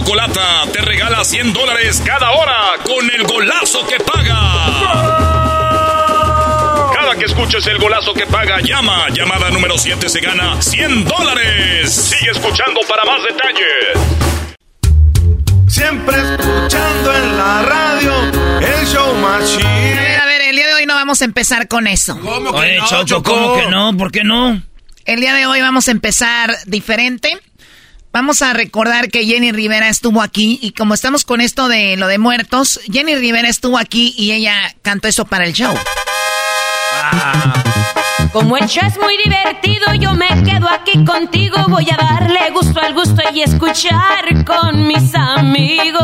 Chocolata te regala 100 dólares cada hora con el golazo que paga. Cada que escuches el golazo que paga, llama. Llamada número 7 se gana 100 dólares. Sigue escuchando para más detalles. Siempre escuchando en la radio el show más chido. A ver, a ver, el día de hoy no vamos a empezar con eso. ¿Cómo que Oye, no, Choco, ¿cómo que no? ¿Por qué no? El día de hoy vamos a empezar diferente. Vamos a recordar que Jenny Rivera estuvo aquí y como estamos con esto de lo de muertos, Jenny Rivera estuvo aquí y ella cantó eso para el show. Como el show es muy divertido, yo me quedo aquí contigo. Voy a darle gusto al gusto y escuchar con mis amigos.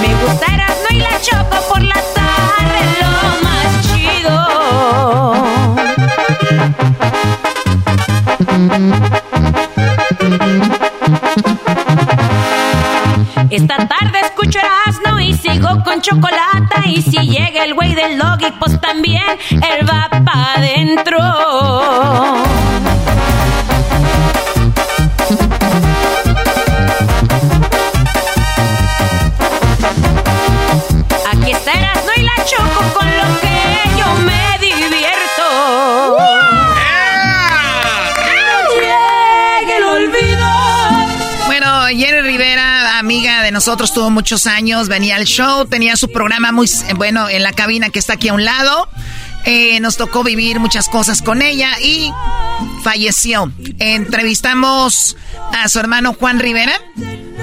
Me gustará no y la choco por la Esta tarde escucho Erasmo y sigo con chocolate. Y si llega el güey del Logi, pues también él va pa' adentro. Aquí está Erasmo y la choco con lo nosotros, tuvo muchos años, venía al show, tenía su programa muy bueno en la cabina que está aquí a un lado. Eh, nos tocó vivir muchas cosas con ella y falleció. Entrevistamos a su hermano Juan Rivera.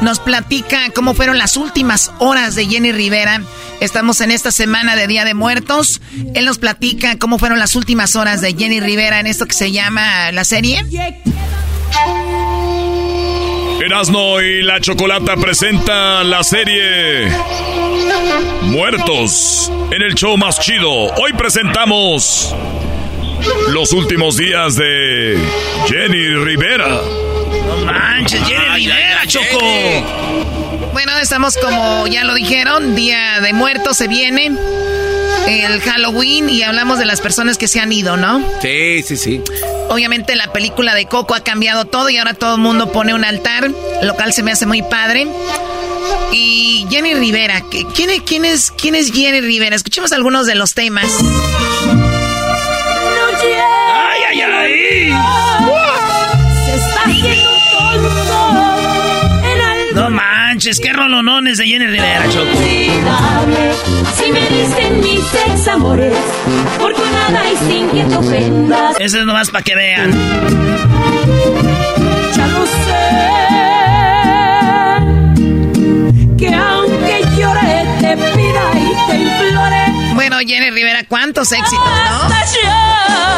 Nos platica cómo fueron las últimas horas de Jenny Rivera. Estamos en esta semana de Día de Muertos. Él nos platica cómo fueron las últimas horas de Jenny Rivera en esto que se llama la serie. Erasmo y la Chocolata presenta la serie Muertos en el show más chido. Hoy presentamos los últimos días de Jenny Rivera. No manches, Jenny Rivera, Choco. Bueno, estamos como ya lo dijeron, Día de Muertos se viene. El Halloween y hablamos de las personas que se han ido, ¿no? Sí, sí, sí. Obviamente la película de Coco ha cambiado todo y ahora todo el mundo pone un altar, lo cual se me hace muy padre. Y Jenny Rivera, ¿quién es, quién es, quién es Jenny Rivera? Escuchemos algunos de los temas. Manches, qué rolonones de Jenny Rivera, Choco. inolvidable. Si me dicen mis ex amores, porque nada hay sin que te ofendas. Eso es nomás para que vean. Ya lo sé. Que aunque llore, te pida y te implore. Bueno, Jenny Rivera, cuántos éxitos, ¿no?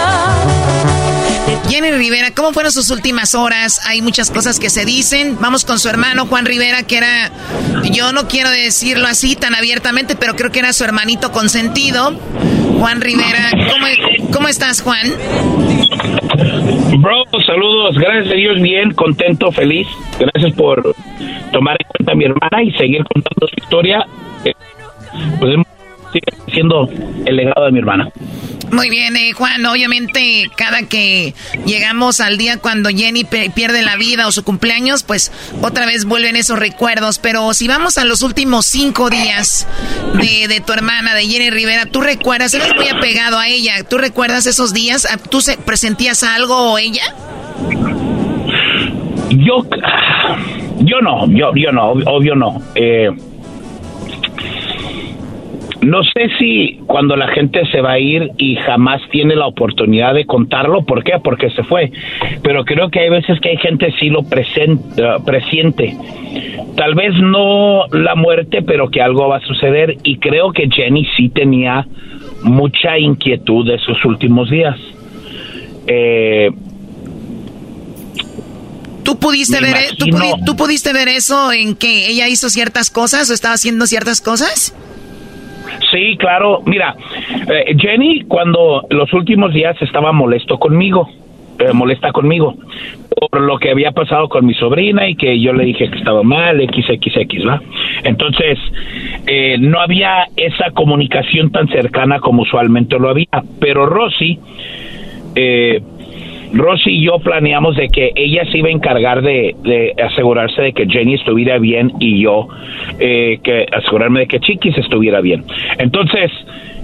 Jenny Rivera, ¿cómo fueron sus últimas horas? Hay muchas cosas que se dicen. Vamos con su hermano Juan Rivera, que era, yo no quiero decirlo así tan abiertamente, pero creo que era su hermanito consentido. Juan Rivera, ¿cómo, cómo estás, Juan? Bro, saludos, gracias a Dios, bien, contento, feliz. Gracias por tomar en cuenta a mi hermana y seguir contando su historia. Eh, Pues sigue siendo el legado de mi hermana. Muy bien, eh, Juan, obviamente cada que llegamos al día cuando Jenny pierde la vida o su cumpleaños, pues otra vez vuelven esos recuerdos, pero si vamos a los últimos cinco días de, de tu hermana, de Jenny Rivera, ¿tú recuerdas? Eres muy apegado a ella, ¿tú recuerdas esos días? ¿Tú se, presentías algo o ella? Yo, yo no, yo, yo no, obvio no. Eh, no sé si cuando la gente se va a ir y jamás tiene la oportunidad de contarlo, ¿por qué? Porque se fue. Pero creo que hay veces que hay gente sí lo presente, uh, presiente. Tal vez no la muerte, pero que algo va a suceder. Y creo que Jenny sí tenía mucha inquietud de sus últimos días. Eh, ¿Tú pudiste, ver, e-, ¿tú, ¿tú pudiste ver eso en que ella hizo ciertas cosas o estaba haciendo ciertas cosas? Sí, claro. Mira, eh, Jenny cuando los últimos días estaba molesto conmigo, eh, molesta conmigo, por lo que había pasado con mi sobrina y que yo le dije que estaba mal, XXX, ¿va? Entonces, eh, no había esa comunicación tan cercana como usualmente lo había, pero Rosy, eh, Rosy y yo planeamos de que ella se iba a encargar de, asegurarse de que Jenny estuviera bien y yo eh, que asegurarme de que Chiquis estuviera bien. Entonces,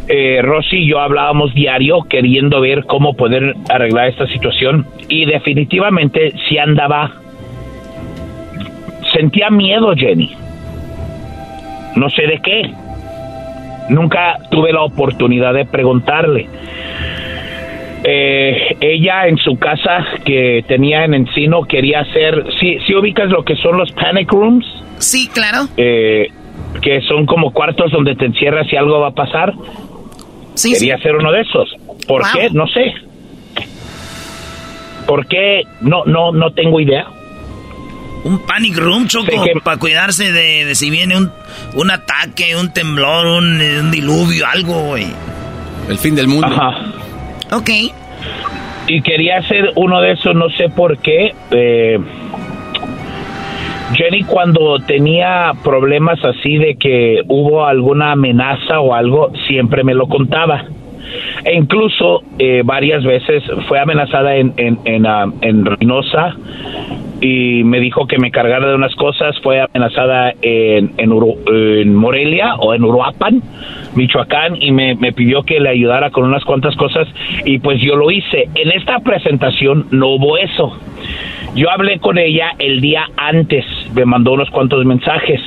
eh, Rosy y yo hablábamos diario queriendo ver cómo poder arreglar esta situación y definitivamente si andaba sentía miedo Jenny. No sé de qué. Nunca tuve la oportunidad de preguntarle eh, ella en su casa que tenía en Encino quería hacer, si ¿sí, ubicas lo que son los panic rooms? Sí, claro. Eh, que son como cuartos donde te encierras y algo va a pasar. Sí, quería hacer uno de esos. ¿Por qué? No sé. ¿Por qué? No, no, no tengo idea. Un panic room, Choco, para cuidarse de, si viene un, un ataque, un temblor, un, un diluvio, algo, güey. El fin del mundo. Ajá. Ok. Y quería hacer uno de esos, no sé por qué. Eh, Jenny cuando tenía problemas así de que hubo alguna amenaza o algo, siempre me lo contaba. E incluso eh, varias veces fue amenazada en, en, en, ah, en Reynosa y me dijo que me cargara de unas cosas. Fue amenazada en, en, Morelia o en Uruapan, Michoacán, y me, me, pidió que le ayudara con unas cuantas cosas y pues yo lo hice. En esta presentación no hubo eso. Yo hablé con ella el día antes, me mandó unos cuantos mensajes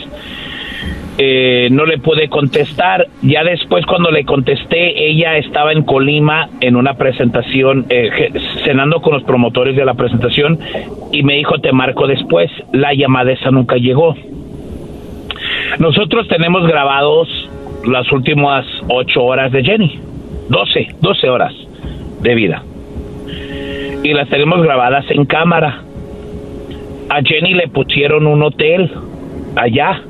eh, no le pude contestar. Ya después cuando le contesté, ella estaba en Colima en una presentación, eh, cenando con los promotores de la presentación y me dijo, te marco después. La llamada esa nunca llegó. Nosotros tenemos grabados las últimas ocho horas de Jenny, doce, doce horas de vida. Y las tenemos grabadas en cámara. A Jenny le pusieron un hotel allá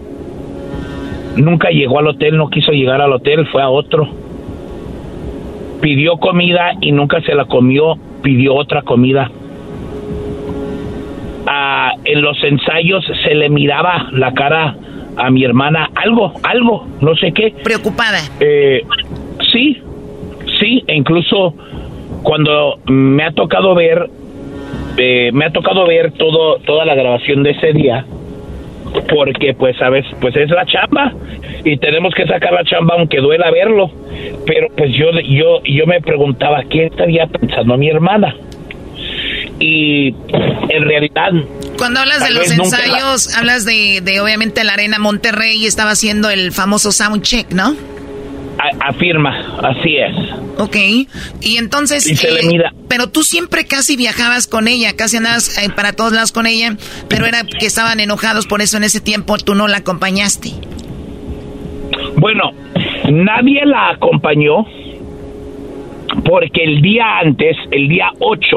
Nunca llegó al hotel, no quiso llegar al hotel, fue a otro. Pidió comida y nunca se la comió, pidió otra comida. Ah, en los ensayos se le miraba la cara a mi hermana, algo, algo, no sé qué. Preocupada. Eh, sí, sí, e incluso cuando me ha tocado ver, eh, me ha tocado ver todo, toda la grabación de ese día porque pues sabes pues es la chamba y tenemos que sacar la chamba aunque duela verlo. Pero pues yo yo yo me preguntaba qué estaría pensando mi hermana y en realidad cuando hablas de los ensayos hablas de, de obviamente la arena Monterrey estaba haciendo el famoso sound check no afirma, así es. Ok, y entonces... Eh, pero tú siempre casi viajabas con ella, casi andabas eh, para todos lados con ella, pero era que estaban enojados, por eso en ese tiempo tú no la acompañaste. Bueno, nadie la acompañó porque el día antes, el día 8,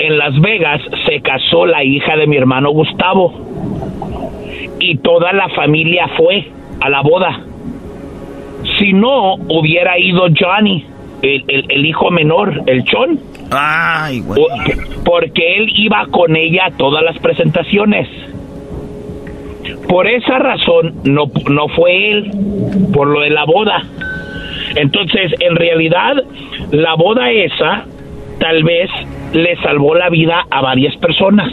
en Las Vegas se casó la hija de mi hermano Gustavo y toda la familia fue a la boda si no hubiera ido Johnny, el, hijo menor, el Chon. Ay, güey. Porque él iba con ella a todas las presentaciones. Por esa razón no, no fue él, por lo de la boda. Entonces, en realidad, la boda esa tal vez le salvó la vida a varias personas.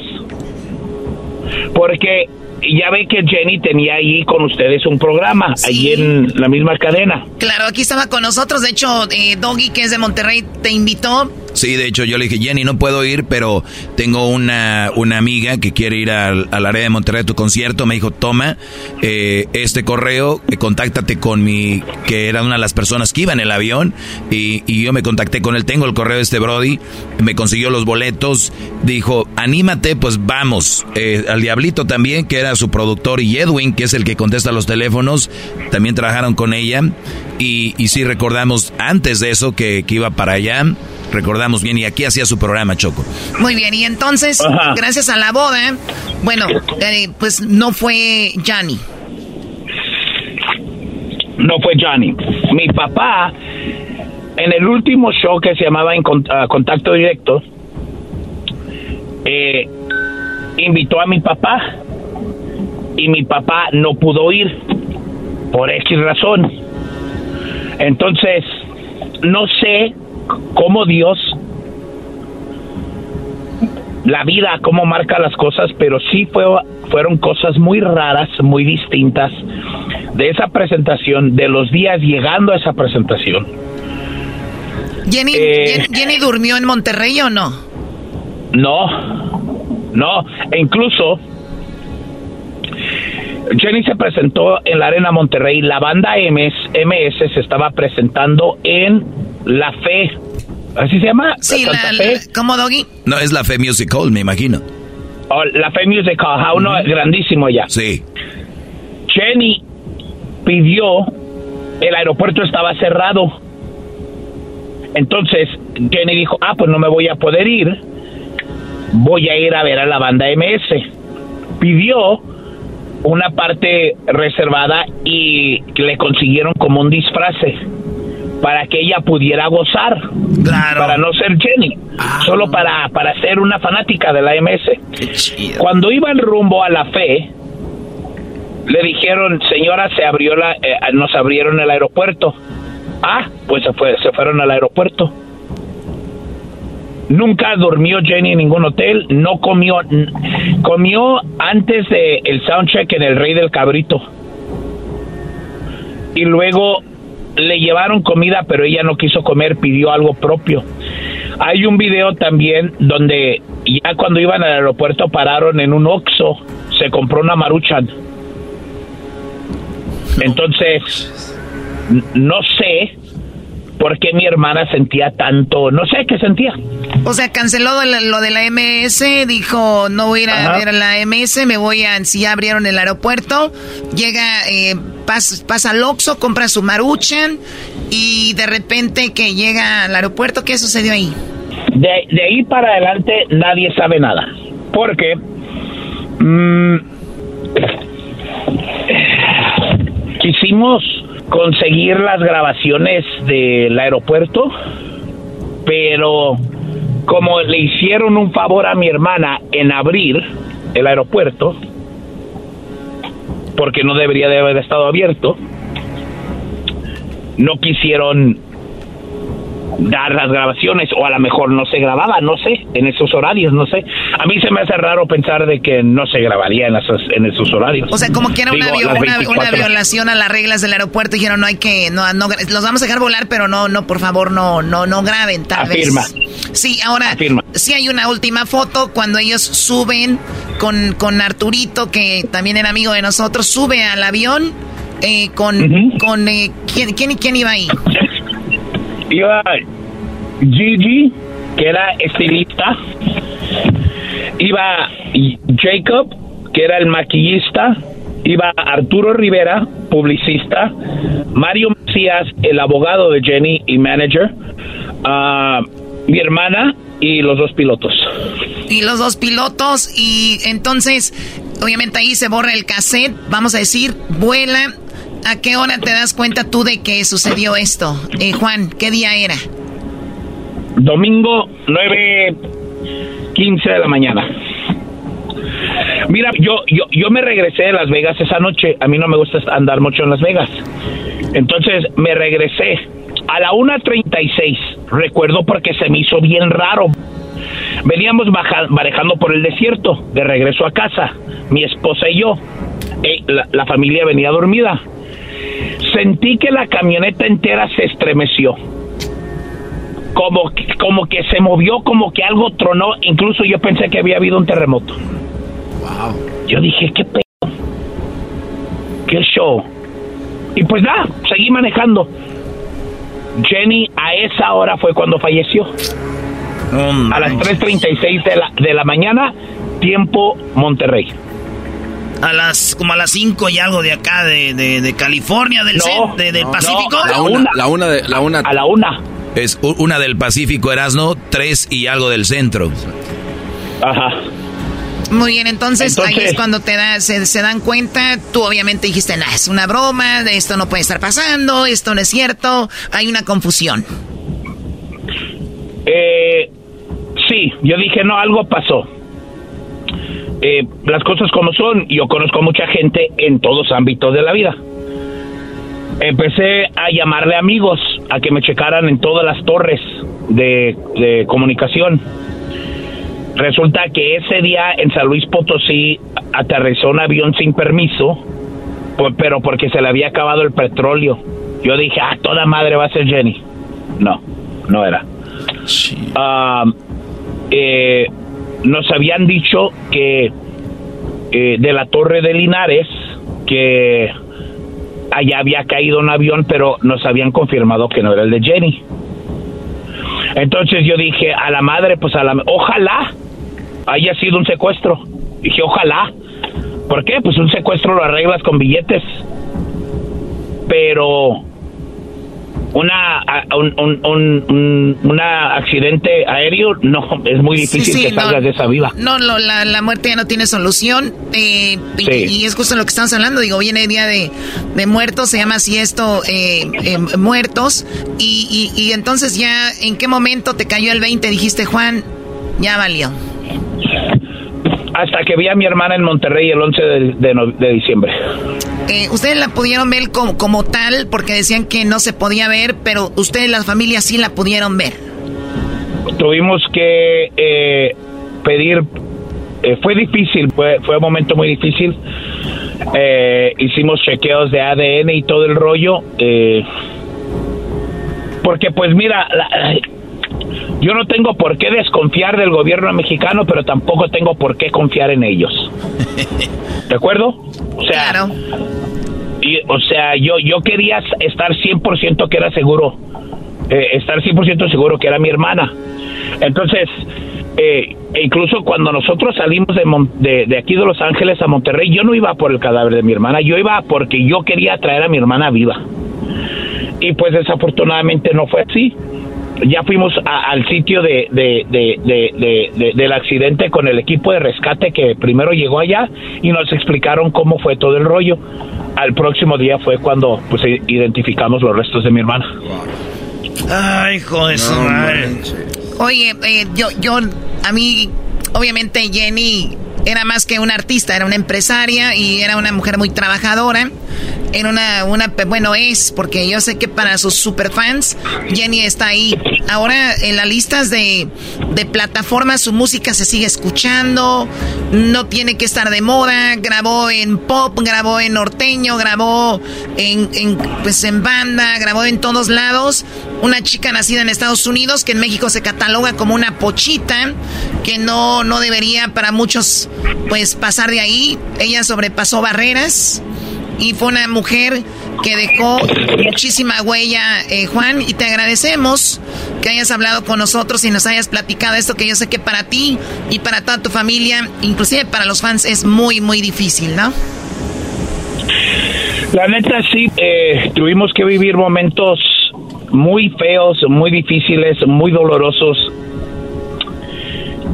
Porque ya ve que Jenny tenía ahí con ustedes un programa, ahí en la misma cadena. Claro, aquí estaba con nosotros. De hecho, eh, Doggy, que es de Monterrey, te invitó Sí, de hecho yo le dije, Jenny, no puedo ir, pero tengo una, una amiga que quiere ir al, al área de Monterrey a tu concierto. Me dijo, toma eh, este correo, eh, contáctate con mi, que era una de las personas que iba en el avión, y, y yo me contacté con él. Tengo el correo de este Brody, me consiguió los boletos, dijo, anímate, pues vamos. Eh, al Diablito también, que era su productor, y Edwin, que es el que contesta los teléfonos, también trabajaron con ella. Y, y sí recordamos antes de eso que, que iba para allá recordamos bien, y aquí hacía su programa, Choco. Muy bien, y entonces, gracias a la boda, bueno, eh, pues no fue Johnny. No fue Johnny. Mi papá, en el último show que se llamaba en ah, Contacto Directo, eh, invitó a mi papá y mi papá no pudo ir por X razón. Entonces, no sé cómo Dios, la vida, cómo marca las cosas, pero sí fue, fueron cosas muy raras, muy distintas de esa presentación, de los días llegando a esa presentación. Jenny, eh, Jenny durmió en Monterrey o no? No, no, e incluso Jenny se presentó en la Arena Monterrey, la banda MS, MS se estaba presentando en La Fe, ¿así se llama? Sí, la, Fe. ¿cómo Doggy? No, es La Fe Music Hall, me imagino. Oh, la Fe Music Hall, uno grandísimo ya. Sí. Jenny pidió, el aeropuerto estaba cerrado. Entonces Jenny dijo, ah, pues no me voy a poder ir, voy a ir a ver a la banda MS. Pidió una parte reservada y le consiguieron como un disfraz para que ella pudiera gozar. Para no ser Jenny, ah. solo para, para ser una fanática de la MS. Cuando iban rumbo a la fe, le dijeron, señora, se abrió la, eh, nos abrieron el aeropuerto. Ah, pues se, fue, se fueron al aeropuerto. Nunca durmió Jenny en ningún hotel, no comió, comió antes de el soundcheck en el Rey del Cabrito. Y luego le llevaron comida, pero ella no quiso comer, pidió algo propio. Hay un video también donde ya cuando iban al aeropuerto pararon en un Oxxo, se compró una maruchan. Entonces, no sé por qué mi hermana sentía tanto, no sé qué sentía. O sea, canceló lo de la MS, dijo, no voy a ir a ver a la MS, me voy a, si ya abrieron el aeropuerto, llega, eh, pasa, al Oxxo, compra su maruchan y de repente que llega al aeropuerto, ¿qué sucedió ahí? De, ahí para adelante nadie sabe nada, porque mm, quisimos conseguir las grabaciones del aeropuerto, pero como le hicieron un favor a mi hermana en abrir el aeropuerto, porque no debería de haber estado abierto, no quisieron dar las grabaciones o a lo mejor no se grababa, no sé, en esos horarios, no sé. A mí se me hace raro pensar de que no se grabaría en esos, en esos horarios. O sea, como que era una, violación a las reglas del aeropuerto, dijeron no hay que, no, no, los vamos a dejar volar, pero no, no, por favor, no, no, no graben, tal Afirma. Sí, ahora, Afirma. sí hay una última foto cuando ellos suben con, con Arturito, que también era amigo de nosotros, sube al avión eh, con, con eh, ¿quién, quién, quién iba ahí? iba Gigi, que era estilista, iba Jacob, que era el maquillista, iba Arturo Rivera, publicista, Mario Macías, el abogado de Jenny y manager, uh, mi hermana y los dos pilotos. Y los dos pilotos, y entonces, obviamente ahí se borra el cassette, vamos a decir, vuela ¿A qué hora te das cuenta tú de que sucedió esto? Eh, Juan, ¿qué día era? Domingo 9.15 de la mañana. Mira, yo, yo, yo me regresé de Las Vegas esa noche. A mí no me gusta andar mucho en Las Vegas. Entonces me regresé a la 1.36 recuerdo porque se me hizo bien raro. Veníamos manejando por el desierto, de regreso a casa, mi esposa y yo. Eh, la, familia venía dormida. Sentí que la camioneta entera se estremeció. Como, como que se movió, como que algo tronó. Incluso yo pensé que había habido un terremoto. Wow. Yo dije, ¿qué pedo? ¿Qué show? Y pues nada, seguí manejando. Jenny a esa hora fue cuando falleció. a las 3.36 de la, de la mañana, tiempo Monterrey. A las, como a las 5 y algo de acá, de, de, California, del, del Pacífico. la, una, la una de la una. A la una. Es una del Pacífico, Erasno, tres y algo del centro. Ajá. Muy bien, entonces, ahí es cuando te da, se, dan cuenta, tú obviamente dijiste, nah, es una broma, esto no puede estar pasando, esto no es cierto, hay una confusión. Eh, sí, yo dije, no, algo pasó. Eh, las cosas como son, yo conozco mucha gente en todos ámbitos de la vida. Empecé a llamarle amigos a que me checaran en todas las torres de, de comunicación Resulta que ese día en San Luis Potosí aterrizó un avión sin permiso, pero porque se le había acabado el petróleo. Yo dije, ah, toda madre va a ser Jenny. No, no era. Eh, nos habían dicho que eh, de la torre de Linares, que allá había caído un avión, pero nos habían confirmado que no era el de Jenny. Entonces yo dije, a la madre, pues a la... Ojalá haya sido un secuestro. Dije, ojalá. ¿Por qué? Pues un secuestro lo arreglas con billetes. Pero una un, un, un, accidente aéreo no es muy difícil que salgas de esa viva no, la, la, muerte ya no tiene solución eh, y, es justo lo que estamos hablando digo viene el día de, de muertos se llama así esto eh, eh, muertos y, y, y entonces ya en qué momento te cayó el 20 dijiste Juan ya valió hasta que vi a mi hermana en Monterrey el 11 de, diciembre. Eh, ustedes la pudieron ver como, tal porque decían que no se podía ver, pero ustedes, las familias, sí la pudieron ver. Tuvimos que eh, pedir, eh, fue difícil, fue, fue un momento muy difícil. hicimos chequeos de ADN y todo el rollo. porque pues mira, la, yo no tengo por qué desconfiar del gobierno mexicano, pero tampoco tengo por qué confiar en ellos. ¿De acuerdo? O sea, claro. y, o sea, yo, yo quería estar 100% que era seguro, eh, estar 100% seguro que era mi hermana. Entonces, eh, e incluso cuando nosotros salimos de, de, aquí de Los Ángeles a Monterrey, yo no iba por el cadáver de mi hermana, yo iba porque yo quería traer a mi hermana viva. Y pues desafortunadamente no fue así ya fuimos al sitio de, del accidente con el equipo de rescate que primero llegó allá y nos explicaron cómo fue todo el rollo. Al próximo día fue cuando pues identificamos los restos de mi hermana. Ay, joder, Oye, eh, yo, yo, a mí, obviamente Jenny era más que una artista, era una empresaria y era una mujer muy trabajadora en una, una, bueno, es, porque yo sé que para sus superfans, Jenny está ahí. Ahora en las listas de, de plataformas su música se sigue escuchando, no tiene que estar de moda, grabó en pop, grabó en norteño, grabó en, en, pues en banda, grabó en todos lados. Una chica nacida en Estados Unidos que en México se cataloga como una pochita, que no, no debería para muchos pues pasar de ahí. Ella sobrepasó barreras y fue una mujer que dejó muchísima huella, eh, Juan, y te agradecemos que hayas hablado con nosotros y nos hayas platicado esto que yo sé que para ti y para toda tu familia, inclusive para los fans, es muy, muy difícil, ¿no? La neta sí, eh, tuvimos que vivir momentos muy feos, muy difíciles, muy dolorosos.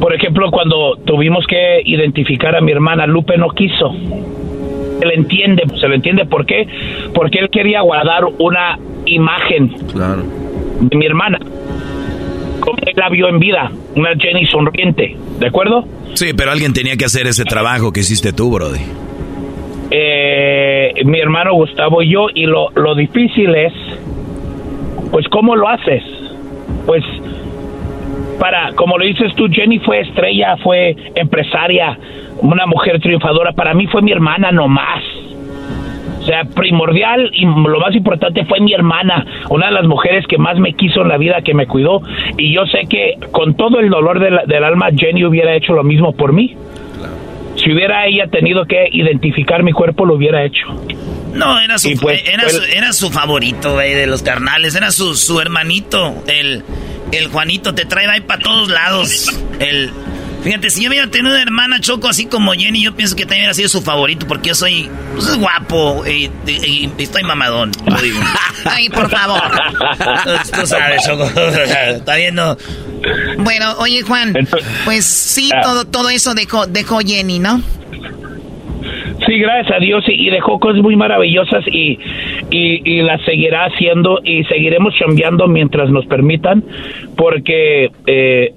Por ejemplo, cuando tuvimos que identificar a mi hermana, Lupe no quiso se le entiende, se le entiende por qué, porque él quería guardar una imagen de mi hermana, como él la vio en vida, una Jenny sonriente, ¿de acuerdo? Sí, pero alguien tenía que hacer ese trabajo que hiciste tú, Brody. Eh, mi hermano Gustavo y yo, y lo, lo difícil es, pues, ¿cómo lo haces? pues para, como lo dices tú, Jenny fue estrella, fue empresaria, una mujer triunfadora. Para mí fue mi hermana nomás. O sea, primordial y lo más importante fue mi hermana, una de las mujeres que más me quiso en la vida, que me cuidó. Y yo sé que con todo el dolor del alma, Jenny hubiera hecho lo mismo por mí. Si hubiera ella tenido que identificar mi cuerpo, lo hubiera hecho. No, era su, pues, era, su era su favorito, güey, de los carnales. Era su, su hermanito, el, el Juanito. Te trae ahí para todos lados. El Fíjate, si yo hubiera tenido una hermana Choco así como Jenny, yo pienso que también hubiera sido su favorito porque yo soy pues, guapo y, estoy mamadón. digo. Ay, por favor. Tú, sabes, Choco. Está bien, no. Bueno, oye, Juan, pues sí, ah. todo, todo eso dejó, dejó Jenny, ¿no? Sí, gracias a Dios y, dejó cosas muy maravillosas y, y, las seguirá haciendo y seguiremos cambiando mientras nos permitan porque eh,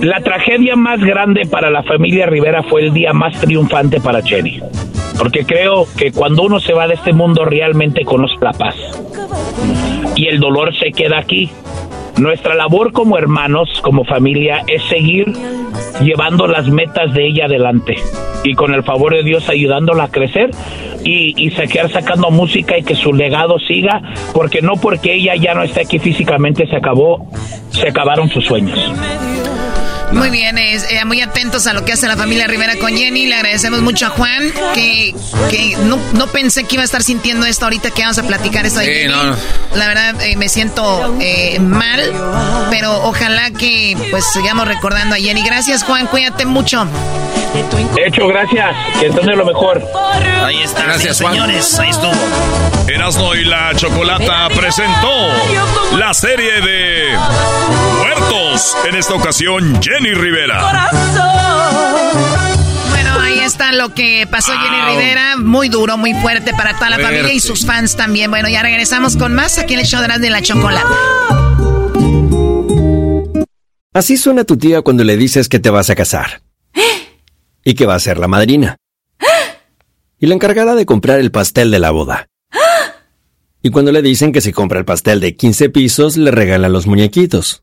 la tragedia más grande para la familia Rivera fue el día más triunfante para Jenny. Porque creo que cuando uno se va de este mundo realmente conoce la paz. Y el dolor se queda aquí. Nuestra labor como hermanos, como familia, es seguir llevando las metas de ella adelante. Y con el favor de Dios ayudándola a crecer y, y seguir sacando música y que su legado siga, porque no porque ella ya no esté aquí físicamente se acabó, se acabaron sus sueños. Muy bien, es, eh, muy atentos a lo que hace la familia Rivera con Jenny. Le agradecemos mucho a Juan, que, que no, no, pensé que iba a estar sintiendo esto ahorita que vamos a platicar esto. Sí, no. La verdad, eh, me siento eh, mal, pero ojalá que pues sigamos recordando a Jenny. Gracias, Juan, cuídate mucho. Hecho, gracias. Que entonces lo mejor. Ahí está, gracias, señores. Ahí estuvo. Erasmo y la Chocolata presentó la serie de Muertos. En esta ocasión, Jenny Rivera. Bueno, ahí está lo que pasó Jenny Rivera. Muy duro, muy fuerte para toda la familia y sus fans también. Bueno, ya regresamos con más aquí en el show de la Chocolata. Así suena tu tía cuando le dices que te vas a casar. y que va a ser la madrina. y la encargada de comprar el pastel de la boda. y cuando le dicen que si compra el pastel de 15 pisos, le regalan los muñequitos.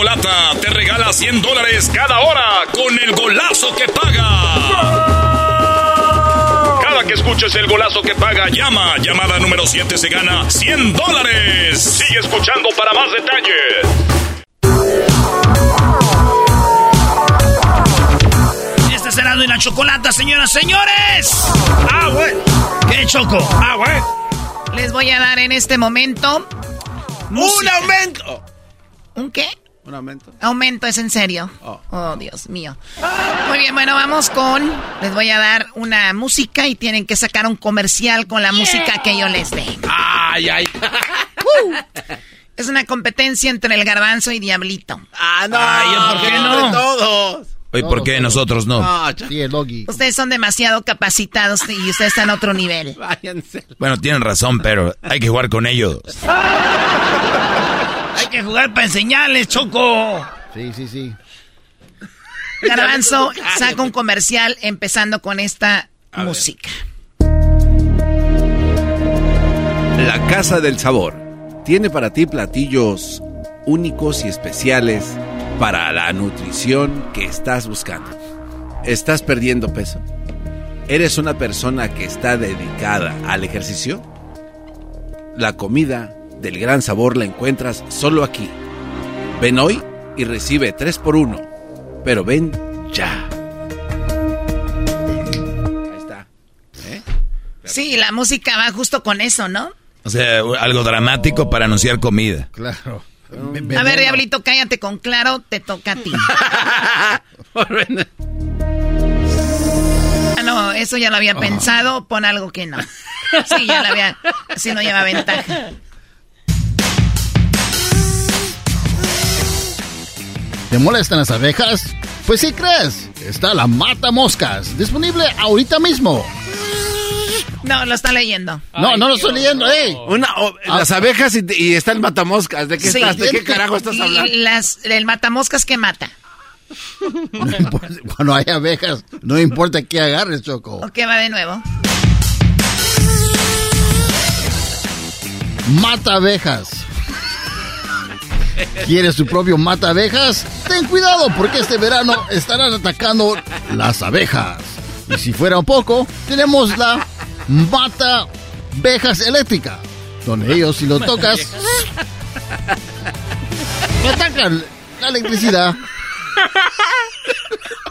Chocolata te regala 100 dólares cada hora con el golazo que paga. Cada que escuches el golazo que paga, llama. Llamada número 7 se gana 100 dólares. Sigue escuchando para más detalles. Este es Erasmo y la Chocolata, señoras, señores. Ah, güey. ¿Qué choco? Ah, güey. Les voy a dar en este momento ¡Un aumento! ¿Un qué? Un aumento. Aumento, es en serio. Oh. oh. Dios mío. Muy bien, bueno, vamos con. Les voy a dar una música y tienen que sacar un comercial con la música que yo les dé. ¡Ay, ay! Uh. es una competencia entre el garbanzo y Diablito. ¡Ah, no! Ay, ¿por qué no? Todos. Oye, ¿por qué nosotros no? sí, el Ustedes son demasiado capacitados y ustedes están a otro nivel. Váyanse. Bueno, tienen razón, pero hay que jugar con ellos. que jugar para enseñarles, Choco. Sí, sí, sí. Garbanzo saca un comercial empezando con esta música. La Casa del Sabor tiene para ti platillos únicos y especiales para la nutrición que estás buscando. ¿Estás perdiendo peso? ¿Eres una persona que está dedicada al ejercicio? La comida del gran sabor la encuentras solo aquí. Ven hoy y recibe 3 por 1 pero ven ya. Ahí está. ¿Eh? Sí, la música va justo con eso, ¿no? O sea, algo dramático para anunciar comida. Claro. A ver, Diablito, cállate con claro, te toca a ti. ah, no, eso ya lo había oh. pensado, pon algo que no. Sí, ya lo había, así no lleva ventaja. ¿Te molestan las abejas? Pues sí crees, está la mata moscas, disponible ahorita mismo. No, lo está leyendo. No, no lo estoy leyendo, eh. Una, ah. las abejas y, está el matamoscas. ¿De qué estás? ¿De qué carajo estás hablando? Las, el matamoscas que mata. cuando hay abejas, no importa qué agarres, Choco. ¿O qué va de nuevo? Mata abejas. ¿Quieres tu propio mata abejas? Ten cuidado porque este verano estarán atacando las abejas. Y si fuera un poco, tenemos la mata abejas eléctrica, donde ellos si lo tocas, atacan la electricidad.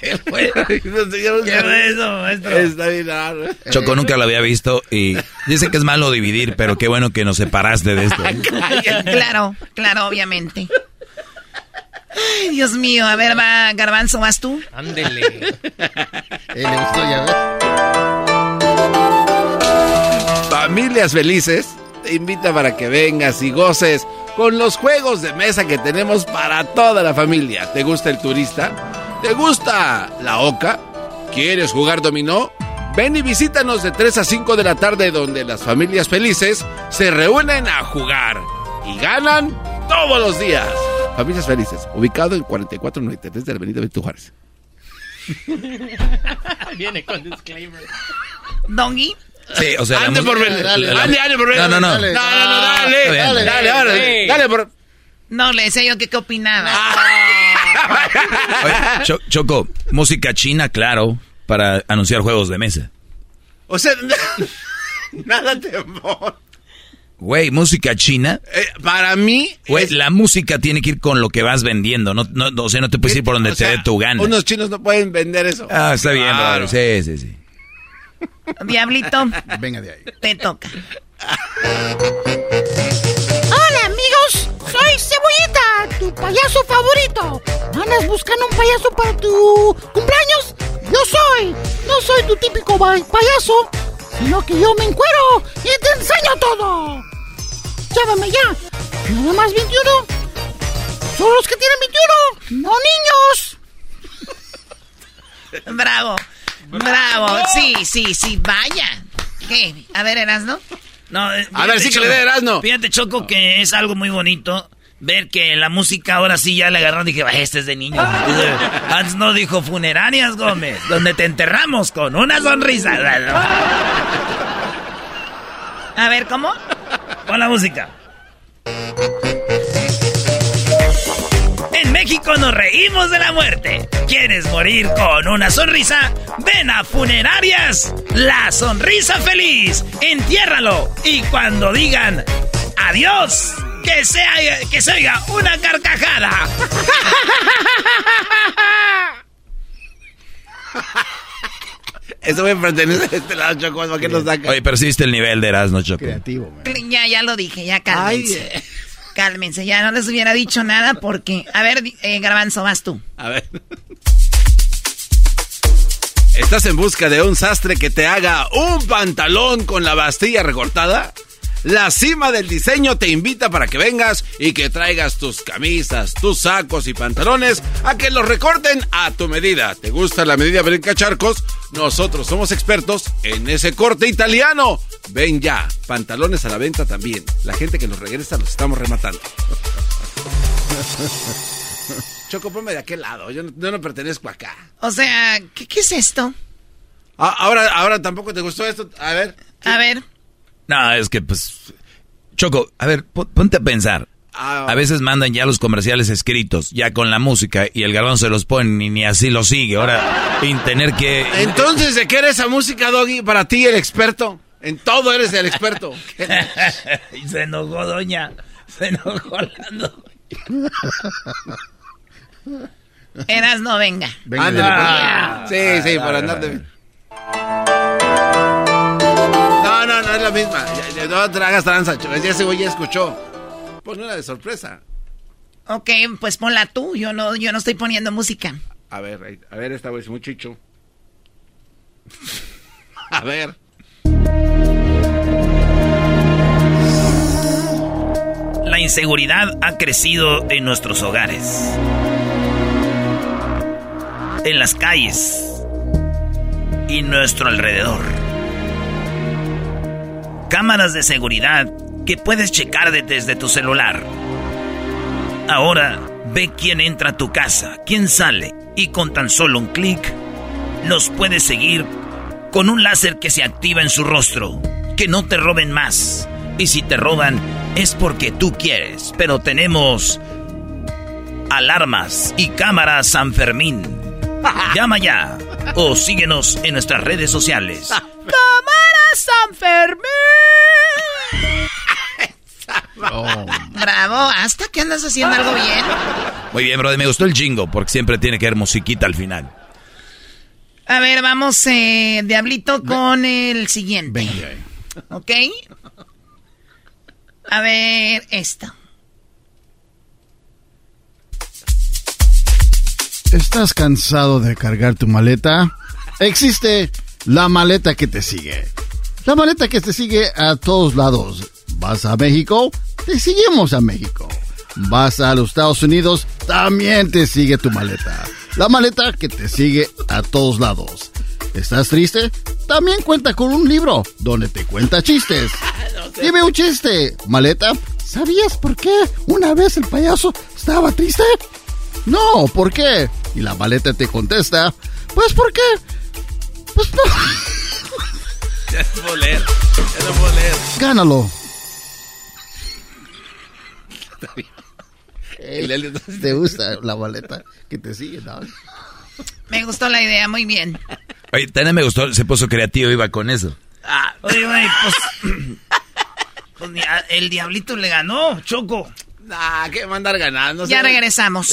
¿Qué fue? Choco nunca lo había visto y dice que es malo dividir, pero qué bueno que nos separaste de esto. claro, claro, obviamente. Ay, Dios mío, a ver, va, Garbanzo, ¿vas tú? Ándele. Familias felices te invita para que vengas y goces con los juegos de mesa que tenemos para toda la familia. ¿Te gusta el turista? ¿Te gusta la oca? ¿Quieres jugar dominó? Ven y visítanos de 3 a 5 de la tarde donde las familias felices se reúnen a jugar y ganan todos los días. Familias Felices, ubicado en 4493 de la Avenida Benito Juárez. Viene con disclaimer. Dongi. Sí, o sea, ande por ver. Dale, dale, por ver. No, no, no. Dale, no, no, dale. Dale, dale, dale. Dale por. No, le decía yo que qué opinaba. Choco, música china, claro, para anunciar juegos de mesa. O sea, nada temor. Güey, música china. Eh, para mí. Güey, la música tiene que ir con lo que vas vendiendo. No, no, o sea, no te puedes ir por donde te dé tu gana. Unos chinos no pueden vender eso. Ah, está bien, claro. Sí, sí, sí. Diablito. Venga de ahí. Te toca. payaso favorito. ¿Andas buscando un payaso para tu cumpleaños? Yo soy. No soy tu típico payaso sino que yo me encuero y te enseño todo. Llámame ya. Nada más 21. Son los que tienen 21, no niños. Bravo. Bravo. Sí, sí, sí, vaya. ¿Qué? A ver, Erasno. No, eh, a ver, sí que le dé Erasno. Fíjate, Choco, que es algo muy bonito ver que la música ahora sí ya le agarraron. Dije, este es de niño. Antes no dijo funerarias, Gómez, donde te enterramos con una sonrisa. A ver, ¿cómo? Con la música. En México nos reímos de la muerte. ¿Quieres morir con una sonrisa? Ven a Funerarias. La sonrisa feliz. Entiérralo. Y cuando digan adiós, que se, que se oiga una carcajada. Eso me pertenece a este lado, Choco, ¿para qué nos saca? Oye, pero sí el nivel de Erasmo, Choco. Creativo, man. Ya, ya lo dije, ya cálmense. Ay, Cálmense, ya no les hubiera dicho nada porque... A ver, eh, Garbanzo, vas tú. A ver. ¿Estás en busca de un sastre que te haga un pantalón con la bastilla recortada? La cima del diseño te invita para que vengas y que traigas tus camisas, tus sacos y pantalones a que los recorten a tu medida. ¿Te gusta la medida Brinca Charcos? Nosotros somos expertos en ese corte italiano. Ven ya, pantalones a la venta también. La gente que nos regresa los estamos rematando. Choco, ponme de aquel lado. Yo no, pertenezco acá. O sea, ¿qué, es esto? Ah, ahora, ahora tampoco te gustó esto. A ver. A ver. No, es que pues... Choco, a ver, ponte a pensar. Ah. A veces mandan ya los comerciales escritos, ya con la música, y el galón se los pone y ni así lo sigue. Ahora, sin tener que... Entonces, ¿de qué era esa música, Doggy? Para ti, el experto. En todo eres el experto. y se enojó, doña. Se enojó la Eras no venga. venga ah. sí, sí, para andar de... la misma. No te hagas tranza, ya ese güey ya escuchó. Pon una de sorpresa. Ok, pues ponla tú. Yo no, yo no estoy poniendo música. A ver, a ver, esta vez muy chicho. a ver. La inseguridad ha crecido en nuestros hogares, en las calles y nuestro alrededor. Cámaras de seguridad que puedes checar desde tu celular. Ahora ve quién entra a tu casa, quién sale y con tan solo un clic los puedes seguir con un láser que se activa en su rostro. Que no te roben más. Y si te roban es porque tú quieres. Pero tenemos alarmas y cámaras San Fermín. Llama ya o síguenos en nuestras redes sociales. ¡Cámaras San Fermín! Bravo, hasta que andas haciendo algo bien. Muy bien, brother, me gustó el jingo porque siempre tiene que haber musiquita al final. A ver, vamos, eh, Diablito, con el siguiente. ¿Ok? A ver, esto. ¿Estás cansado de cargar tu maleta? Existe la maleta que te sigue. La maleta que te sigue a todos lados. ¿Vas a México? Te seguimos a México. ¿Vas a los Estados Unidos? También te sigue tu maleta. La maleta que te sigue a todos lados. ¿Estás triste? También cuenta con un libro donde te cuenta chistes. Dime un chiste, maleta. ¿Sabías por qué una vez el payaso estaba triste? No, ¿por qué? Y la maleta te contesta, pues ¿por qué? No. Ya no puedo leer, ya no puedo leer. Gánalo. ¿Te gusta la maleta que te sigue? No? Me gustó la idea, muy bien. Oye, también me gustó, se puso creativo, iba con eso. Ah, oye, güey, pues, pues el diablito le ganó, Choco. Ah, que mandar ganando. Ya regresamos.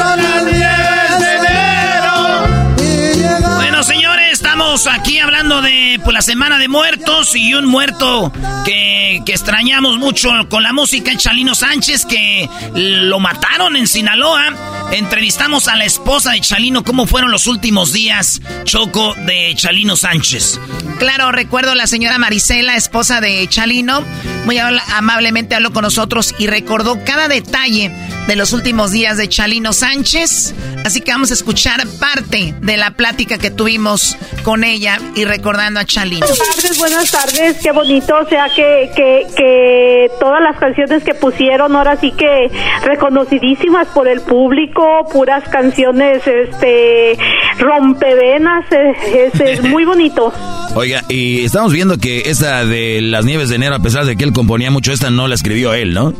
aquí hablando de pues, la Semana de Muertos y un muerto que que, extrañamos mucho con la música, Chalino Sánchez, que lo mataron en Sinaloa. Entrevistamos a la esposa de Chalino, cómo fueron los últimos días, Choco, de Chalino Sánchez. Claro, recuerdo a la señora Marisela, esposa de Chalino, muy amablemente habló con nosotros y recordó cada detalle de los últimos días de Chalino Sánchez. Así que vamos a escuchar parte de la plática que tuvimos con ella y recordando a Chalino. Buenas tardes, buenas tardes, qué bonito, o sea que, que, que todas las canciones que pusieron ahora sí que reconocidísimas por el público, puras canciones este rompevenas, es, es muy bonito. Oiga, y estamos viendo que esa de las nieves de enero, a pesar de que él componía mucho, esta no la escribió él, ¿no?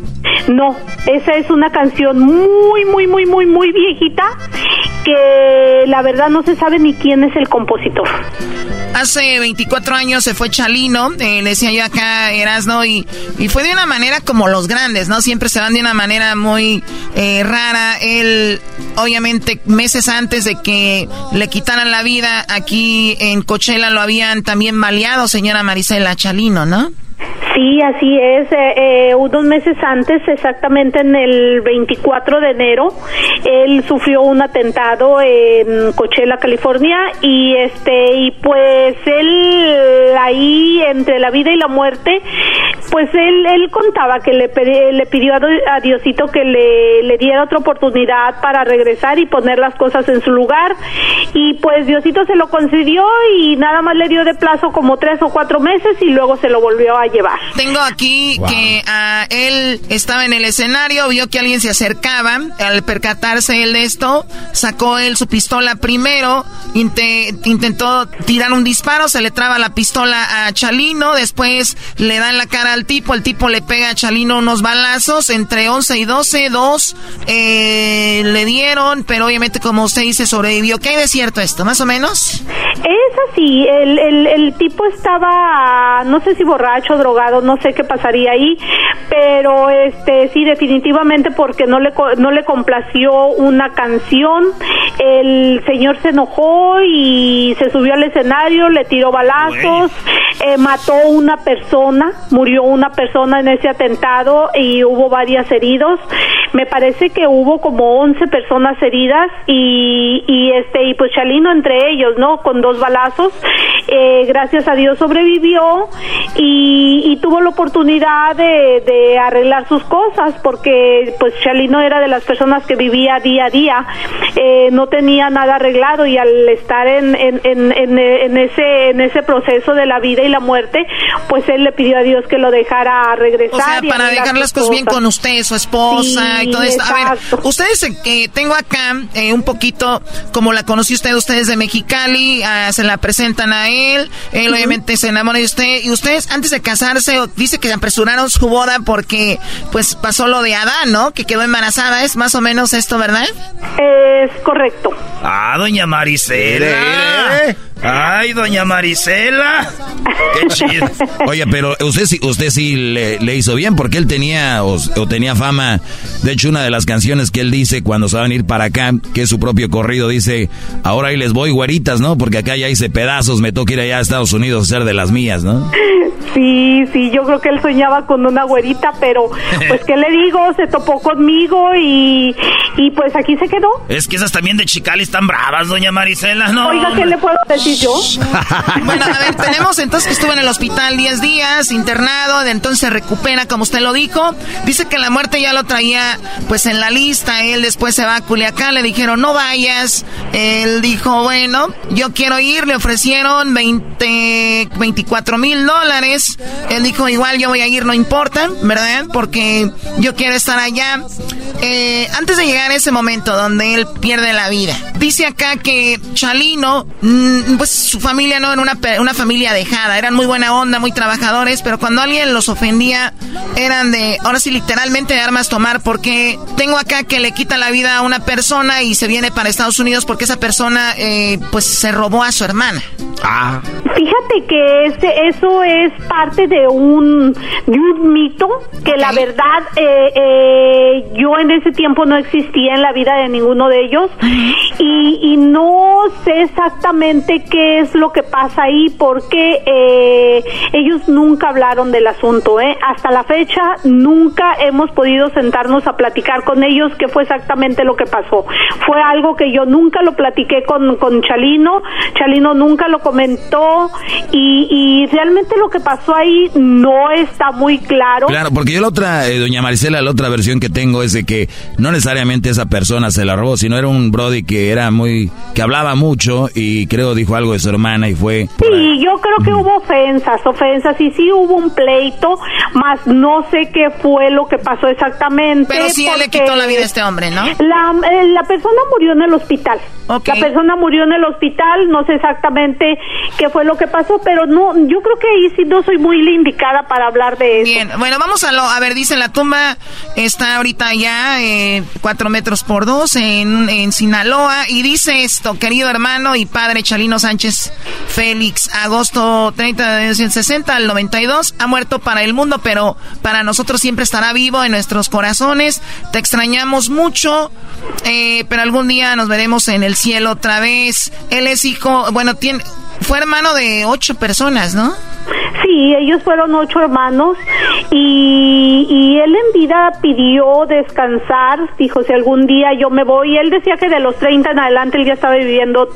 No, esa es una canción muy, muy, muy, muy, muy viejita que la verdad no se sabe ni quién es el compositor. Hace 24 años se fue Chalino, eh, decía yo acá Erasno, y, y fue de una manera como los grandes, ¿no? Siempre se van de una manera muy eh, rara. Él, obviamente, meses antes de que le quitaran la vida, aquí en Coachella lo habían también maleado, señora Marisela Chalino, ¿no? Sí, así es. Eh, eh, unos meses antes, exactamente en el 24 de enero, él sufrió un atentado en Coachella, California, y este y pues él ahí entre la vida y la muerte, pues él él contaba que le le pidió a, Diosito que le, le diera otra oportunidad para regresar y poner las cosas en su lugar, y pues Diosito se lo concedió y nada más le dio de plazo como tres o cuatro meses y luego se lo volvió a llevar. Tengo aquí que ah, él estaba en el escenario, vio que alguien se acercaba, al percatarse él de esto, sacó él su pistola primero, intentó tirar un disparo, se le traba la pistola a Chalino, después le dan la cara al tipo, el tipo le pega a Chalino unos balazos, entre 11 y 12, dos eh, le dieron, pero obviamente como usted dice sobrevivió. ¿Qué hay de cierto esto, más o menos? Es así, el, el, el tipo estaba, no sé si borracho, drogado, no sé qué pasaría ahí, pero este sí definitivamente porque no le no le complació una canción, el señor se enojó y se subió al escenario, le tiró balazos, eh, mató una persona, murió una persona en ese atentado y hubo varias heridos. Me parece que hubo como 11 personas heridas y, y este y pues Chalino entre ellos, ¿no? Con dos balazos. Eh, gracias a Dios sobrevivió y, y tuvo la oportunidad de, de, arreglar sus cosas porque pues Chalino era de las personas que vivía día a día, eh, no tenía nada arreglado y al estar en, en, en, en, ese, en ese proceso de la vida y la muerte, pues él le pidió a Dios que lo dejara regresar. O sea, para dejar las cosas bien con usted, su esposa y todo esto. A ver, ustedes que eh, tengo acá eh, un poquito como la conoció usted, ustedes de Mexicali, ah, se la presentan a él, él obviamente se enamora de usted y ustedes antes de casarse dice que apresuraron su boda porque pues pasó lo de Adán, ¿no? Que quedó embarazada, es más o menos esto, ¿verdad? Es correcto. Ah, doña Marisela. Ay, doña Marisela. Qué chido. Oye, pero usted sí, usted sí le, hizo bien porque él tenía o, tenía fama. De hecho, una de las canciones que él dice cuando se va a venir para acá, que es su propio corrido, dice, ahora ahí les voy güeritas, ¿no? Porque acá ya hice pedazos, me toca ir allá a Estados Unidos a ser de las mías, ¿no? Sí, sí, yo creo que él soñaba con una güerita, pero pues qué le digo, se topó conmigo y, y pues aquí se quedó. Es que esas también de Chicali están bravas, doña Marisela, ¿no? Oiga, ¿qué le puedo decir? yo? bueno, a ver, tenemos entonces que estuvo en el hospital 10 días, internado, de entonces se recupera, como usted lo dijo. Dice que la muerte ya lo traía pues en la lista, él después se va a Culiacán, le dijeron no vayas, él dijo, bueno, yo quiero ir, le ofrecieron 20, 24 mil dólares, él dijo, igual yo voy a ir, no importa, ¿verdad? Porque yo quiero estar allá. Eh, antes de llegar a ese momento donde él pierde la vida, dice acá que Chalino mm, pues su familia no era una, una familia dejada, eran muy buena onda, muy trabajadores, pero cuando alguien los ofendía eran de, ahora sí literalmente de armas tomar, porque tengo acá que le quita la vida a una persona y se viene para Estados Unidos porque esa persona eh, pues se robó a su hermana. Ah. Fíjate que ese, eso es parte de un, de un mito que la verdad eh, eh, yo en ese tiempo no existía en la vida de ninguno de ellos y, y no sé exactamente qué es lo que pasa ahí porque eh, ellos nunca hablaron del asunto. ¿eh? Hasta la fecha nunca hemos podido sentarnos a platicar con ellos qué fue exactamente lo que pasó. Fue algo que yo nunca lo platiqué con, con Chalino, Chalino nunca lo comentó y, y realmente lo que pasó ahí no está muy claro. Claro, porque yo la otra, eh, doña Maricela, la otra versión que tengo es de que no necesariamente esa persona se la robó, sino era un Brody que era muy, que hablaba mucho y creo dijo algo de su hermana y fue... Sí, yo creo que hubo ofensas, ofensas y sí hubo un pleito, más no sé qué fue lo que pasó exactamente. Pero sí le quitó la vida a este hombre, ¿no? La, eh, la persona murió en el hospital. La persona murió en el hospital, no sé exactamente qué fue lo que pasó, pero no, yo creo que ahí sí no soy muy indicada para hablar de eso. Bien, bueno, vamos a lo, a ver, dice la tumba está ahorita ya eh, cuatro metros por dos en, en Sinaloa y dice esto, querido hermano y padre Chalino Sánchez Félix, agosto 30 de 1960 al 92, ha muerto para el mundo, pero para nosotros siempre estará vivo en nuestros corazones. Te extrañamos mucho, eh, pero algún día nos veremos en el cielo otra vez. Él es hijo, bueno, tiene, fue hermano de ocho personas, ¿no? Sí, ellos fueron ocho hermanos y, y, él en vida pidió descansar, dijo si algún día yo me voy, él decía que de los 30 en adelante él ya estaba viviendo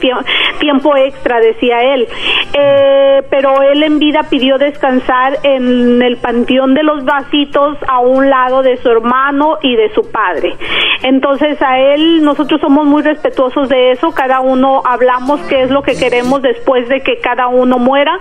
tiempo extra, decía él, eh, pero él en vida pidió descansar en el panteón de los vasitos a un lado de su hermano y de su padre. Entonces a él nosotros somos muy respetuosos de eso, cada uno hablamos qué es lo que queremos después de que cada uno muera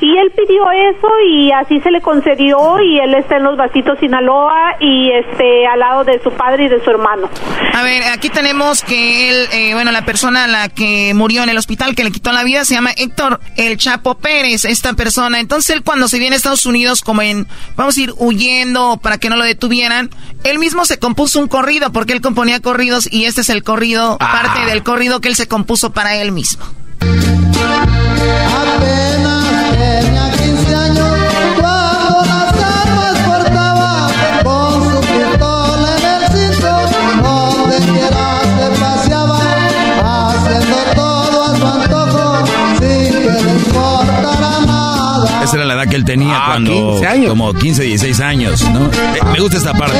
y él pidió eso y así se le concedió y él está en los vasitos Sinaloa y este al lado de su padre y de su hermano. A ver, aquí tenemos que él, eh, bueno, la persona la que murió en el hospital que le quitó la vida se llama Héctor El Chapo Pérez, esta persona. Entonces él cuando se viene a Estados Unidos como en, vamos a ir huyendo para que no lo detuvieran, él mismo se compuso un corrido porque él componía corridos y este es el corrido, ah. parte del corrido que él se compuso para él mismo. Esa era la edad que él tenía ah, cuando... 15 años. Como 15, 16 años, ¿no? Eh, me gusta esta parte.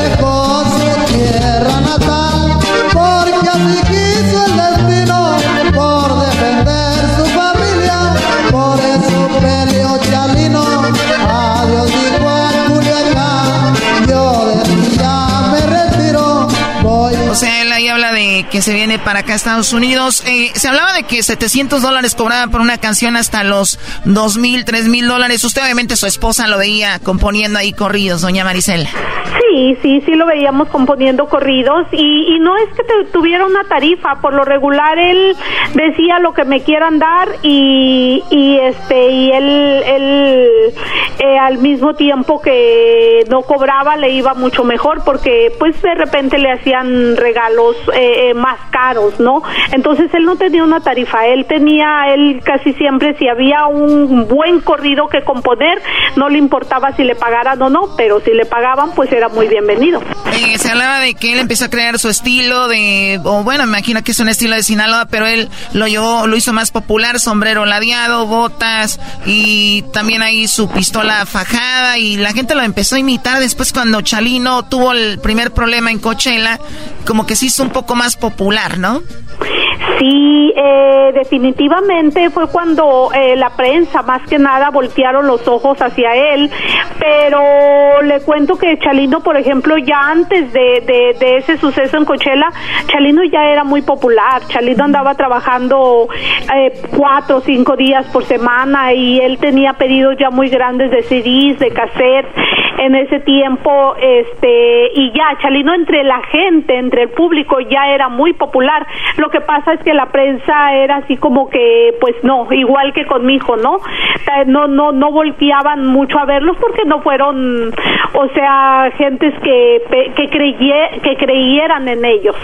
Que se viene para acá a Estados Unidos. Eh, se hablaba de que 700 dólares cobraba por una canción hasta los 2 mil, 3 mil dólares. Usted obviamente su esposa lo veía componiendo ahí corridos, doña Maricela. Sí, sí, sí lo veíamos componiendo corridos y, y no es que tuviera una tarifa, por lo regular él decía lo que me quieran dar y, y este y él, él eh, al mismo tiempo que no cobraba le iba mucho mejor porque pues de repente le hacían regalos eh, más caros, ¿no? Entonces él no tenía una tarifa, él tenía, él casi siempre si había un buen corrido que componer, no le importaba si le pagaran o no, pero si le pagaban pues era muy bienvenido. Eh, se hablaba de que él empezó a crear su estilo de, o bueno, me imagino que es un estilo de Sinaloa, pero él lo llevó, lo hizo más popular, sombrero ladeado, botas y también ahí su pistola fajada y la gente lo empezó a imitar después cuando Chalino tuvo el primer problema en Coachella, como que se hizo un poco más popular, ¿no? Sí, eh, definitivamente fue cuando eh, la prensa más que nada voltearon los ojos hacia él, pero le cuento que Chalino, por ejemplo, ya antes de, ese suceso en Coachella, Chalino ya era muy popular, Chalino andaba trabajando eh, cuatro o cinco días por semana y él tenía pedidos ya muy grandes de CDs, de cassettes en ese tiempo, este, y ya Chalino entre la gente, entre el público ya era muy popular. Lo que pasa es que la prensa era así como que, pues no, igual que con mi hijo, ¿no? No, no, no volteaban mucho a verlos porque no fueron, o sea, gentes que, que, que creyeran en ellos.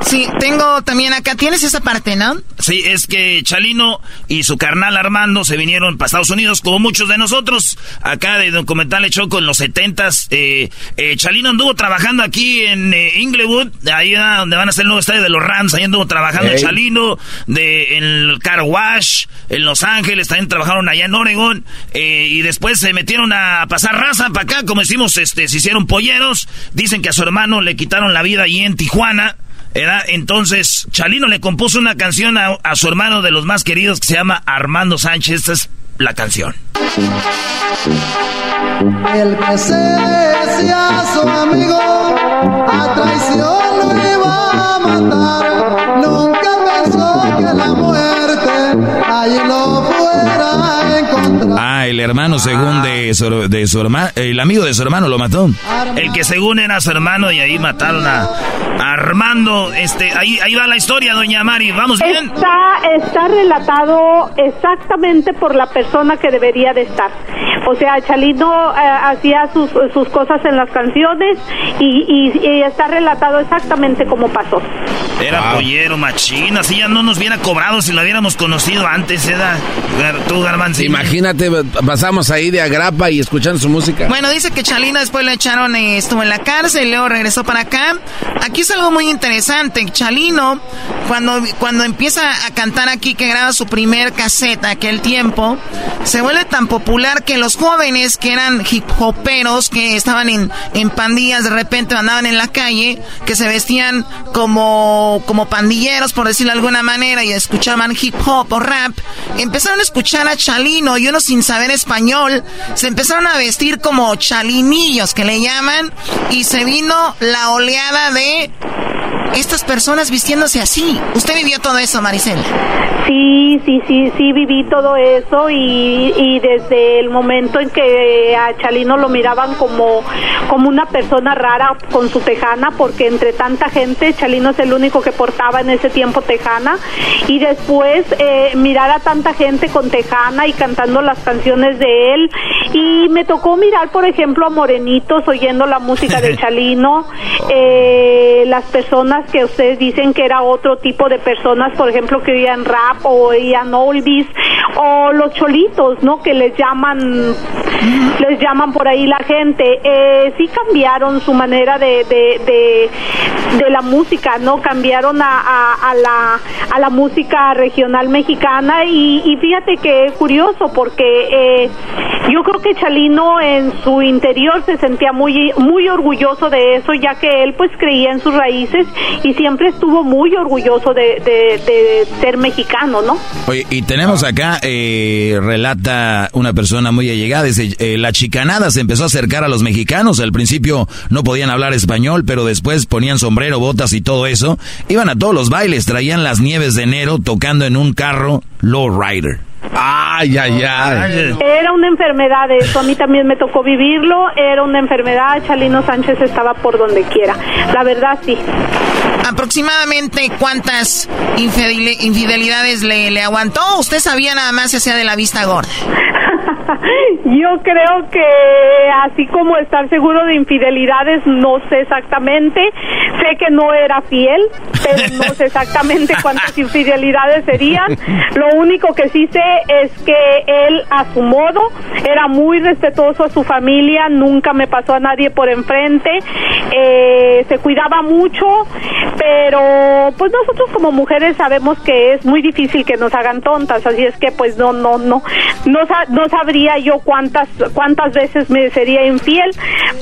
Sí, tengo también acá, tienes esa parte, ¿no? Sí, es que Chalino y su carnal Armando se vinieron para Estados Unidos, como muchos de nosotros, acá de documental hecho con los setentas. Eh, eh, Chalino anduvo trabajando aquí en eh, Inglewood, ahí donde van a ser el nuevo estadio de los Rams, ahí anduvo trabajando Chalino, de, en el Car Wash, en Los Ángeles, también trabajaron allá en Oregon, y después se metieron a pasar raza para acá, como decimos, este, se hicieron polleros, dicen que a su hermano le quitaron la vida allí en Tijuana, Era, entonces, Chalino le compuso una canción a, a, su hermano de los más queridos que se llama Armando Sánchez. Esta es la canción. El que se decía su amigo a traición lo iba a matar. Nunca pensó que la muerte allí lo. Ah, el hermano según de su, de su hermano, el amigo de su hermano lo mató. El que según era su hermano y ahí mataron a, Armando. Este, ahí, ahí va la historia, doña Mari. Vamos bien. Está, está relatado exactamente por la persona que debería de estar. O sea, Chalino eh, hacía sus, sus cosas en las canciones y, y- y está relatado exactamente como pasó. Era pollero, machín. Así ya no nos hubiera cobrado si lo hubiéramos conocido antes. Gar- Tú, Garbanzo. Imagínate, pasamos ahí de agrapa y escuchando su música. Bueno, dice que Chalino después lo echaron, eh, estuvo en la cárcel, luego regresó para acá. Aquí es algo muy interesante. Chalino, cuando, cuando empieza a cantar aquí, que graba su primer caseta aquel tiempo, se vuelve tan popular que los jóvenes que eran hip hoperos, que estaban en, en pandillas, de repente andaban en la calle, que se vestían como, como pandilleros, por decirlo de alguna manera, y escuchaban hip hop o rap, empezaron a escuchar a Chalino y uno sin saber español, se empezaron a vestir como chalinillos que le llaman, y se vino la oleada de estas personas vistiéndose así. ¿Usted vivió todo eso, Maricela? Sí, sí, sí, sí, viví todo eso y, y desde el momento en que a Chalino lo miraban como, como una persona rara con su tejana, porque entre tanta gente Chalino es el único que portaba en ese tiempo tejana, y después eh, mirar a tanta gente con tejana y cantando las canciones de él, y me tocó mirar, por ejemplo, a Morenitos oyendo la música de Chalino, eh, las personas que ustedes dicen que era otro tipo de personas, por ejemplo, que oían rap o oían oldies, o los cholitos, ¿no? Que les llaman, les llaman por ahí la gente. Eh, sí cambiaron su manera de, de, de, de la música, ¿no? Cambiaron a, a, a la, a la música regional mexicana y, y fíjate que es curioso porque eh, yo creo que Chalino en su interior se sentía muy, muy orgulloso de eso, ya que él pues creía en sus raíces y siempre estuvo muy orgulloso de, ser mexicano, ¿no? Oye, y tenemos acá, eh, relata una persona muy allegada, dice, eh, la chicanada se empezó a acercar a los mexicanos, al principio no podían hablar español, pero después ponían sombrero, botas y todo eso, iban a todos los bailes, traían las nieves de enero tocando en un carro lowrider. Ay, ay, ay. Era una enfermedad eso, a mí también me tocó vivirlo, era una enfermedad, Chalino Sánchez estaba por donde quiera, la verdad sí. Aproximadamente cuántas infideli- infidelidades le, le aguantó. Usted sabía nada más se hacía de la vista gorda. Yo creo que así como estar seguro de infidelidades, no sé exactamente. Sé que no era fiel, pero no sé exactamente cuántas infidelidades serían. Lo único que sí sé es que él, a su modo, era muy respetuoso a su familia, nunca me pasó a nadie por enfrente, eh, se cuidaba mucho, pero pues nosotros como mujeres sabemos que es muy difícil que nos hagan tontas, así es que pues no, no, no, no, no sabría yo cuántas, cuántas veces me sería infiel,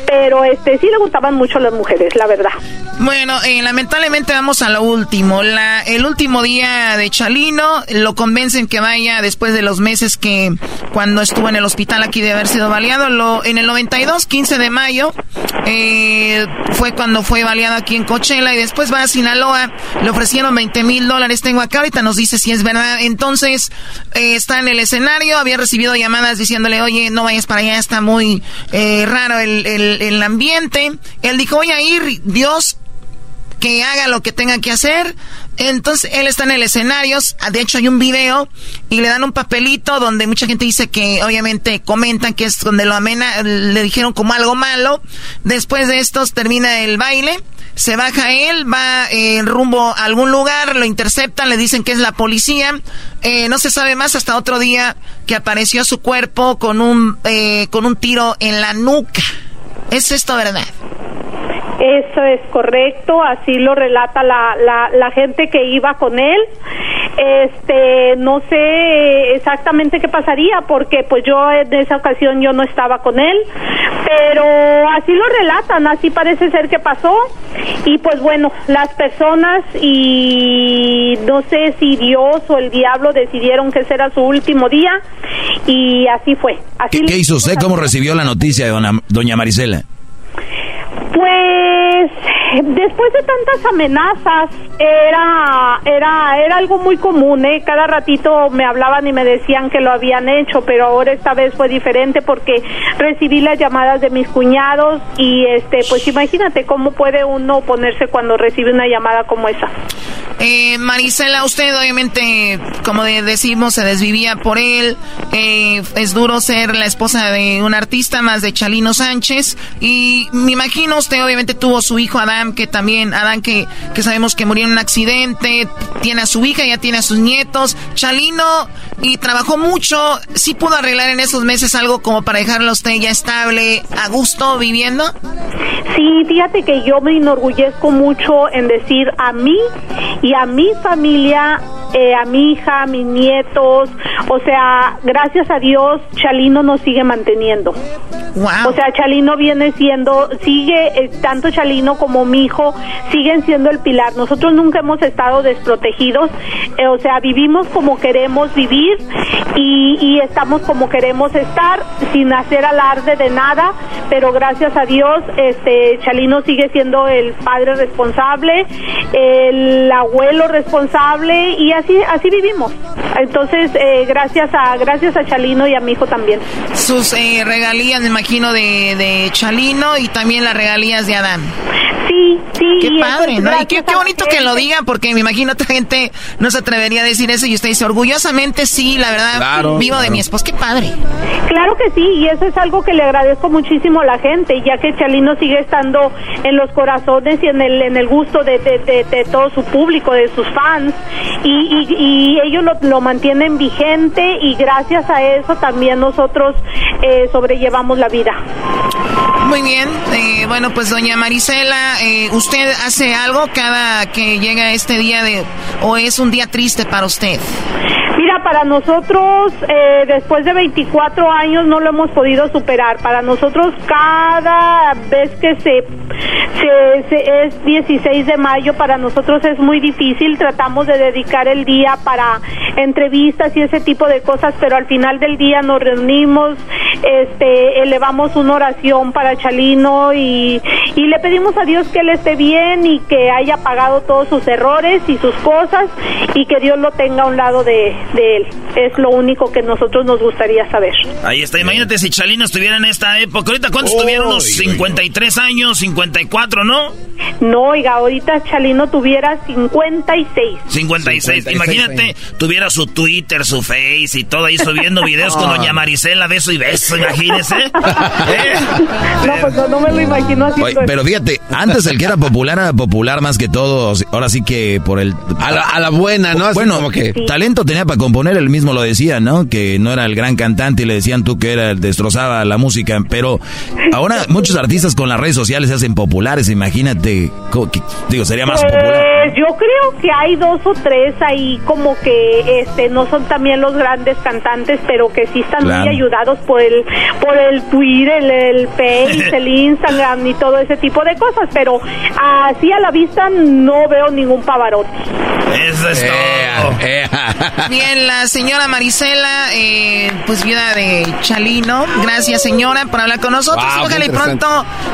pero este sí le gustaban mucho las mujeres, la verdad. Bueno, eh, lamentablemente vamos a lo último. La, el último día de Chalino lo convencen que vaya después de los meses que cuando estuvo en el hospital aquí de haber sido baleado. Lo, en el 92, 15 de mayo, eh, fue cuando fue baleado aquí en Coachella y después va a Sinaloa. Le ofrecieron 20 mil dólares. Tengo acá ahorita nos dice si es verdad. Entonces eh, está en el escenario. Había recibido llamadas diciéndole, oye, no vayas para allá, está muy eh, raro el, el, el ambiente. Él dijo, voy a ir, Dios que haga lo que tenga que hacer. Entonces él está en el escenario, de hecho hay un video y le dan un papelito donde mucha gente dice que obviamente comentan que es donde lo amena, le dijeron como algo malo. Después de estos termina el baile, se baja él, va en rumbo a algún lugar, lo interceptan, le dicen que es la policía. Eh, no se sabe más hasta otro día que apareció su cuerpo con un, eh, con un tiro en la nuca. ¿Es esto verdad? Eso es correcto, así lo relata la, la, la gente que iba con él. este, no sé exactamente qué pasaría porque pues yo en esa ocasión yo no estaba con él, pero así lo relatan, así parece ser que pasó y pues bueno, las personas y no sé si Dios o el diablo decidieron que ese era su último día y así fue. Así ¿Qué, hizo usted? ¿Cómo recibió la noticia de doña Marisela? Pues después de tantas amenazas era era era algo muy común, ¿eh? Cada ratito me hablaban y me decían que lo habían hecho, pero ahora esta vez fue diferente porque recibí las llamadas de mis cuñados y este pues imagínate cómo puede uno ponerse cuando recibe una llamada como esa. Eh, Marisela, usted obviamente, como decimos, se desvivía por él. Eh, es duro ser la esposa de un artista más de Chalino Sánchez. Y me imagino usted obviamente tuvo su hijo Adam, que también, Adam que, que sabemos que murió en un accidente, tiene a su hija, ya tiene a sus nietos. Chalino, y trabajó mucho, ¿sí pudo arreglar en esos meses algo como para dejarlo usted ya estable, a gusto, viviendo? Sí, fíjate que yo me enorgullezco mucho en decir a mí y a mi familia, eh, a mi hija, a mis nietos, o sea, gracias a Dios, Chalino nos sigue manteniendo. O sea, Chalino viene siendo, sigue, eh, tanto Chalino como mi hijo siguen siendo el pilar. Nosotros nunca hemos estado desprotegidos, eh, o sea, vivimos como queremos vivir y, y estamos como queremos estar, sin hacer alarde de nada, pero gracias a Dios, este, Chalino sigue siendo el padre responsable, el abuelo responsable y así, así vivimos. Entonces, eh, gracias a, gracias a Chalino y a mi hijo también. Sus regalías, me imagino, de, de Chalino y también las regalías de Adán. Sí, sí. Qué padre, ¿no? Y qué, bonito que lo diga, porque me imagino otra gente no se atrevería a decir eso y usted dice, orgullosamente sí, la verdad, vivo de mi esposo. Qué padre. Claro que sí, y eso es algo que le agradezco muchísimo a la gente, ya que Chalino sigue estando en los corazones y en el, en el gusto de, de, todo su público, de sus fans, y, y, ellos lo, lo, mantienen vigente y gracias a eso también nosotros eh, sobrellevamos la vida. Muy bien, eh, bueno, pues doña Marisela, eh, ¿usted hace algo cada que llega este día de, o es un día triste para usted? Mira, para nosotros, eh, después de 24 años, no lo hemos podido superar. Para nosotros, cada vez que se, se, es 16 de mayo, para nosotros es muy difícil. Tratamos de dedicar el día para entrevistas y ese tipo de cosas, pero al final del día nos reunimos, este, elevamos una oración para Chalino y, y le pedimos a Dios que él esté bien y que haya pagado todos sus errores y sus cosas y que Dios lo tenga a un lado de, de él. Es lo único que nosotros nos gustaría saber. Ahí está, imagínate si Chalino estuviera en esta época. Ahorita, ¿cuántos tuvieron? Unos 53 años, 54, ¿no? No, oiga, ahorita Chalino tuviera 56. 56. Imagínate, tuviera su Twitter, su Face y todo ahí subiendo videos con doña Marisela, beso y beso, imagínese. ¿Eh? No, pues no, me lo imagino así. Pues. pero fíjate, antes el que era popular era popular más que todos. Ahora sí que por el... A la, buena, ¿no? bueno, como que... talento tenía para componer, él mismo lo decía, ¿no? Que no era el gran cantante y le decían tú que era destrozaba la música, pero ahora muchos artistas con las redes sociales se hacen populares, imagínate, digo, sería más pues, popular. Yo creo que hay dos o tres ahí como que este no son también los grandes cantantes, pero que sí están muy ayudados por el por el Twitter, el, el Face, el Instagram y todo ese tipo de cosas, pero así a la vista no veo ningún pavarotti. Eso es todo. Bien, la señora Marisela, eh, pues viuda de Chalino. Gracias, señora, por hablar con nosotros. Ojalá y pronto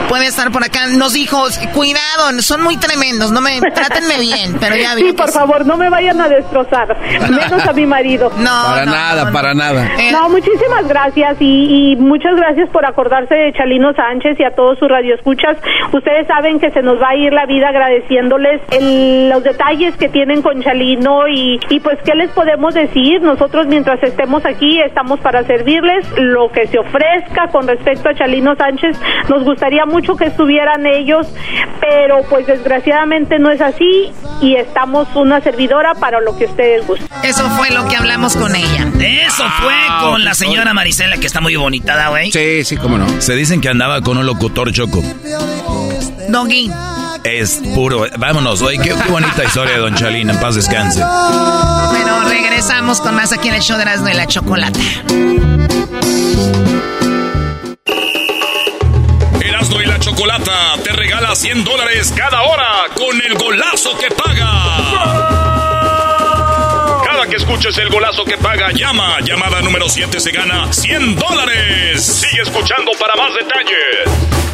puede estar por acá. Nos dijo, cuidado, son muy tremendos, no me, trátenme bien, pero ya Sí, por favor, no me vayan a destrozar, menos a mi marido. No, Para nada, para nada. Eh, no, muchísimas gracias y, muchas gracias por acordarse de Chalino Sánchez y a todos sus radioescuchas. Ustedes saben que se nos va a ir la vida agradeciéndoles los detalles que tienen con Chalino y, y pues qué les podemos decir. Nosotros mientras estemos aquí estamos para servirles lo que se ofrezca con respecto a Chalino Sánchez. Nos gustaría mucho que estuvieran ellos, pero pues desgraciadamente no es así y estamos una servidora para lo que ustedes gusten. Eso fue lo que hablamos con ella. Eso fue con la señora Marisela, que está muy bonita, güey? Sí, sí, cómo no. Se dicen que andaba con un locutor choco. Doggy. es puro. Vámonos, oye, qué, bonita historia de Don Chalín, en paz descanse. Bueno, regresamos con más aquí en el show de Erasmo y la Chocolata. Erasmo y la Chocolata te regala 100 dólares cada hora con el golazo que paga que escuches el golazo que paga, llama. Llamada número 7 se gana 100 dólares. Sigue escuchando para más detalles.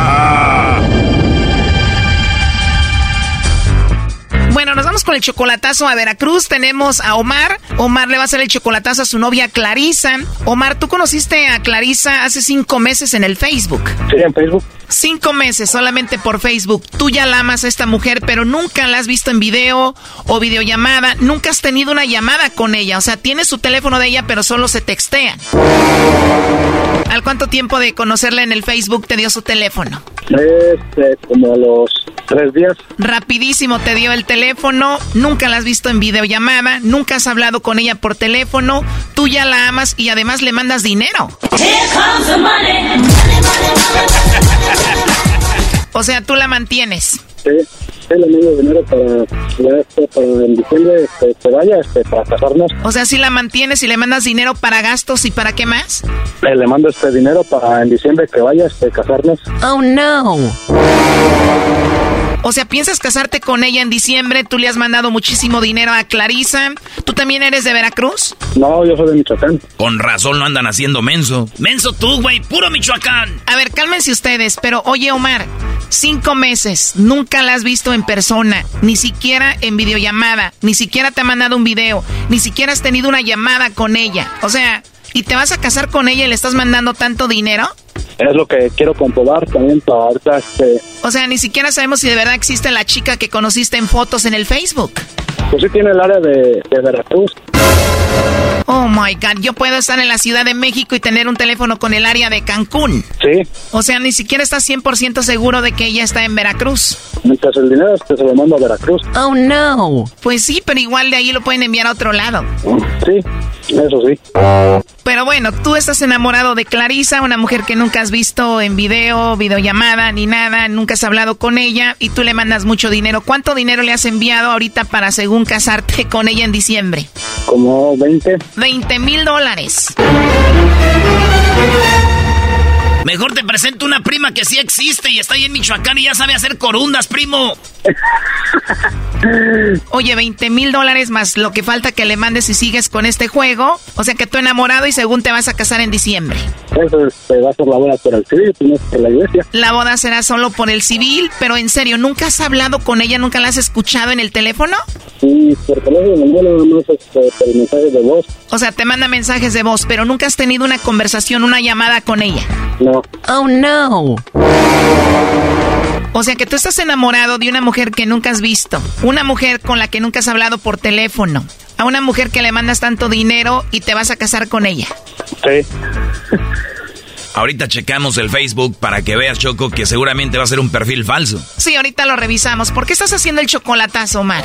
con el chocolatazo a Veracruz. Tenemos a Omar. Omar le va a hacer el chocolatazo a su novia Clarisa. Omar, tú conociste a Clarisa hace cinco meses en el Facebook. Sí, en Facebook. Cinco meses solamente por Facebook. Tú ya la amas a esta mujer, pero nunca la has visto en video o videollamada. Nunca has tenido una llamada con ella. O sea, tienes su teléfono de ella, pero solo se textean. ¿Al cuánto tiempo de conocerla en el Facebook te dio su teléfono? Este, como a los tres días. Rapidísimo te dio el teléfono. Nunca la has visto en videollamada. Nunca has hablado con ella por teléfono. Tú ya la amas y además le mandas dinero. O sea, tú la mantienes. Sí, sí le dinero para, este, para en diciembre este, que vaya este, para casarnos. O sea, si la mantienes y le mandas dinero para gastos y para qué más? Eh, le mando este dinero para en diciembre que vaya este, casarnos. Oh, no. O sea, ¿piensas casarte con ella en diciembre? Tú le has mandado muchísimo dinero a Clarisa. ¿Tú también eres de Veracruz? No, yo soy de Michoacán. Con razón no andan haciendo menso. Menso tú, güey, puro Michoacán. A ver, cálmense ustedes, pero oye, Omar, cinco meses, nunca la has visto en persona, ni siquiera en videollamada, ni siquiera te ha mandado un video, ni siquiera has tenido una llamada con ella. O sea, ¿y te vas a casar con ella y le estás mandando tanto dinero? Es lo que quiero comprobar también para ahorita este... O sea, ni siquiera sabemos si de verdad existe la chica que conociste en fotos en el Facebook. Pues sí tiene el área de, de Veracruz. Oh my God, yo puedo estar en la Ciudad de México y tener un teléfono con el área de Cancún. Sí. O sea, ni siquiera estás 100% seguro de que ella está en Veracruz. Mientras el dinero este se lo mando a Veracruz. Oh no. Pues sí, pero igual de ahí lo pueden enviar a otro lado. Sí, eso sí. Pero bueno, tú estás enamorado de Clarisa, una mujer que nunca has visto en video, videollamada, ni nada, nunca has hablado con ella y tú le mandas mucho dinero. ¿Cuánto dinero le has enviado ahorita para según casarte con ella en diciembre? Como 20. 20 mil dólares. Mejor te presento una prima que sí existe y está ahí en Michoacán y ya sabe hacer corundas, primo. Oye, 20 mil dólares más lo que falta que le mandes si sigues con este juego. O sea que tú enamorado y según te vas a casar en diciembre. Eso este, va a ser la boda por el civil, no por la iglesia. La boda será solo por el civil, pero en serio, ¿nunca has hablado con ella? ¿Nunca la has escuchado en el teléfono? Sí, por teléfono, nada más este, por mensajes de voz. O sea, te manda mensajes de voz, pero nunca has tenido una conversación, una llamada con ella. No. Oh, no. O sea que tú estás enamorado de una mujer que nunca has visto, una mujer con la que nunca has hablado por teléfono, a una mujer que le mandas tanto dinero y te vas a casar con ella. Sí. Ahorita checamos el Facebook para que veas, Choco, que seguramente va a ser un perfil falso. Sí, ahorita lo revisamos. ¿Por qué estás haciendo el chocolatazo, Omar?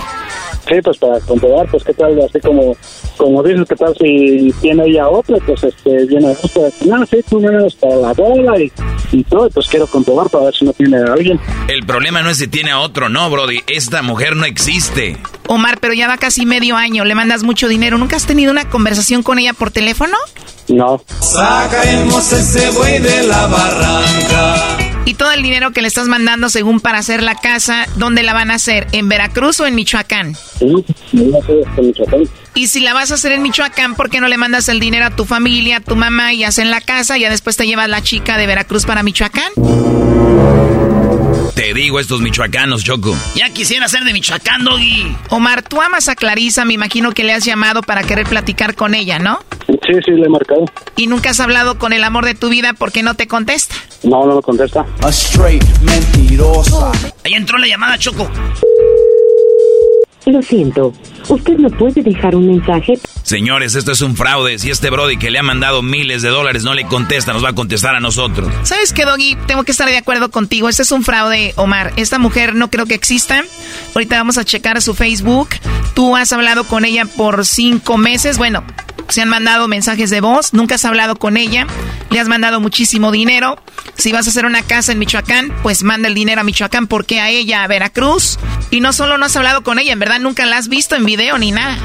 Sí, pues para comprobar, pues qué tal, así como, como dices, qué tal si tiene ella otra, pues este, viene otra, no, sí, tú vienes para la bola y, y todo, pues quiero comprobar para ver si no tiene a alguien. El problema no es si tiene a otro, no, Brody, esta mujer no existe. Omar, pero ya va casi medio año, le mandas mucho dinero, ¿nunca has tenido una conversación con ella por teléfono? No. Sacaremos ese buey de la barranca. Y todo el dinero que le estás mandando según para hacer la casa, ¿dónde la van a hacer? ¿En Veracruz o en Michoacán? Sí, en Michoacán. Y si la vas a hacer en Michoacán, ¿por qué no le mandas el dinero a tu familia, a tu mamá y hacen la casa y ya después te llevas la chica de Veracruz para Michoacán? Te digo estos michoacanos, Choco. Ya quisiera ser de Michoacán, Doggy. Omar, tú amas a Clarisa, me imagino que le has llamado para querer platicar con ella, ¿no? Sí, sí, le he marcado. Y nunca has hablado con el amor de tu vida porque no te contesta. No, no me contesta. A straight mentirosa. Ahí entró la llamada, Choco. Lo siento, usted no puede dejar un mensaje. Señores, esto es un fraude. Si este Brody que le ha mandado miles de dólares no le contesta, nos va a contestar a nosotros. ¿Sabes qué, Doggy? Tengo que estar de acuerdo contigo. Este es un fraude, Omar. Esta mujer no creo que exista. Ahorita vamos a checar su Facebook. Tú has hablado con ella por cinco meses. Bueno, se han mandado mensajes de voz, nunca has hablado con ella, le has mandado muchísimo dinero. Si vas a hacer una casa en Michoacán, pues manda el dinero a Michoacán, porque a ella a Veracruz. Y no solo no has hablado con ella, en verdad nunca la has visto en video ni nada.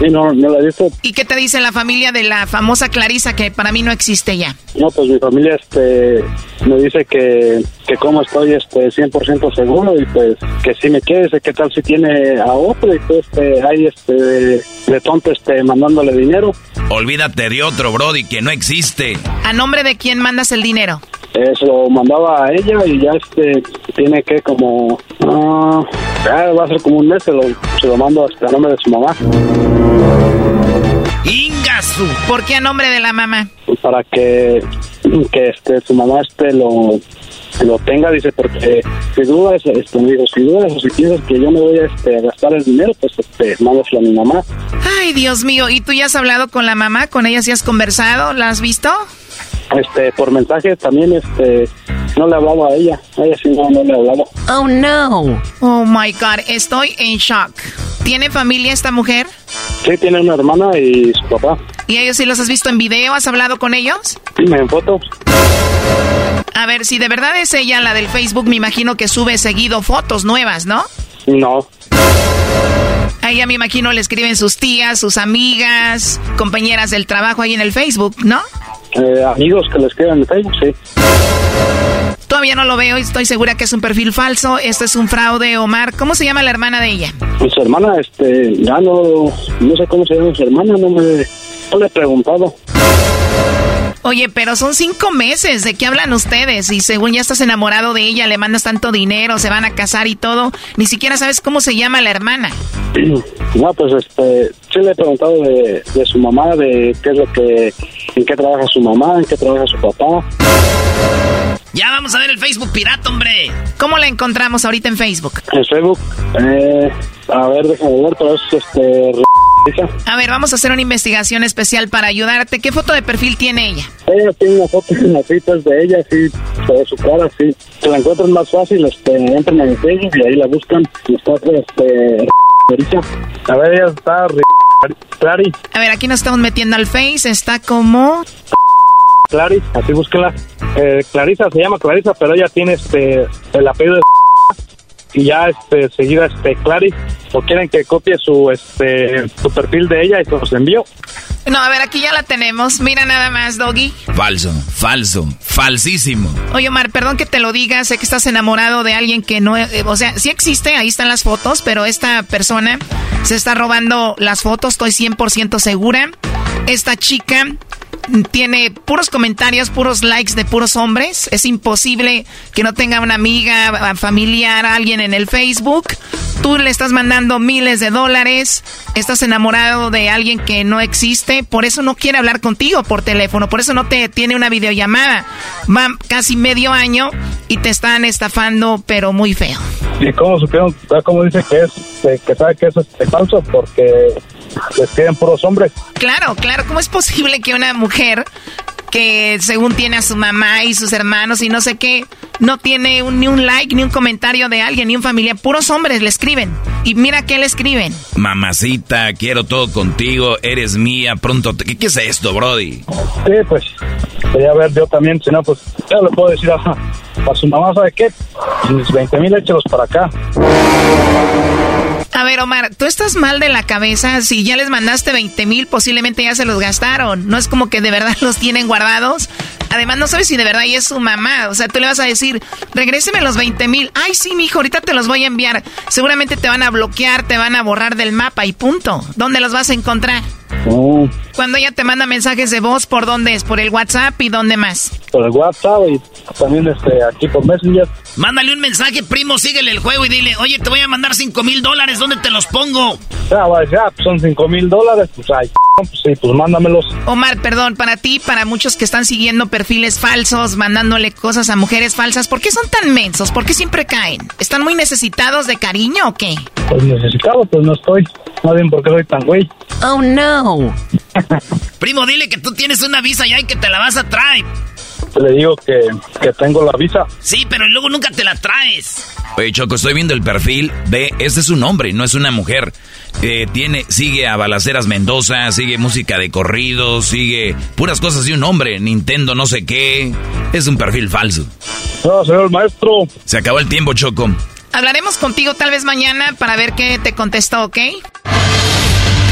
Sí, no, no la he visto. ¿Y qué te dice la familia de la famosa Clarisa que para mí no existe ya? No, pues mi familia este, me dice que, que como estoy este, 100% seguro y pues que si me quede, qué tal si tiene a otro y pues este, hay este, de tonto este, mandándole dinero. Olvídate de otro, Brody, que no existe. ¿A nombre de quién mandas el dinero? Eso lo mandaba a ella y ya este tiene que como ah, ya va a ser como un mes se lo, se lo mando hasta a nombre de su mamá. Ingasu. ¿Por qué a nombre de la mamá? Para que, que este su mamá este lo lo tenga, dice, porque si dudas, este, digo, si dudas o si piensas que yo me voy a, este, gastar el dinero, pues este, mándaselo a mi mamá. Ay, Dios mío, ¿y tú ya has hablado con la mamá? ¿Con ella sí has conversado? ¿La has visto? Este, por mensaje también, este, no le hablaba a ella, a ella sí no, no le hablaba. Oh, no. Oh, my God, estoy en shock. ¿Tiene familia esta mujer? Sí, tiene una hermana y su papá. ¿Y ellos sí los has visto en video? ¿Has hablado con ellos? Sí, en fotos. A ver, si de verdad es ella la del Facebook, me imagino que sube seguido fotos nuevas, ¿no? No. A ella me imagino le escriben sus tías, sus amigas, compañeras del trabajo ahí en el Facebook, ¿no? Eh, amigos que le escriben en Facebook, sí. Todavía no lo veo y estoy segura que es un perfil falso. Esto es un fraude, Omar. ¿Cómo se llama la hermana de ella? Pues su hermana, este, ya no, no sé cómo se llama su hermana, no me, no le he preguntado. Oye, pero son cinco meses. ¿De qué hablan ustedes? Y según ya estás enamorado de ella, le mandas tanto dinero, se van a casar y todo. Ni siquiera sabes cómo se llama la hermana. No, pues este, sí le he preguntado de, de su mamá, de qué es lo que, en qué trabaja su mamá, en qué trabaja su papá. Ya vamos a ver el Facebook pirata, hombre. ¿Cómo la encontramos ahorita en Facebook? En Facebook, eh, a ver, déjame ver, pero es este. A ver, vamos a hacer una investigación especial para ayudarte. ¿Qué foto de perfil tiene ella? Ella tiene una foto en las citas de ella, sí, de su cara, sí. Se la encuentran más fácil, este, entran en Facebook y ahí la buscan. Y está, este, A ver, ella está, Clary. A ver, aquí nos estamos metiendo al Face, está como... Clary, así búsquela. Eh, Clarisa se llama Clarisa, pero ella tiene este el apellido de y ya este seguida este Clary o quieren que copie su este su perfil de ella y se los envío. No, a ver, aquí ya la tenemos. Mira nada más, Doggy. Falso, falso, falsísimo. Oye, Omar, perdón que te lo diga. Sé que estás enamorado de alguien que no... eh, o sea, sí existe, ahí están las fotos, pero esta persona se está robando las fotos, estoy 100% segura. Esta chica tiene puros comentarios, puros likes de puros hombres. Es imposible que no tenga una amiga, familiar, alguien en el Facebook. Tú le estás mandando miles de dólares, estás enamorado de alguien que no existe, por eso no quiere hablar contigo por teléfono, por eso no te tiene una videollamada. Va casi medio año y te están estafando, pero muy feo. ¿Y cómo supieron? ¿Cómo dice que eh, que sabe que eso es falso? Porque les queden puros hombres. Claro, claro. ¿Cómo es posible que una mujer que según tiene a su mamá y sus hermanos y no sé qué, no tiene un- ni un like, ni un comentario de alguien, ni un familiar? Puros hombres le escriben. Y mira qué le escriben. Mamacita, quiero todo contigo, eres mía, pronto... te- ¿Qué, qué es esto, Brody? Sí, pues, quería ver yo también, si no, pues, ya le puedo decir a, a su mamá, ¿sabe qué? Mis 20 mil échelos para acá. A ver, Omar, tú estás mal de la cabeza. Si ya les mandaste 20 mil, posiblemente ya se los gastaron. No es como que de verdad los tienen guardados. Además, no sabes si de verdad ella es su mamá. O sea, tú le vas a decir, regréseme los 20 mil. Ay, sí, mijo, ahorita te los voy a enviar. Seguramente te van a bloquear, te van a borrar del mapa y punto. ¿Dónde los vas a encontrar? Oh, Cuando ella te manda mensajes de voz, ¿por dónde es? ¿Por el WhatsApp y dónde más? por el WhatsApp y también este, aquí por Messenger. Mándale un mensaje, primo, síguele el juego y dile, oye, te voy a mandar 5 mil dólares, ¿dónde te los pongo? Ya, va, ya, pues, son 5 mil dólares, pues, ay, pues sí, pues mándamelos. Omar, perdón, para ti, para muchos que están siguiendo perfiles falsos, mandándole cosas a mujeres falsas, ¿por qué son tan mensos? ¿Por qué siempre caen? ¿Están muy necesitados de cariño o qué? Pues necesitado, pues no estoy. No bien por qué soy tan güey. Oh, no. Primo, dile que tú tienes una visa ya y que te la vas a traer. Le digo que, que tengo la visa. Sí, pero luego nunca te la traes. Oye, Choco, estoy viendo el perfil. Ve, este es un hombre, no es una mujer. Eh, tiene, sigue a Balaceras Mendoza, sigue música de corrido, sigue puras cosas de un hombre, Nintendo no sé qué. Es un perfil falso. No, señor maestro. Se acabó el tiempo, Choco. Hablaremos contigo tal vez mañana para ver qué te contestó, ¿ok?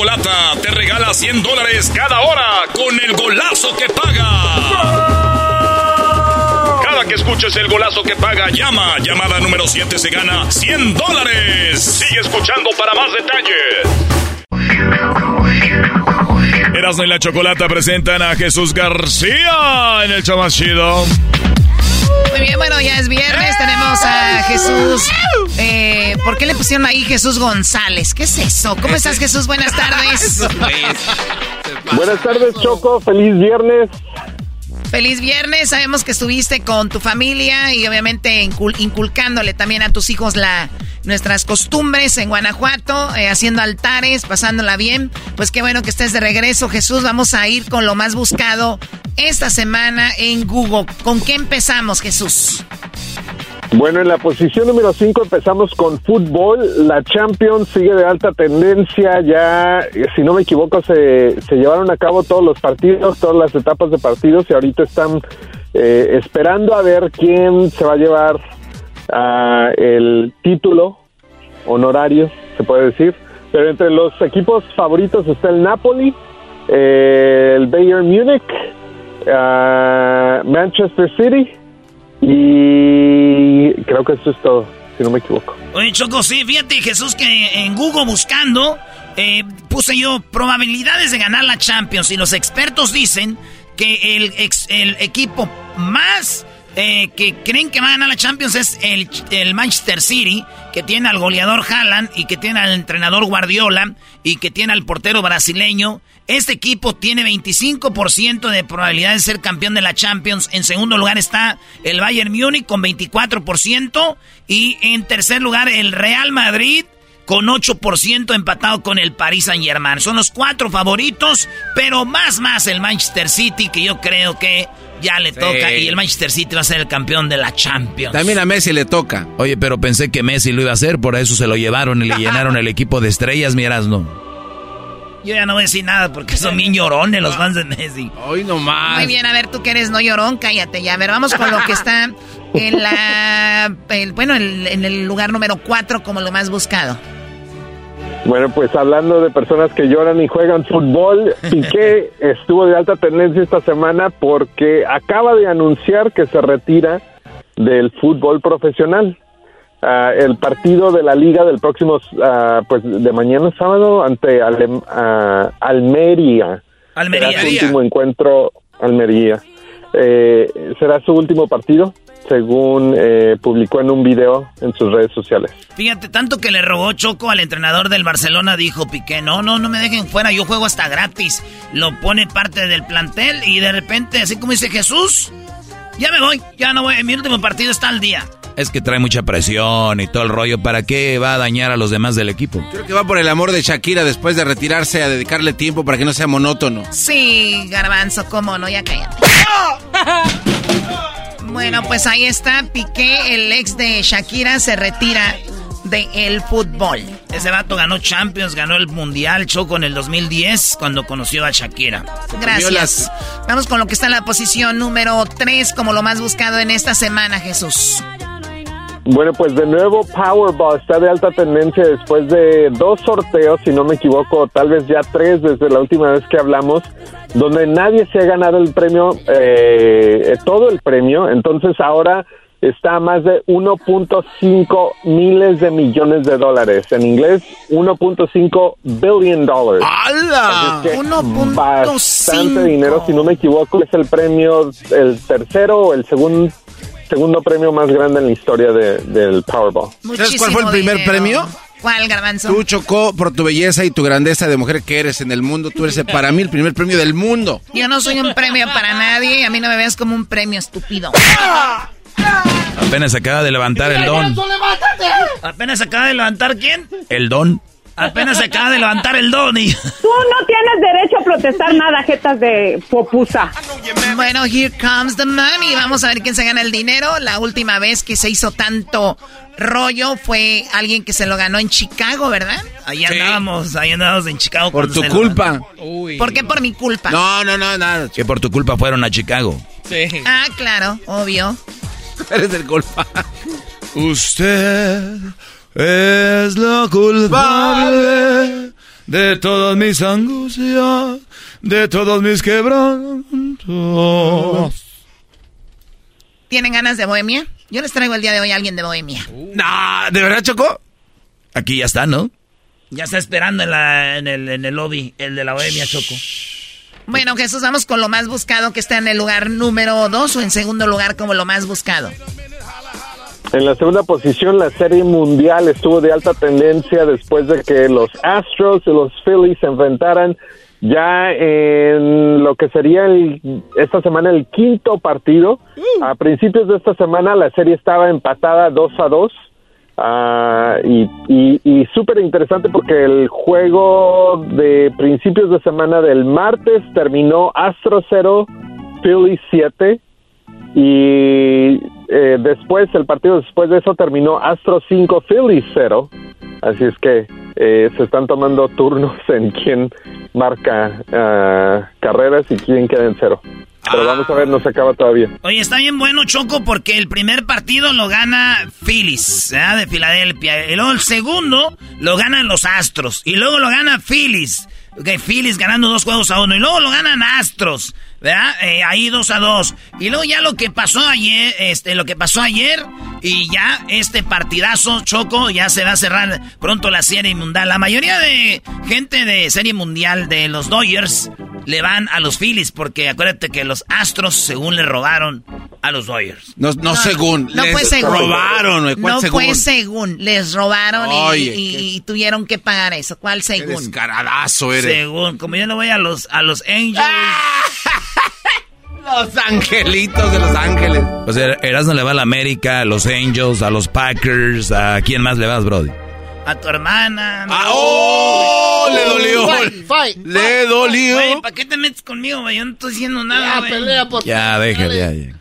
Chocolata te regala 100 dólares cada hora con el golazo que paga. Cada que escuches el golazo que paga, llama. Llamada número 7 se gana 100 dólares. Sigue escuchando para más detalles. Erasmo y la chocolata presentan a Jesús García en el show más chido. Muy bien, bueno, ya es viernes, tenemos a Jesús. Eh, ¿Por qué le pusieron ahí Jesús González? ¿Qué es eso? ¿Cómo estás, Jesús? Buenas tardes. Buenas tardes, Choco. Feliz viernes. Feliz viernes. Sabemos que estuviste con tu familia y obviamente incul- inculcándole también a tus hijos la nuestras costumbres en Guanajuato, eh, haciendo altares, pasándola bien. Pues qué bueno que estés de regreso, Jesús. Vamos a ir con lo más buscado esta semana en Google. ¿Con qué empezamos, Jesús? Bueno, en la posición número 5 empezamos con fútbol. La Champions sigue de alta tendencia. Ya, eh, si no me equivoco, se, se llevaron a cabo todos los partidos, todas las etapas de partidos y ahorita están eh, esperando a ver quién se va a llevar ah, el título honorario, se puede decir. Pero entre los equipos favoritos está el Napoli, eh, el Bayern Múnich, ah, Manchester City y creo que eso es todo, si no me equivoco. Oye, Choco, sí, fíjate, Jesús, que en Google buscando, eh, puse yo probabilidades de ganar la Champions y los expertos dicen que el, ex- el equipo más eh, que creen que va a ganar la Champions es el, el Manchester City, que tiene al goleador Haaland y que tiene al entrenador Guardiola y que tiene al portero brasileño. Este equipo tiene 25% de probabilidad de ser campeón de la Champions. En segundo lugar está el Bayern Múnich con 24% y en tercer lugar el Real Madrid con 8% empatado con el Paris Saint Germain. Son los cuatro favoritos, pero más más el Manchester City que yo creo que ya le toca y el Manchester City va a ser el campeón de la Champions. También a Messi le toca. Oye, pero pensé que Messi lo iba a hacer, por eso se lo llevaron y le llenaron el equipo de estrellas, miras, no. Yo ya no voy a decir nada porque son bien llorones los fans de Messi. Hoy nomás. Muy bien, a ver, tú que eres no llorón, cállate ya. A ver, vamos con lo que está en la. el- bueno, el- en el lugar número 4 como lo más buscado. Bueno, pues hablando de personas que lloran y juegan fútbol, Piqué estuvo de alta tendencia esta semana porque acaba de anunciar que se retira del fútbol profesional. Ah, el partido de la liga del próximo, ah, pues de mañana sábado ante Alem- ah, Almería. Almería. Será su último encuentro, Almería. Eh, será su último partido, según eh, publicó en un video en sus redes sociales. Fíjate, tanto que le rogó Choco al entrenador del Barcelona, dijo Piqué, no, no, no me dejen fuera, yo juego hasta gratis. Lo pone parte del plantel y de repente, así como dice Jesús, ya me voy, ya no voy, mi último partido está al día. Es que trae mucha presión y todo el rollo. ¿Para qué va a dañar a los demás del equipo? Creo que va por el amor de Shakira después de retirarse a dedicarle tiempo para que no sea monótono. Sí, garbanzo, cómo no, ya cállate. Bueno, pues ahí está, Piqué, el ex de Shakira, se retira del el fútbol. Ese vato ganó Champions, ganó el Mundial, Choco en el 2010 cuando conoció a Shakira. Gracias. Vamos con lo que está en la posición número 3 como lo más buscado en esta semana, Jesús. Bueno, pues de nuevo Powerball está de alta tendencia después de dos sorteos, si no me equivoco, tal vez ya tres desde la última vez que hablamos, donde nadie se ha ganado el premio, eh, todo el premio. Entonces ahora está a más de 1.5 miles de millones de dólares. En inglés, 1.5 billion dollars. ¡Hala! 1.5. Bastante dinero, si no me equivoco, es el premio, el tercero o el segundo segundo premio más grande en la historia de, del Powerball. ¿Sabes cuál fue el primer premio? ¿Cuál, Garbanzo? Tú chocó por tu belleza y tu grandeza de mujer que eres en el mundo. Tú eres para mí el primer premio del mundo. Yo no soy un premio para nadie. A mí no me veas como un premio estúpido. Apenas acaba de levantar el don. ¿Apenas acaba de levantar quién? El don. Apenas se acaba de levantar el don y... Tú no tienes derecho a protestar nada, jetas de popusa. Bueno, here comes the money. Vamos a ver quién se gana el dinero. La última vez que se hizo tanto rollo fue alguien que se lo ganó en Chicago, ¿verdad? Ahí andábamos, ahí andábamos en Chicago. Por tu culpa. ¿Por qué por mi culpa? No, no, no, nada. Que por tu culpa fueron a Chicago. Sí. Ah, claro, obvio. Eres el culpa. Usted es la culpable de todas mis angustias, de todos mis quebrantos. ¿Tienen ganas de bohemia? Yo les traigo el día de hoy a alguien de bohemia. No, ¿de verdad, Choco? Aquí ya está, ¿no? Ya está esperando en, la, en, el, en el lobby, el de la bohemia, Choco. Bueno, Jesús, vamos con lo más buscado que está en el lugar número dos o en segundo lugar como lo más buscado. En la segunda posición, la Serie Mundial estuvo de alta tendencia después de que los Astros y los Phillies se enfrentaran ya en lo que sería esta semana el quinto partido. Uh. A principios de esta semana la serie estaba empatada 2 a 2. Ah, y, y, súper interesante porque el juego de principios de semana del martes terminó Astro 0, Phillies 7 y eh, después, el partido después de eso terminó Astro 5, Phillies 0. Así es que eh, se están tomando turnos en quién marca uh, carreras y quién queda en cero. Pero vamos a ver, no se acaba todavía. Oye, está bien bueno, Choco, porque el primer partido lo gana Phillies, de Filadelfia. Y luego el segundo lo ganan los Astros. Y luego lo gana Phillies. Ok, Phillies ganando dos juegos a uno. Y luego lo ganan Astros. ¿verdad? Eh, ahí dos a dos. Y luego ya lo que pasó ayer, este, lo que pasó ayer, y ya este partidazo, Choco, ya se va a cerrar pronto la serie mundial. La mayoría de gente de serie mundial de los Dodgers le van a los Phillies, porque acuérdate que los Astros, según le robaron a los Dodgers. No, no, según. No fue según. robaron. no fue según. Les robaron y, tuvieron que pagar eso. ¿Cuál según? Qué descaradazo eres. Según. Como yo no voy a los, a los Angels. Los angelitos de los ángeles. O sea, Erasmo le va a la América, a los Angels, a los Packers. ¿A quién más le vas, Brody? A tu hermana. Ah, ¡Oh! Le dolió. le dolió. Güey, ¿para qué te metes conmigo, güey? Yo no estoy diciendo nada, Ya, pelea por Ya, déjale, ya, ya.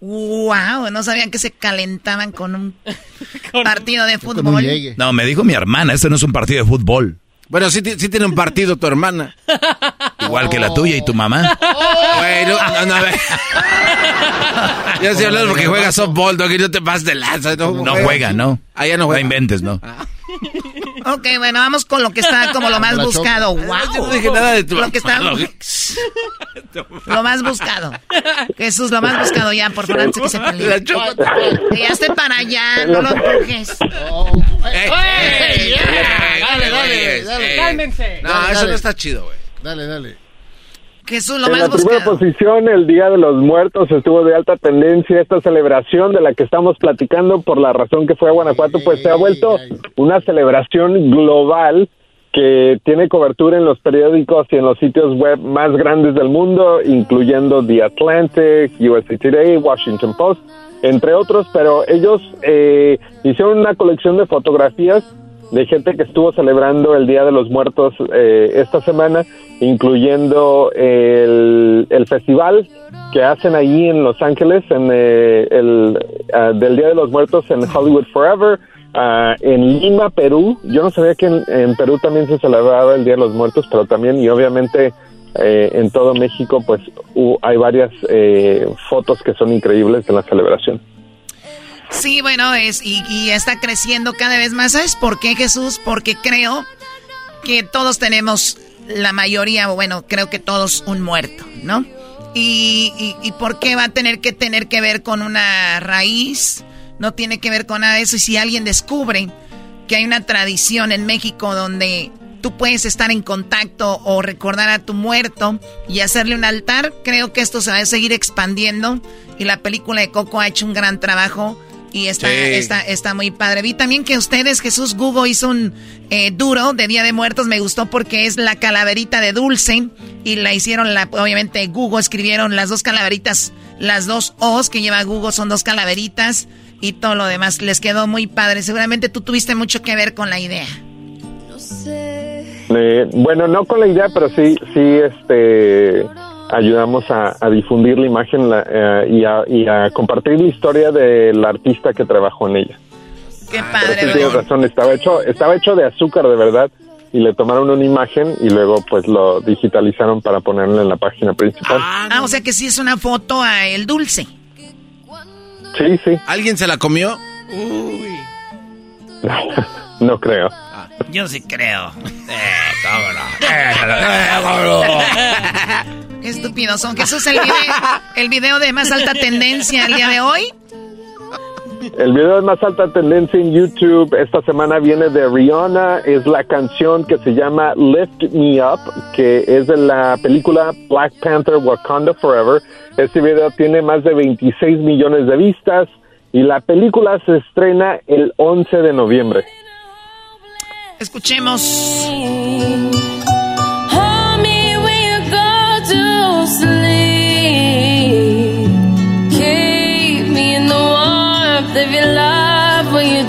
Wow, no sabían que se calentaban con un partido de fútbol. No, me dijo mi hermana, este no es un partido de fútbol. Bueno, sí, sí tiene un partido tu hermana. Igual que la tuya y tu mamá. Bueno, no, no, a ver. Ya estoy hablando porque juega softball, no, que no te pases de lanza. No, no juega, ¿no? Ah, ya no juega. No inventes, ¿no? Ok, bueno, vamos con lo que está como lo más buscado. Wow. No dije nada de tu Lo que está... Lo más buscado. Jesús, lo más buscado ya, por favor, antes que se pelee. Ya esté para allá, no lo empujes. Dale, dale, dale. Cálmense. No, eso no está chido, güey. Dale, dale. Jesús, lo en más la primera posición, el Día de los Muertos estuvo de alta tendencia. Esta celebración de la que estamos platicando, por la razón que fue a Guanajuato, pues se ha vuelto una celebración global que tiene cobertura en los periódicos y en los sitios web más grandes del mundo, incluyendo The Atlantic, USA Today, Washington Post, entre otros. Pero ellos eh, hicieron una colección de fotografías de gente que estuvo celebrando el Día de los Muertos eh, esta semana, incluyendo el, el festival que hacen ahí en Los Ángeles, en eh, el ah, del Día de los Muertos en Hollywood Forever, ah, en Lima, Perú. Yo no sabía que en, Perú también se celebraba el Día de los Muertos, pero también, y obviamente eh, en todo México, pues hay varias eh, fotos que son increíbles de la celebración. Sí, bueno, es y, y está creciendo cada vez más. ¿Sabes por qué, Jesús? Porque creo que todos tenemos, la mayoría, bueno, creo que todos un muerto, ¿no? Y, y, por qué va a tener que tener que ver con una raíz, no tiene que ver con nada de eso. Y si alguien descubre que hay una tradición en México donde tú puedes estar en contacto o recordar a tu muerto y hacerle un altar, creo que esto se va a seguir expandiendo. Y la película de Coco ha hecho un gran trabajo y está, está, está muy padre. Vi también que ustedes, Jesús Google hizo un eh, duro de Día de Muertos. Me gustó porque es la calaverita de Dulce. Y la hicieron, la, obviamente, Google escribieron las dos calaveritas, las dos O's que lleva Google son dos calaveritas. Y todo lo demás les quedó muy padre. Seguramente tú tuviste mucho que ver con la idea. No sé. Eh, bueno, no con la idea, pero sí, sí, este ayudamos a, difundir la imagen eh, y, a, compartir la historia del artista que trabajó en ella. Qué padre. tienes razón, estaba hecho, estaba hecho de azúcar de verdad y le tomaron una imagen y luego pues lo digitalizaron para ponerlo en la página principal. Ah, ah, o sea que sí es una foto a el dulce. Sí, sí. ¿Alguien se la comió? Uy. no creo. Yo sí creo. Qué estúpidos son. Jesús, el video, el video de más alta tendencia el día de hoy. El video de más alta tendencia en YouTube esta semana viene de Rihanna. Es la canción que se llama Lift Me Up, que es de la película Black Panther Wakanda Forever. Este video tiene más de 26 millones de vistas y la película se estrena el 11 de noviembre. Escuchemos.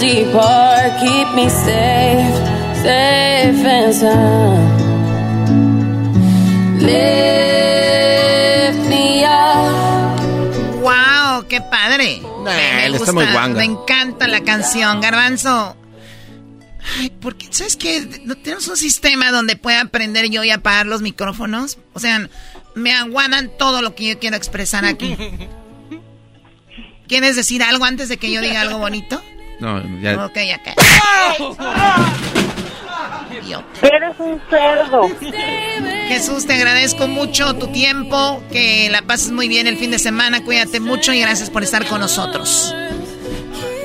Keep me safe, safe and sound. Lift me up. ¡Wow! ¡Qué padre! me, gusta, muy me encanta la canción, Garbanzo. Ay, porque, ¿sabes qué? ¿No tenemos un sistema donde pueda aprender yo y apagar los micrófonos? O sea, me aguadan todo lo que yo quiero expresar aquí. ¿Quieres decir algo antes de que yo diga algo bonito? No, ya. Ok, ya Eres un cerdo. Jesús, te agradezco mucho tu tiempo, que la pases muy bien el fin de semana, cuídate mucho y gracias por estar con nosotros.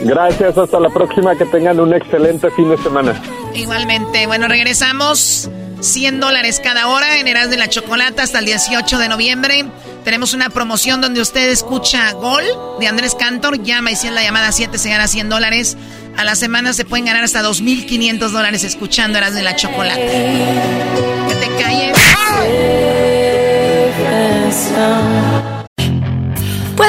Gracias, hasta la próxima, que tengan un excelente fin de semana. Igualmente, bueno, regresamos. 100 dólares cada hora en Eras de la Chocolata hasta el 18 de noviembre. Tenemos una promoción donde usted escucha Gol de Andrés Cantor. Llama y si es la llamada 7 se gana 100 dólares. A la semana se pueden ganar hasta 2.500 dólares escuchando Eras de la Chocolata. Que te calles.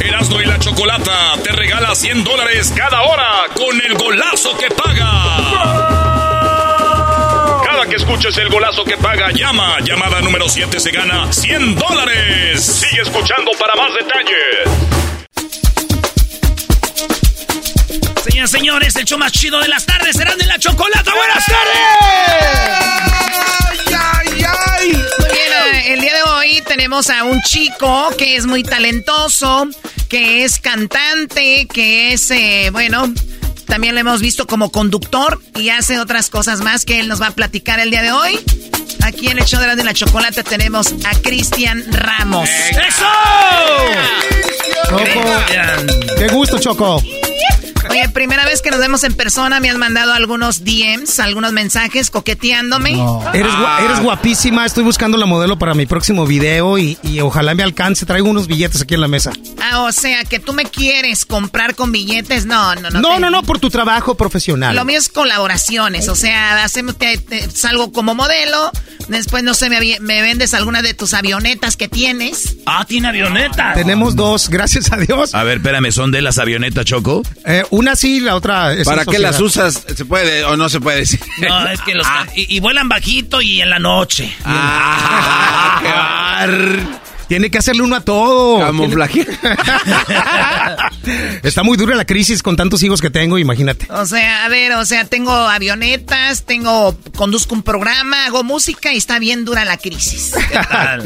Erasmo y la Chocolata te regala 100 dólares cada hora con el golazo que paga. Cada que escuches el golazo que paga, llama. Llamada número 7 se gana 100 dólares. Sigue escuchando para más detalles. Señoras señores, el show más chido de las tardes serán de la chocolata. ¡Buenas tardes! El día de hoy tenemos a un chico que es muy talentoso, que es cantante, que es, eh, bueno, también lo hemos visto como conductor y hace otras cosas más que él nos va a platicar el día de hoy. Aquí en el show de la chocolate tenemos a Cristian Ramos. ¡Eso! Choco. Qué gusto, Choco. Oye, primera vez que nos vemos en persona, me has mandado algunos DMs, algunos mensajes coqueteándome. Eres, gua- eres guapísima, estoy buscando la modelo para mi próximo video y, y ojalá me alcance. Traigo unos billetes aquí en la mesa. Ah, o sea, que tú me quieres comprar con billetes. No, no, no. No, te- no, no, por tu trabajo profesional. Lo mío es colaboraciones, o sea, hacemos, te- te- salgo como modelo, después, no sé, me, vendes alguna de tus avionetas que tienes. Ah, tiene avioneta. Tenemos dos, gracias a Dios. A ver, espérame, ¿son de las avionetas, Choco? Eh, una sí, la otra es ¿Para qué las usas? ¿Se puede o no se puede decir? No, es que los... Y, y vuelan bajito y en la noche. Tiene que hacerle uno a todo. Camuflaje. Está muy dura la crisis con tantos hijos que tengo, imagínate. O sea, a ver, o sea, tengo avionetas, tengo, conduzco un programa, hago música y está bien dura la crisis. ¿Qué tal?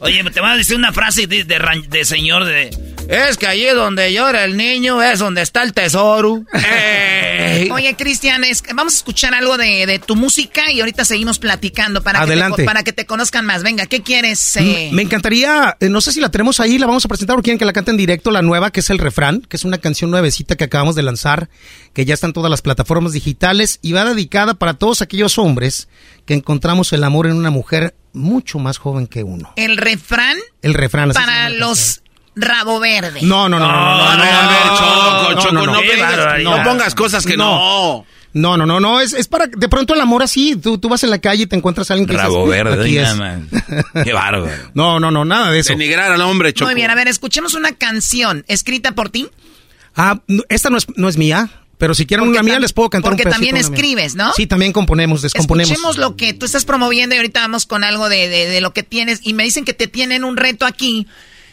Oye, te voy a decir una frase de, de ran- de señor de... Es que allí donde llora el niño es donde está el tesoro. Ey. Oye, Cristian, es- vamos a escuchar algo de, de tu música y ahorita seguimos platicando para, Que, Adelante. te, para que te conozcan más. Venga, ¿qué quieres? eh? Me encantaría, eh, no sé si la tenemos ahí, la vamos a presentar o quieren que la cante en directo, la nueva, que es el refrán, que es una canción nuevecita que acabamos de lanzar, que ya está en todas las plataformas digitales y va dedicada para todos aquellos hombres que encontramos el amor en una mujer mucho más joven que uno. El refrán El refrán. así para los rabo verde. No, no, no, no, no, no, a ver, a ver, Choco, no, Choco, no, no, no. vengas- no pongas cosas que no. No, no, no, no, es, es para de pronto el amor así. Tú, tú vas en la calle y te encuentras a alguien que Rabo dices, verde, aquí es. Qué bárbaro. No, no, no, nada de eso. Denigrar al hombre, Choco. Muy bien, a ver, escuchemos una canción escrita por ti. Ah, no, esta no es, no es mía, pero si quieren Porque una mía les puedo cantar porque un pedacito también mía. escribes, ¿no? Sí, también componemos, descomponemos. Escuchemos lo que tú estás promoviendo y ahorita vamos con algo de, de- de lo que tienes. Y me dicen que te tienen un reto aquí.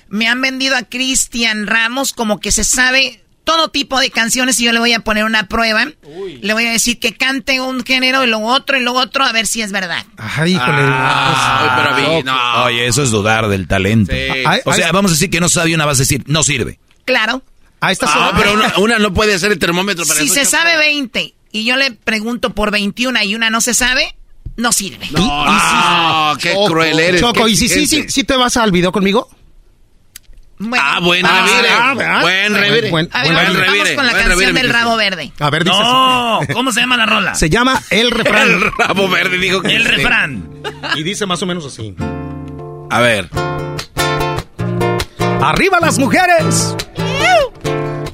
Me han vendido a Cristian Ramos como que se sabe todo tipo de canciones y yo le voy a poner una prueba. Le voy a decir que cante un género y luego otro y luego otro a ver si es verdad. Ay, híjole. Ah, pero a mí, no. Oye, eso es dudar del talento. O sea, vamos a decir que no sabe una, vas a decir, no sirve. Claro. Ah, esta Ah, pero una, una no puede ser el termómetro para Si se sabe 20 y yo le pregunto por 21 y una no se sabe, no sirve. No, no, qué Choco, cruel eres. Choco, ¿y si sí, sí, sí te vas al video conmigo? Ah, buen Ah, revire. ah, ¿verdad? Buen revire. Buen- A ver, buen vamos, revire. vamos con la buen canción revire, del rabo verde. A ver, dice No, ¿cómo se llama la rola? Se llama El Refrán. El rabo verde dijo que El sí. refrán. y dice más o menos así. A ver. ¡Arriba las mujeres!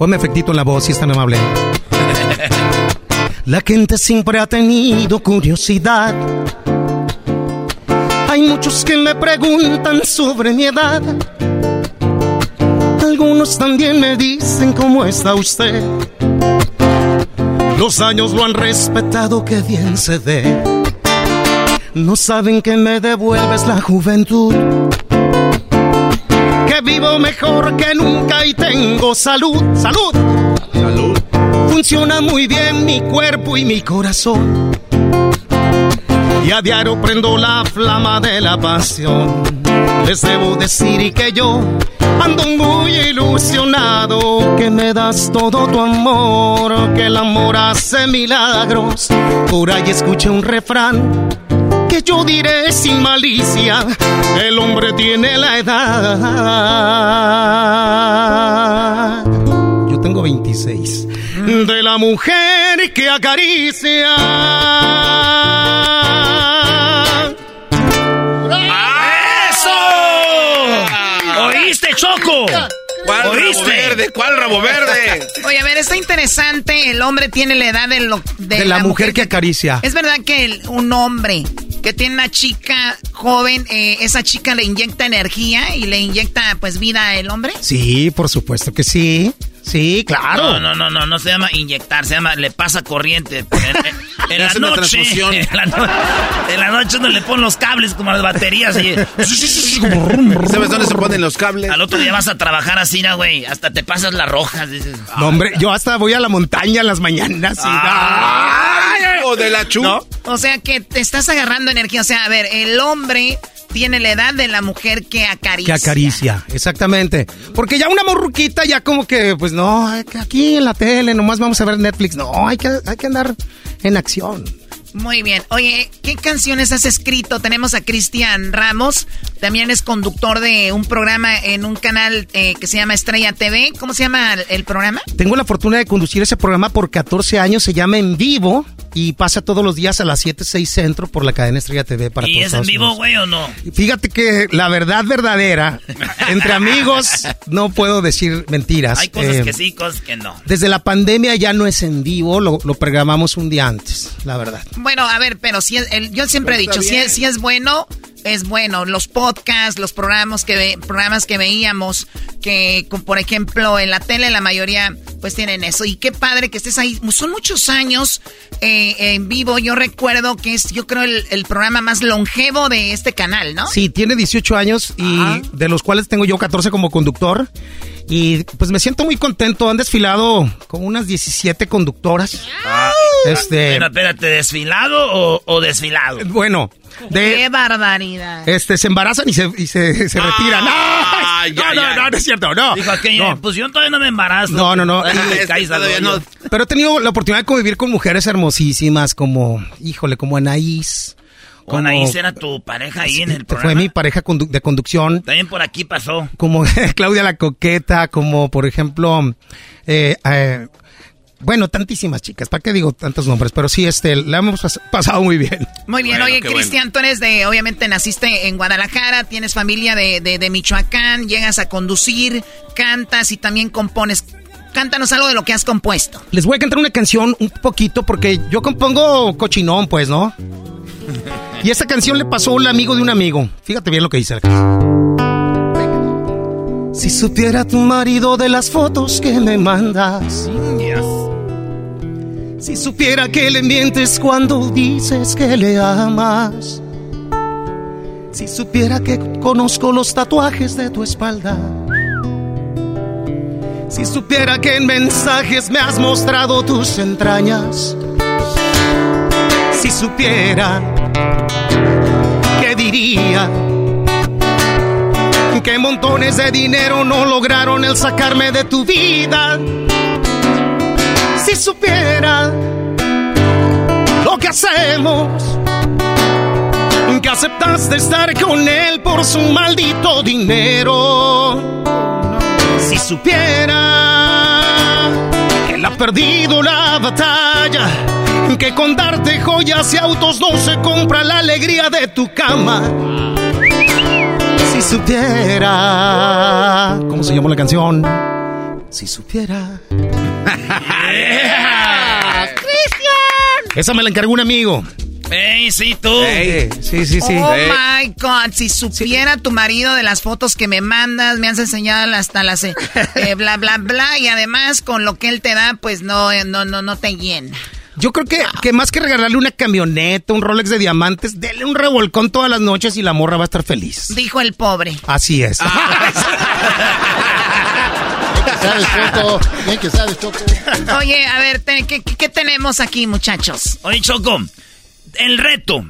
Ponme efectito en la voz si es tan amable. La gente siempre ha tenido curiosidad. Hay muchos que me preguntan sobre mi edad. Algunos también me dicen cómo está usted. Los años lo han respetado, que bien se ve. No saben que me devuelves la juventud vivo mejor que nunca y tengo salud, salud. Salud. Funciona muy bien mi cuerpo y mi corazón. Y a diario prendo la flama de la pasión. Les debo decir que yo ando muy ilusionado, que me das todo tu amor, que el amor hace milagros. Por ahí escuché un refrán que yo diré sin malicia, el hombre tiene la edad. Yo tengo 26. De la mujer que acaricia. ¡Eso! ¿Oíste, Choco? ¿Cuál rabo verde? ¿Cuál rabo verde? Oye, a ver, está interesante. El hombre tiene la edad de, lo, De la mujer que acaricia. Es verdad que el- un hombre que tiene una chica joven, eh, esa chica le inyecta energía y le inyecta pues vida al hombre. Sí, por supuesto que sí. Sí, claro. No, no, no, no, no se llama inyectar, se llama le pasa corriente. En, la noche, en la, no- en la noche no le ponen los cables como las baterías. y- ¿Sabes dónde se ponen los cables? Al otro día vas a trabajar así, ¿no, güey, hasta te pasas las rojas. Dices, No, hombre, yo hasta voy a la montaña en las mañanas. y- ¡Ay! O de la chu. ¿No? O sea que te estás agarrando energía. O sea, a ver, el hombre tiene la edad de la mujer que acaricia. Que acaricia, exactamente. Porque ya una morruquita ya como que, pues no, aquí en la tele nomás vamos a ver Netflix. No, hay que, hay que andar en acción. Muy bien. Oye, ¿qué canciones has escrito? Tenemos a Cristian Ramos. También es conductor de un programa en un canal eh, que se llama Estrella TV. ¿Cómo se llama el programa? Tengo la fortuna de conducir ese programa por 14 años, se llama En Vivo y pasa todos los días a las 7, 6 centro por la cadena Estrella TV para ¿Y es en vivo, güey, o no? Fíjate que la verdad verdadera, entre amigos no puedo decir mentiras. Hay cosas eh, que sí, cosas que no. Desde la pandemia ya no es en vivo, lo, programamos un día antes, la verdad. Bueno, a ver, pero si yo siempre he dicho, si es, si es bueno, es bueno. Los podcasts, los programas que, programas que veíamos, que por ejemplo en la tele la mayoría pues tienen eso. Y qué padre que estés ahí. Son muchos años eh, en vivo. Yo recuerdo que es, yo creo, el, programa más longevo de este canal, ¿no? Sí, tiene 18 años y de los cuales tengo yo 14 como conductor. Y pues me siento muy contento. Han desfilado con unas 17 conductoras. Ah. Este. espérate, ¿desfilado o desfilado? Bueno, ¡Qué barbaridad! Este, se embarazan y se, y se, se retiran. Ah, no, no, no, no, es cierto, no. Dijo pues yo todavía no me embarazo. No, no, no. Pero he tenido la oportunidad de convivir con mujeres hermosísimas como, híjole, como Anaís. Como, Anaís era tu pareja ahí en el programa. Fue mi pareja de conducción. También por aquí pasó. Como Claudia la Coqueta, como por ejemplo, eh, eh, bueno, tantísimas chicas, ¿para qué digo tantos nombres? Pero sí, este, la hemos pasado muy bien. Muy bien, oye, Cristian, tú eres de, obviamente naciste en Guadalajara, tienes familia de, de, Michoacán, llegas a conducir, cantas y también compones. Cántanos algo de lo que has compuesto. Les voy a cantar una canción un poquito porque yo compongo cochinón, pues, ¿no? Y esta canción le pasó a un amigo de un amigo. Fíjate bien lo que dice la Si supiera tu marido de las fotos que me mandas. Si supiera que le mientes cuando dices que le amas. Si supiera que conozco los tatuajes de tu espalda. Si supiera que en mensajes me has mostrado tus entrañas. Si supiera, ¿qué diría? Que montones de dinero no lograron el sacarme de tu vida si supiera lo que hacemos, que aceptaste estar con él por su maldito dinero. Si supiera que él ha perdido la batalla, que con darte joyas y autos no se compra la alegría de tu cama. Si supiera, ¿cómo se llama la canción? Si supiera. ¡Cristian! Esa me la encargó un amigo. ¡Ey, sí, tú! sí, sí, sí. Oh my God, si supiera tu marido de las fotos que me mandas, me has enseñado hasta las eh, eh, bla, bla, bla, y además con lo que él te da, pues no, eh, no, no, no te llena. Yo creo que, que más que regalarle una camioneta, un Rolex de diamantes, dele un revolcón todas las noches y la morra va a estar feliz. Dijo el pobre. Así es. sabes, Choco. Bien que sabes, Choco. Oye, a ver, ¿qué, ¿qué, tenemos aquí, muchachos? Oye, Choco, el reto.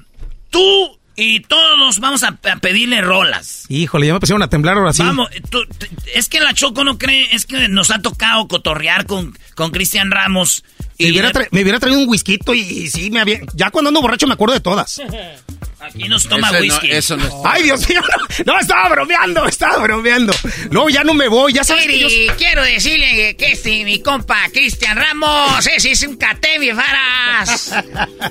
Tú y todos vamos a, pedirle rolas. Híjole, ya me pusieron a temblar ahora sí. Vamos, es que la Choco no cree, es que nos ha tocado cotorrear con, con Cristian Ramos. Y me, hubiera me hubiera traído un whisky y, sí, me había... Ya cuando ando borracho me acuerdo de todas. Aquí nos toma whisky. eso no Ay, Dios mío, no, estaba bromeando, estaba bromeando. No, ya no me voy, ya sabes quiero decirle que este, mi compa Cristian Ramos, ese es un mi faras.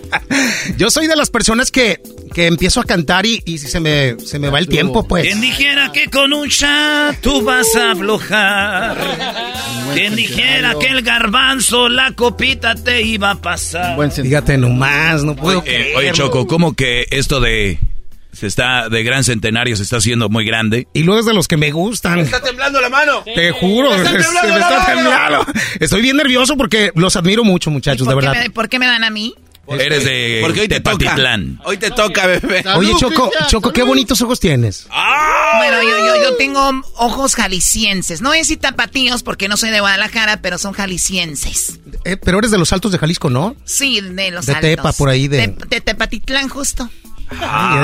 yo soy de las personas que, que empiezo a cantar y, y se, me, se me va el tiempo, pues. Quien dijera que con un chat tú vas a aflojar. Quien dijera que el garbanzo, la copita te iba a pasar. Fíjate nomás, no puedo oye, oye, Choco, ¿cómo que esto de se está de gran centenario se está haciendo muy grande. Y luego es de los que me gustan. Me está temblando la mano. Te juro, me está, temblando, Estoy bien nervioso porque los admiro mucho, muchachos, de verdad. ¿Por qué me dan a mí? Eres de Porque hoy te Tepatitlán. Toca. Hoy te toca, bebé. Oye, Choco, Choco, qué bonitos ojos tienes. Bueno, yo, yo, tengo ojos jaliscienses. No es si tapatíos porque no soy de Guadalajara, pero son jaliscienses. Eh, pero eres de los altos de Jalisco, ¿no? Sí, de los de altos. De Tepa, por ahí de... De, Tepatitlán, justo.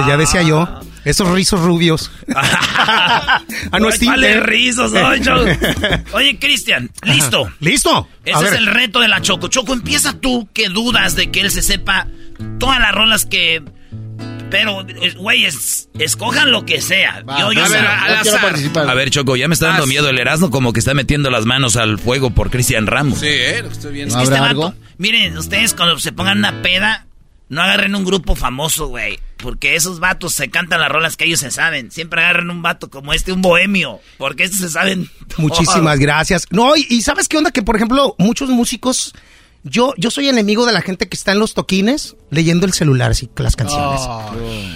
Ya, decía yo. Esos rizos rubios. ah, no es ¿Cuáles rizos, oye, Oye, Cristian, ¿listo? ¿Listo? Ese es el reto de la Choco. Choco, empieza tú que dudas de que él se sepa todas las rolas que Pero, eh, güey, es- escojan lo que sea. yo, yo a, ver, sé- al azar. A ver, Choco, ya me está dando miedo el Erasmo como que está metiendo las manos al fuego por Cristian Ramos. Sí, eh, lo que estoy viendo. Es que este vato- miren, ustedes cuando se pongan una peda, no agarren un grupo famoso, güey. Porque esos vatos se cantan las rolas que ellos se saben. Siempre agarren un vato como este, un bohemio. Porque estos se saben. Muchísimas gracias. No, y, y ¿sabes qué onda? Que, por ejemplo, muchos músicos... Yo, yo soy enemigo de la gente que está en los toquines leyendo el celular, así, las canciones.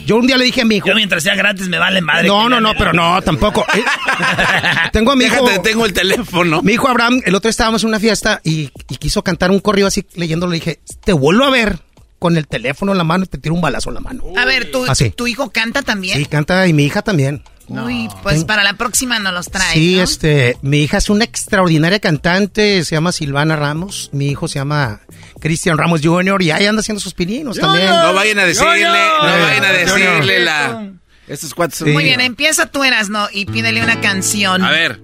Yo un día le dije a mi hijo... Yo mientras sea gratis me vale madre. No, no, no, pero no, tampoco. Eh, tengo a mi hijo... Déjate, tengo el teléfono. Mi hijo Abraham, el otro día estábamos en una fiesta y, y quiso cantar un corrido así leyéndolo. Le dije, te vuelvo a ver con el teléfono en la mano y te tiro un balazo en la mano. A ver, ¿tu, Así. ¿tu hijo canta también? Sí, canta y mi hija también. Uy, pues para la próxima nos los traes, Sí, ¿no? este, mi hija es una extraordinaria cantante, se llama Silvana Ramos, mi hijo se llama Cristian Ramos Jr. y ahí anda haciendo sus pininos también. No vayan a decirle, no Eh, vayan a decirle la... Estos cuates son... Muy bien, empieza tú, Erasno, y pídele una canción. A ver.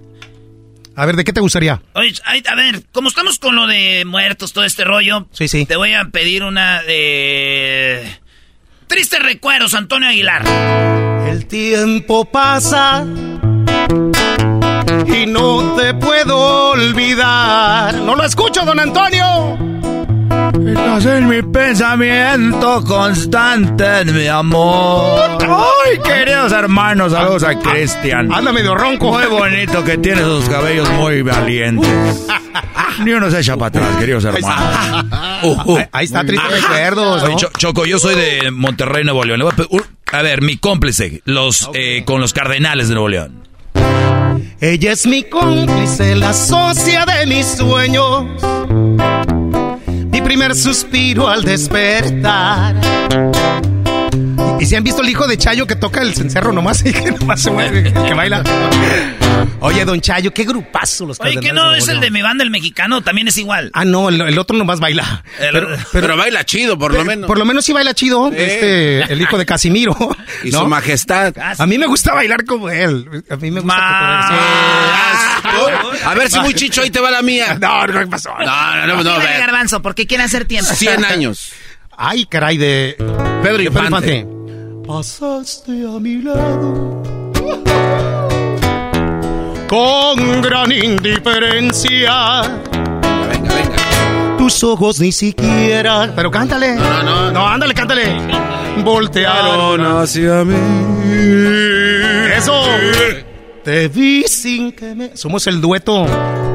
A ver, ¿de qué te gustaría? Oye, ay, a ver, como estamos con lo de muertos, todo este rollo. Sí, sí. Te voy a pedir una de. Tristes recuerdos, Antonio Aguilar. El tiempo pasa y no te puedo olvidar. No lo escucho, don Antonio. Estás en mi pensamiento constante, mi amor. Ay, queridos hermanos, saludos a Cristian. Anda medio ronco. Muy bonito que tiene sus cabellos muy valientes. Ni uno se echa para atrás, queridos hermanos. Ahí, ahí está, tristes recuerdos. ¿no? Cho- Choco, yo soy de Monterrey, Nuevo León. A ver, mi cómplice, los eh, con los Cardenales de Nuevo León. Ella es mi cómplice, la socia de mis sueños. Primer suspiro al despertar. ¿Y si han visto el hijo de Chayo que toca el cencerro nomás y que nomás se mueve, que baila? Oye, don Chayo, qué grupazo los Oye, que no es el de mi banda, el mexicano, también es igual. Ah, no, el, el otro nomás baila. El- Pero, baila chido, por lo menos. Por lo menos sí baila chido, este, el hijo de Casimiro. Y ¿no? su majestad. A mí me gusta bailar como él. A mí me gusta. A ver si muy chicho ahí te va la mía. No, no, ¿qué pasó? No, no, no, no, ve. Garbanzo, porque quiere hacer tiempo. 100 años. Ay, caray, de Pedro Infante. Pasaste a mi lado con gran indiferencia. Venga, venga. Tus ojos ni siquiera. Pero cántale. No, no, No, ándale, cántale. Voltearon hacia mí. Eso. Te vi sin que me. Somos el dueto.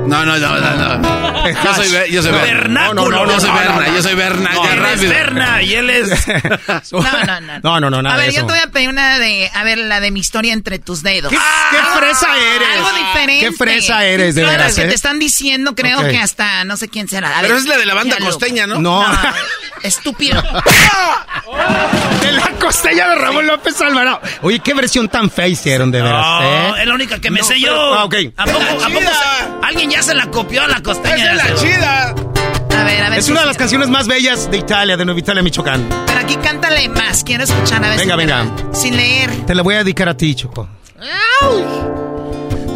No, no, no, no, no. Yo soy, yo soy Berna. Yo soy no, Berna, no, yo soy Berna. no, ya Él es. Berna y él es. No, no, no. No, no, no, nada A ver, de yo te voy a pedir una de, a ver, la de mi historia entre tus dedos. ¿Qué, qué fresa eres? Algo diferente. Qué fresa eres, de veras, que ¿eh? te están diciendo, creo que hasta no sé quién será. A Pero es la de la banda costeña, ¿no? No. Estúpido. De la costella de Ramón López Alvarado. Oye, qué versión tan fea hicieron, de veras, No, ¿eh? es la única que me No, sé yo. ah, ok. ¿A poco, a poco se- alguien ya se la copió a la costeña? chida. A ver, a ver. Es una de las canciones más bellas de Italia, de Nueva Italia, Michoacán. Pero aquí cántale más. Quiero escuchar a ver Venga, si venga. Sin leer. Te la voy a dedicar a ti, Choco.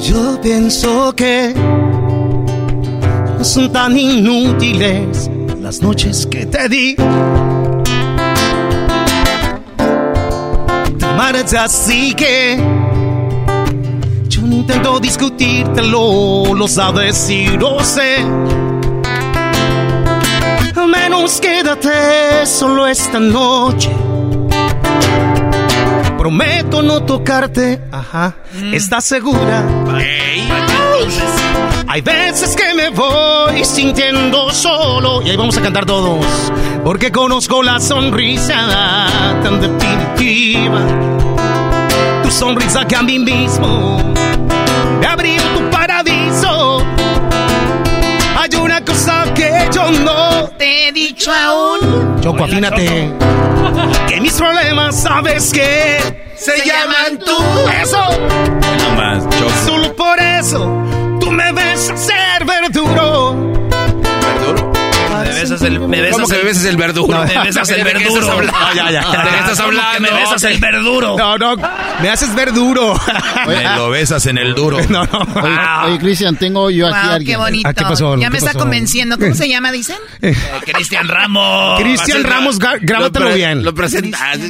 Yo pienso que no son tan inútiles las noches que te di. Te así que no intento discutírtelo, lo sabes y lo sé. Al menos quédate solo esta noche. Prometo no tocarte. Ajá. ¿Estás segura? Hay veces que me voy sintiendo solo. Y ahí vamos a cantar todos. Porque conozco la sonrisa tan definitiva. Tu sonrisa que a mí mismo abrió tu paraíso. Hay una cosa que yo no Te he dicho aún. Choco, afínate. Que mis problemas, ¿sabes qué? Se llaman tú. Eso. No más, Choco. Solo por eso tú me ves ser verduro. ¿Verduro? Me besas el, me besas ¿Cómo que me besas el verduro? Me besas el ¿De qué verduro. Ah, ya, ya. ¿De qué estás ¿Cómo que hablando? me besas el verduro. No, no, me haces ver duro. Me lo besas en el duro. No, no. Oye, oye, Cristian, tengo yo aquí a Wow, alguien. qué bonito. Ah, ¿qué pasó? Ya ¿Qué me está pasó? convenciendo. ¿Cómo se llama, dicen? Eh, Cristian Ramos. Cristian Ramos, grábatelo bien. Lo presentas.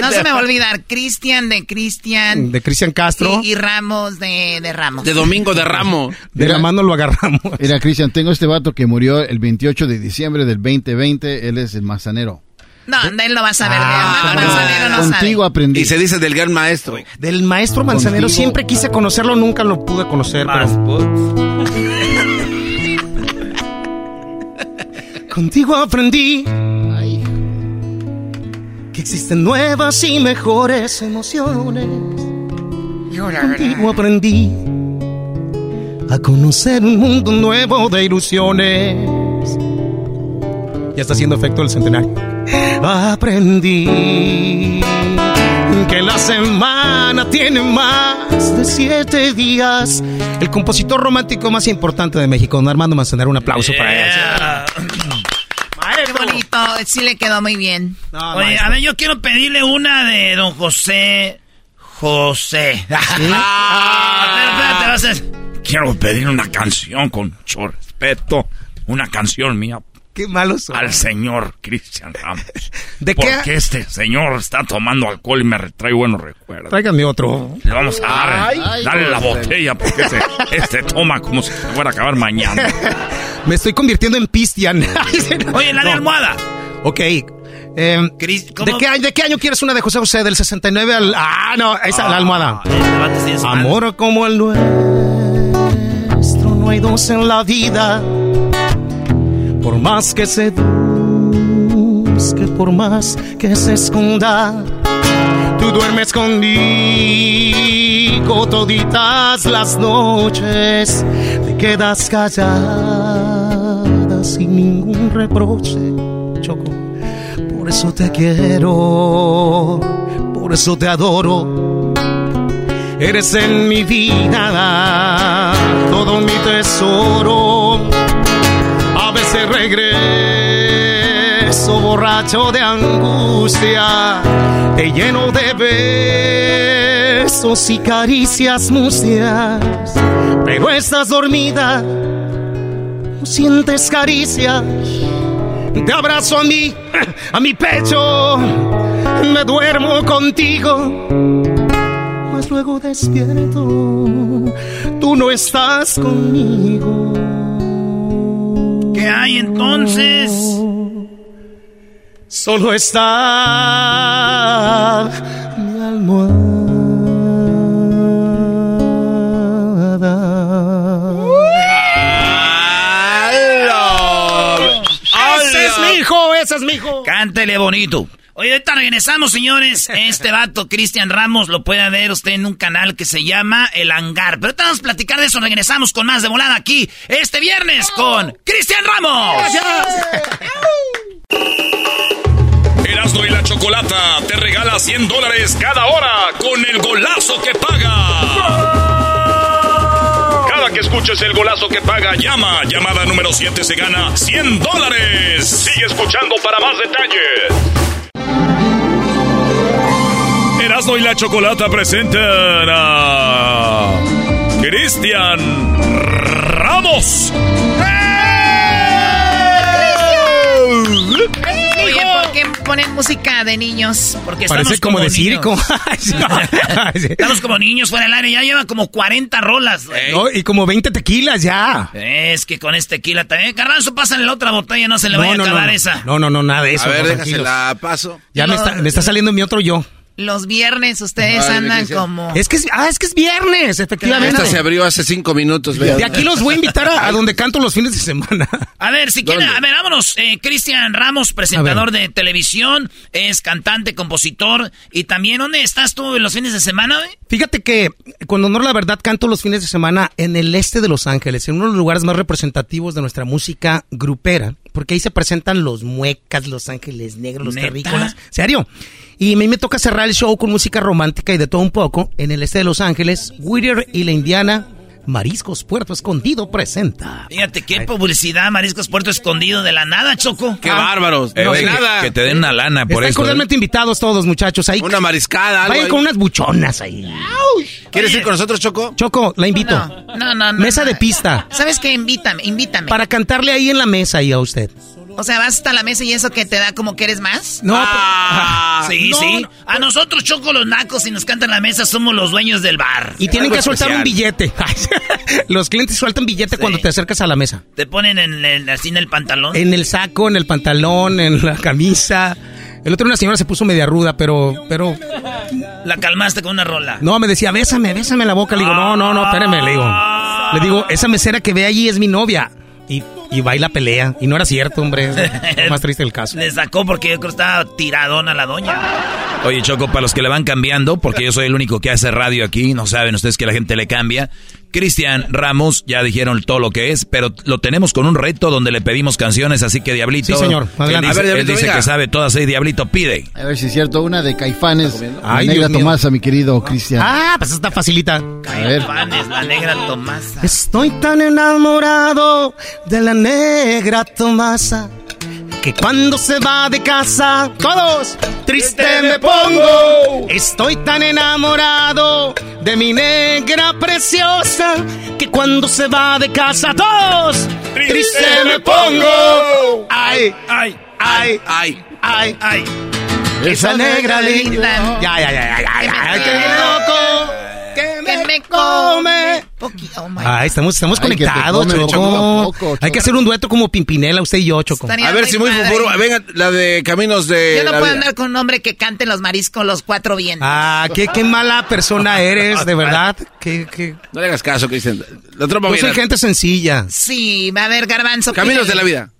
No se me va a olvidar. Cristian de Cristian. De Cristian Castro. Y, y, Ramos de, de, Ramos. De Domingo de Ramos. De la mano lo agarramos. Mira, Cristian, tengo este vato que murió el 28 de diciembre del 2020. Él es el manzanero. No, él no va a saber. Ah, manzanero no contigo sabe. aprendí. Y se dice del gran maestro. Del maestro manzanero contigo. siempre quise conocerlo, nunca lo pude conocer. Pero... Contigo aprendí Ay. que existen nuevas y mejores emociones. Contigo aprendí a conocer un mundo nuevo de ilusiones. Ya está haciendo efecto el centenario. Aprendí que la semana tiene más de siete días. El compositor romántico más importante de México, don Armando Manzanero. Un aplauso yeah. para él. Qué bonito, sí le quedó muy bien. No, Oye, maestro. a ver, yo quiero pedirle una de don José. José. ¿Sí? ah, espérate, espérate, vas a... Quiero pedir una canción con mucho respeto. Una canción mía. Qué malo son. Al señor Cristian Ramos. ¿De qué? Porque este señor está tomando alcohol y me retrae buenos recuerdos. Tráigame otro. Le vamos a dar. Ay, ay, dale la botella porque este, este toma como si fuera a acabar mañana. Me estoy convirtiendo en Pistian. Oye, la de no. almohada. Ok. Eh, ¿de, qué, ¿De qué año quieres una de José José? ¿Del 69 al.? Ah, no, esa, ah, la almohada. Sí Amor como el nuestro, no hay dos en la vida. Por más que se busque, por más que se esconda, tú duermes conmigo toditas las noches. Te quedas callada sin ningún reproche, Choco. Por eso te quiero, por eso te adoro. Eres en mi vida todo mi tesoro. Regreso borracho de angustia, te lleno de besos y caricias mustias. Pero estás dormida, no sientes caricia. Te abrazo a mí, a mi pecho, me duermo contigo. Luego despierto, tú no estás conmigo. ¿Qué hay entonces? Solo está mi almohada. ¡Ese es mi hijo! ¡Ese es mi hijo! Cántele bonito. Oye, ahorita regresamos, señores. Este vato, Cristian Ramos, lo puede ver usted en un canal que se llama El Hangar. Pero ahorita vamos a platicar de eso. Regresamos con más de volada aquí este viernes con Cristian Ramos. Erasmo y la Chocolata te regala 100 dólares cada hora con el golazo que paga. Cada que escuches el golazo que paga, llama. Llamada número 7 se gana 100 dólares. Sigue escuchando para más detalles. Erasmo y la Chocolata presentan a Cristian Ramos. Oye, ¿por qué ponen música de niños? Porque Parece como, como de circo. Estamos como niños fuera del aire. Ya lleva como 40 rolas. güey. No, y como 20 tequilas ya. Es que con este tequila también. Garbanzo, pásale la otra botella, no se le vaya no, a acabar no, esa. No, no, no, nada de eso. A ver, no, déjasela paso. Ya me está, me está saliendo mi otro yo. Los viernes ustedes andan como... Es que es, ah, es que es viernes, efectivamente. Esta se abrió hace cinco minutos, vea. De aquí los voy a invitar a, a donde canto los fines de semana. A ver, si quieren, a ver, vámonos. Eh, Cristian Ramos, presentador de televisión, es cantante, compositor. Y también, ¿dónde estás tú en los fines de semana, güey? Fíjate que, cuando honor la verdad, canto los fines de semana en el este de Los Ángeles, en uno de los lugares más representativos de nuestra música grupera, porque ahí se presentan los muecas, los ángeles negros, los ¿Neta? terrícolas. ¿Serio? Y a mí me toca cerrar el show con música romántica y de todo un poco en el este de Los Ángeles, Whittier y la Indiana. Mariscos Puerto Escondido presenta. Fíjate qué publicidad, Mariscos Puerto Escondido de la nada, Choco. Qué bárbaros. Eh, No, oye, de que- nada. Que, te den una lana por Están eso. ¿eh? cordialmente invitados todos, muchachos. Ahí, Una mariscada, vayan ahí. con unas buchonas ahí. ¿Quieres ir con nosotros, Choco? Choco, la invito. No, no, no. Mesa no. de pista. ¿Sabes qué? Invítame, invítame. Para cantarle ahí en la mesa ahí a usted. O sea, vas hasta la mesa y eso que te da como que eres más. No, ah, sí, sí. a nosotros, Choco, los nacos, si nos cantan la mesa, somos los dueños del bar. Y tienen que soltar un billete. los clientes sueltan billete cuando te acercas a la mesa. Te ponen en así en el pantalón. En el saco, en el pantalón, en la camisa. El otro una señora se puso media ruda, pero, pero... La calmaste con una rola. No, me decía, bésame, bésame la boca. Le digo, no, no, no, espérame, le digo. Le digo, esa mesera que ve allí es mi novia. Y, y va y la pelea. Y no era cierto, hombre. Es más triste el caso. Le sacó porque yo creo que estaba tiradona la doña. Oye, Choco, para los que le van cambiando, porque yo soy el único que hace radio aquí, no saben ustedes que la gente le cambia. Cristian Ramos, ya dijeron todo lo que es, pero lo tenemos con un reto donde le pedimos canciones, así que Diablito. Sí, señor. Él dice, a ver, él dice que sabe todas seis, Diablito, pide. A ver si es cierto, una de Caifanes, la negra Tomasa, mi querido Cristian. Ah, pues está facilita. Caifanes, la negra Tomasa. Estoy tan enamorado de la negra Tomasa que cuando se va de casa, todos triste me pongo. Estoy tan enamorado de mi negra preciosa que cuando se va de casa, todos triste me pongo. Ay, ay, ay, ay, ay, ay. Esa negra linda. Ya, ya, ya, ya, ya, ya. Que loco que me come. Ah, estamos, estamos conectados, Choco. Hay que hacer un dueto como Pimpinela, usted y yo, Choco. a ver si muy futuro. Venga, la de Caminos de. Yo no puedo andar con un hombre que cante los mariscos los cuatro vientos. Ah, qué, qué mala persona eres, de verdad. ¿Qué, qué? No le hagas caso, Cristian. La tropa Yo soy gente sencilla. Sí, va a haber garbanzo. Caminos de la vida.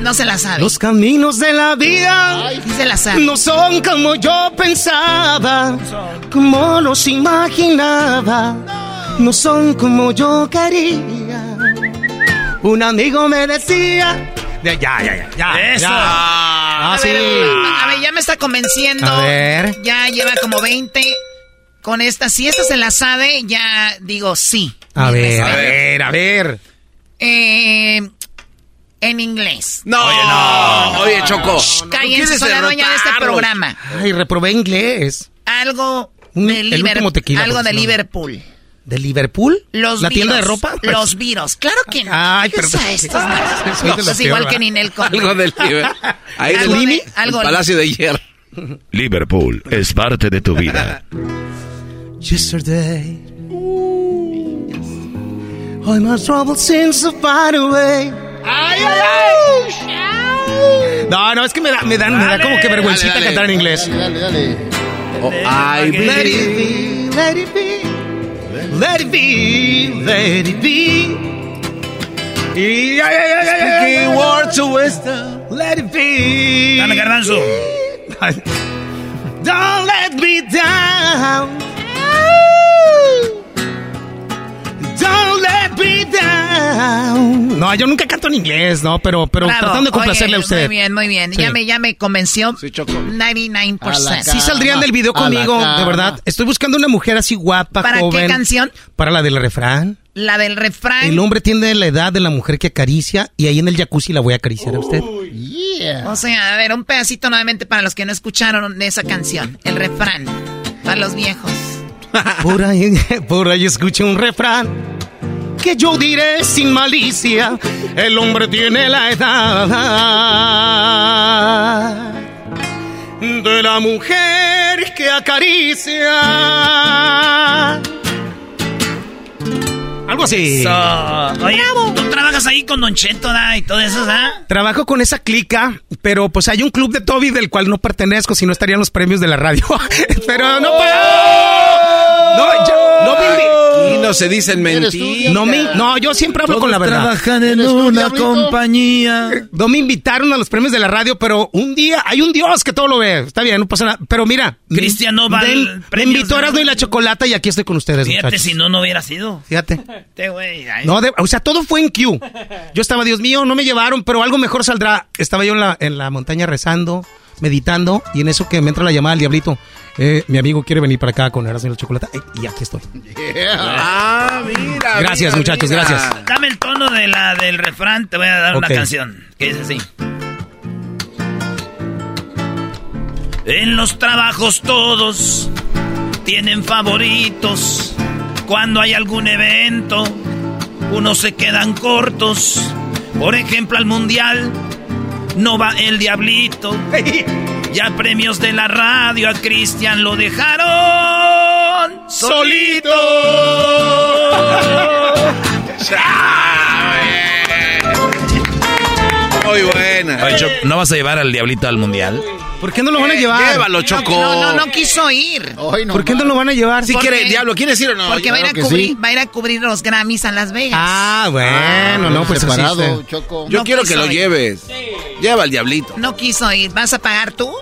No se la sabe. Los caminos de la vida sí se la sabe. no son como yo pensaba, como los imaginaba, no son como yo quería. Un amigo me decía. Ya, ya, ya, ya. Eso. Ah, a, sí. ver, a ver, ya me está convenciendo. A ver. Ya lleva como 20 con esta. Si esta se la sabe, ya digo sí. A ver, a ver, a ver. Eh, en inglés. No, oye, no. Oye, Choco. Cállense, soy la dueña de este programa. Ay, reprobé inglés. Algo de, el último tequila, algo pues, de no. Liverpool. ¿De Liverpool? Los ¿La virus, tienda de ropa? Los virus. Claro que no. Ay, ¿Qué perdón. es esto? Soy de lo es igual peor, que. Ninel Conde. Algo del Liverpool. Ahí Algo del de- Lini, algo- el Palacio de Hierro. Liverpool es parte de tu vida. Yesterday. All my troubles far away. Ay, ay, ay. No, no, es que me da, me dan, me da como que vergüencita Dale, dale. cantar en inglés. Dale, dale. Oh, I Let believe. it be, let it be, let it be, let it be. Y- ay, ay, ay, ay, ay, ay, ay. word to wisdom. Let it be. Dale, garbanzo. Don't let me down. Don't let me down. No, yo nunca canto en inglés, no, pero, pero Bravo. tratando de complacerle Oye, a usted. Muy bien, muy bien. Sí. Ya, me, ya me convenció. Sí, Choco. 99%. Sí saldrían del video conmigo, de verdad. Estoy buscando una mujer así guapa, ¿Para joven. qué canción? Para la del refrán. La del refrán. El hombre tiene la edad de la mujer que acaricia y ahí en el jacuzzi la voy a acariciar a usted. Yeah. O sea, a ver, un pedacito nuevamente para los que no escucharon esa canción. El refrán. Para los viejos. Por ahí, por ahí escuché un refrán que yo diré sin malicia. El hombre tiene la edad de la mujer que acaricia. Algo así. So, oye, tú trabajas ahí con Don Cheto, ¿da? Y todo eso, ¿da? Trabajo con esa clica, pero pues hay un club de Toby del cual no pertenezco, si no estarían los premios de la radio. pero no puedo. No, yo, no me Y no se dicen mentiras. No, me, no, yo siempre hablo con la verdad. Trabajan en ¿Eres tú, una compañía. No me invitaron a los premios de la radio, pero un día hay un Dios que todo lo ve. Está bien, no pasa nada. Pero mira, Cristian no va me invitó de- Erasmo y la chocolata y aquí estoy con ustedes, Fíjate, muchachos. si no, no hubiera sido. Fíjate. Este güey. No, de- o sea, todo fue en Q. Yo estaba, Dios mío, no me llevaron, pero algo mejor saldrá. Estaba yo en la, en la montaña rezando, meditando, y en eso que me entra la llamada del diablito. Eh, mi amigo quiere venir para acá con Erasmo y la chocolata. Eh, y aquí estoy. Ah, mira. Gracias, mira, muchachos, mira. gracias. Dame el tono de la del refrán, te voy a dar una canción que dice así. En los trabajos todos tienen favoritos. Cuando hay algún evento, unos se quedan cortos. Por ejemplo, al mundial no va el diablito. Ya premios de la radio a Cristian lo dejaron solito. Muy buena. Oye, Choco, ¿no vas a llevar al diablito al mundial? ¿Por qué no lo van a llevar? Llévalo, Choco. No, no, no quiso ir. ¿Por qué no lo van a llevar? Si quiere, diablo, ¿quieres ir o no? Porque va a, ir a Claro que cubrir, sí. va a ir a cubrir los Grammys a Las Vegas. Ah, bueno, no, pues separado. Choco. Yo No quiero que lo ir. lleves. Lleva al diablito. No quiso ir. ¿Vas a pagar tú?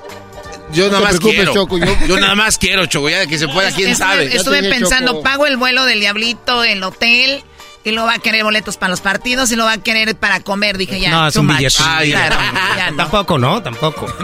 Yo No nada más quiero. Choco, yo... yo- nada más quiero, Choco. Ya de que se pueda, quién estuve, sabe. Estuve pensando, Choco. pago el vuelo del diablito, el hotel, y luego va a querer boletos para los partidos y lo va a querer para comer. Dije ya, No, es un much. billete. Ay, Claro, ya no. Tampoco, ¿no? Tampoco.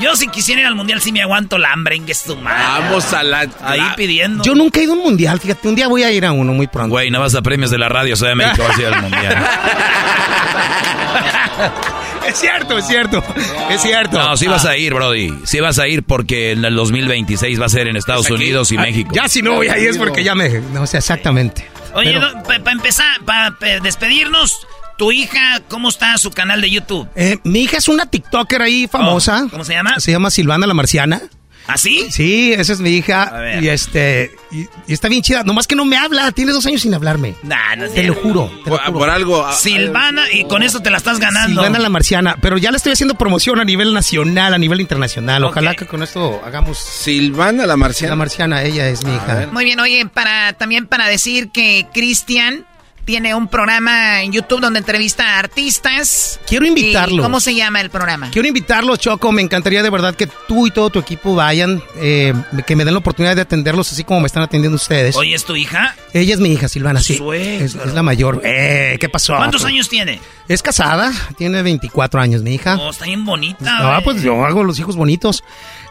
Yo si quisiera ir al mundial sí me aguanto la hambre en que es tu madre. Vamos a la... Ahí la- pidiendo. Yo nunca he ido a un mundial, fíjate, un día voy a ir a uno muy pronto. Güey, no vas a premios de la radio, de México, vas a ir al mundial. Es cierto, es cierto, es cierto. No, sí vas a ir, Brody. Sí vas a ir porque en el 2026 va a ser en Estados. Unidos y Ah, México. Ya si no voy ahí es porque ya me... No, o sea, exactamente. Oye, Pero, para empezar, para despedirnos, tu hija, ¿cómo está su canal de YouTube? eh, mi hija es una TikToker ahí famosa. Oh, ¿cómo se llama? Se llama Silvana la Marciana. ¿Así? Sí, esa es mi A hija. ver. Y este... Y, y está bien chida. Nomás que no me habla. Tiene dos años sin hablarme. Nah, no es Te lo cierto. juro. te lo Por, juro. por algo... ah, Silvana, y con eso te la estás ganando. Silvana la Marciana. Pero ya le estoy haciendo promoción a nivel nacional, a nivel internacional. Ojalá Ok. que con esto hagamos... Silvana la marciana. La Marciana, ella es mi hija. Muy bien, oye, para también para decir que Cristian tiene un programa en YouTube donde entrevista a artistas. Quiero invitarlos. ¿Y ¿Cómo se llama el programa? Quiero invitarlos, Choco. Me encantaría de verdad que tú y todo tu equipo vayan, eh, que me den la oportunidad de atenderlos así como me están atendiendo ustedes. Oye, ¿es tu hija? Ella es mi hija, Silvana, sí. Es, es la mayor. Eh, ¿Qué pasó? ¿Cuántos años tiene? Es casada, tiene 24 años, mi hija. Oh, está bien bonita. Ah, pues yo hago los hijos bonitos.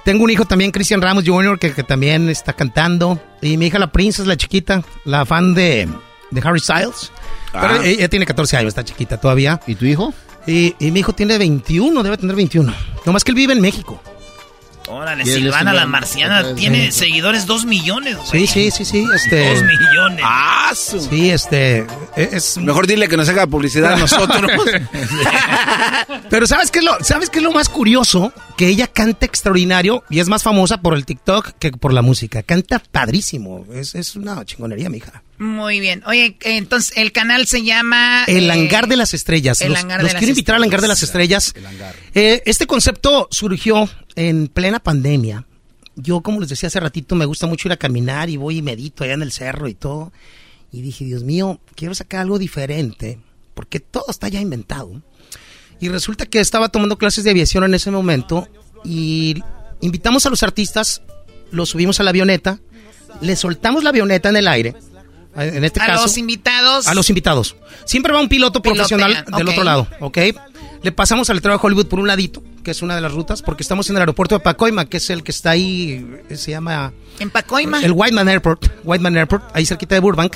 Tengo un hijo también, Cristian Ramos Jr., que, que también está cantando. Y mi hija, la Princess, la chiquita, la fan de, de Harry Styles. Pero Ah. ella tiene 14 años, está chiquita todavía. ¿Y tu hijo? Y, y mi hijo tiene 21, debe tener 21. Nomás que él vive en México. Órale, Silvana la marciana Sí. tiene seguidores dos millones, güey. Sí, sí, sí, sí. Este, Dos millones. Ah, su- sí, este. Es, Mejor dile que nos haga publicidad a nosotros. Pero ¿sabes qué, es lo, ¿sabes qué es lo más curioso? Que ella canta extraordinario y es más famosa por el TikTok que por la música. Canta padrísimo. Es, es una chingonería, mija. Muy bien. Oye, entonces el canal se llama... El eh, hangar de las estrellas. El los hangar de los las quiero invitar al hangar de las estrellas. Eh, este concepto surgió en plena pandemia. Yo, como les decía hace ratito, me gusta mucho ir a caminar y voy y medito allá en el cerro y todo. Y dije, Dios mío, quiero sacar algo diferente porque todo está ya inventado. Y resulta que estaba tomando clases de aviación en ese momento y invitamos a los artistas, los subimos a la avioneta, le soltamos la avioneta en el aire. En este a caso, los invitados. a los invitados. Siempre va un piloto profesional del otro lado, ¿ok? Le pasamos al de Hollywood por un ladito, que es una de las rutas, porque estamos en el aeropuerto de Pacoima, que es el que está ahí, eh, se llama... En Pacoima. El Whiteman Airport, Whiteman Airport, ahí cerquita de Burbank.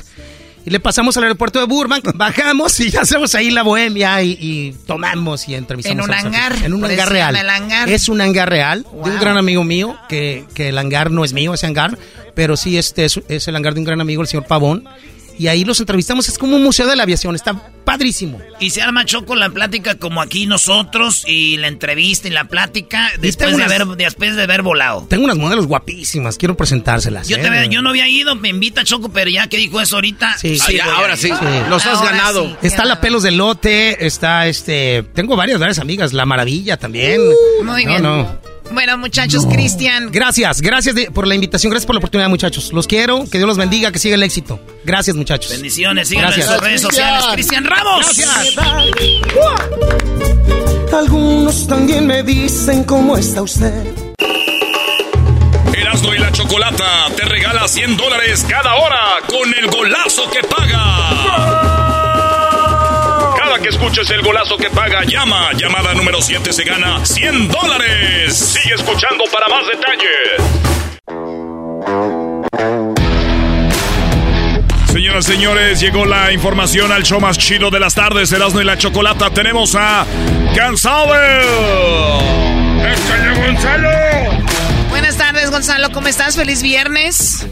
Y le pasamos al aeropuerto de Burbank, bajamos y ya hacemos ahí la bohemia y, y tomamos y entrevistamos. En un hangar. En un hangar real. llama el hangar. Es un hangar real de un gran amigo mío, que, que el hangar no es mío, ese hangar, pero sí este es, es el hangar de un gran amigo, el señor Pavón. Y ahí los entrevistamos, es como un museo de la aviación, está padrísimo. Y se arma Choco la plática como aquí nosotros y la entrevista y la plática después de, haber, después de haber volado. Tengo unas modelos guapísimas, quiero presentárselas. Yo, ¿eh? te yo no había ido, me invita Choco, pero ya que dijo eso ahorita. Sí. Ah, ahora sí. Sí. Los has Ahora ganado. sí. Está la pelos de lote, está este. Tengo varias, varias amigas. La maravilla también. Muy No, bien. no. Bueno, muchachos, Cristian. Gracias, gracias de- por la invitación, gracias por la oportunidad, muchachos. Los quiero, que Dios los bendiga, que siga el éxito. Gracias, muchachos. Bendiciones, síganlo en Gracias. sus redes sociales. Cristian Ramos. Algunos también me dicen cómo está usted. Erasmo y la Chocolata te regala 100 dólares cada hora con el golazo que paga. Que escuches el golazo que paga, llama. Llamada número 7 se gana 100 dólares. Sigue escuchando para más detalles. Señoras y señores, llegó la información al show más chido de las tardes, Erasmo y la Chocolata. Tenemos a. ¡Échale, Gonzalo! Buenas tardes, Gonzalo. ¿Cómo estás? Feliz viernes.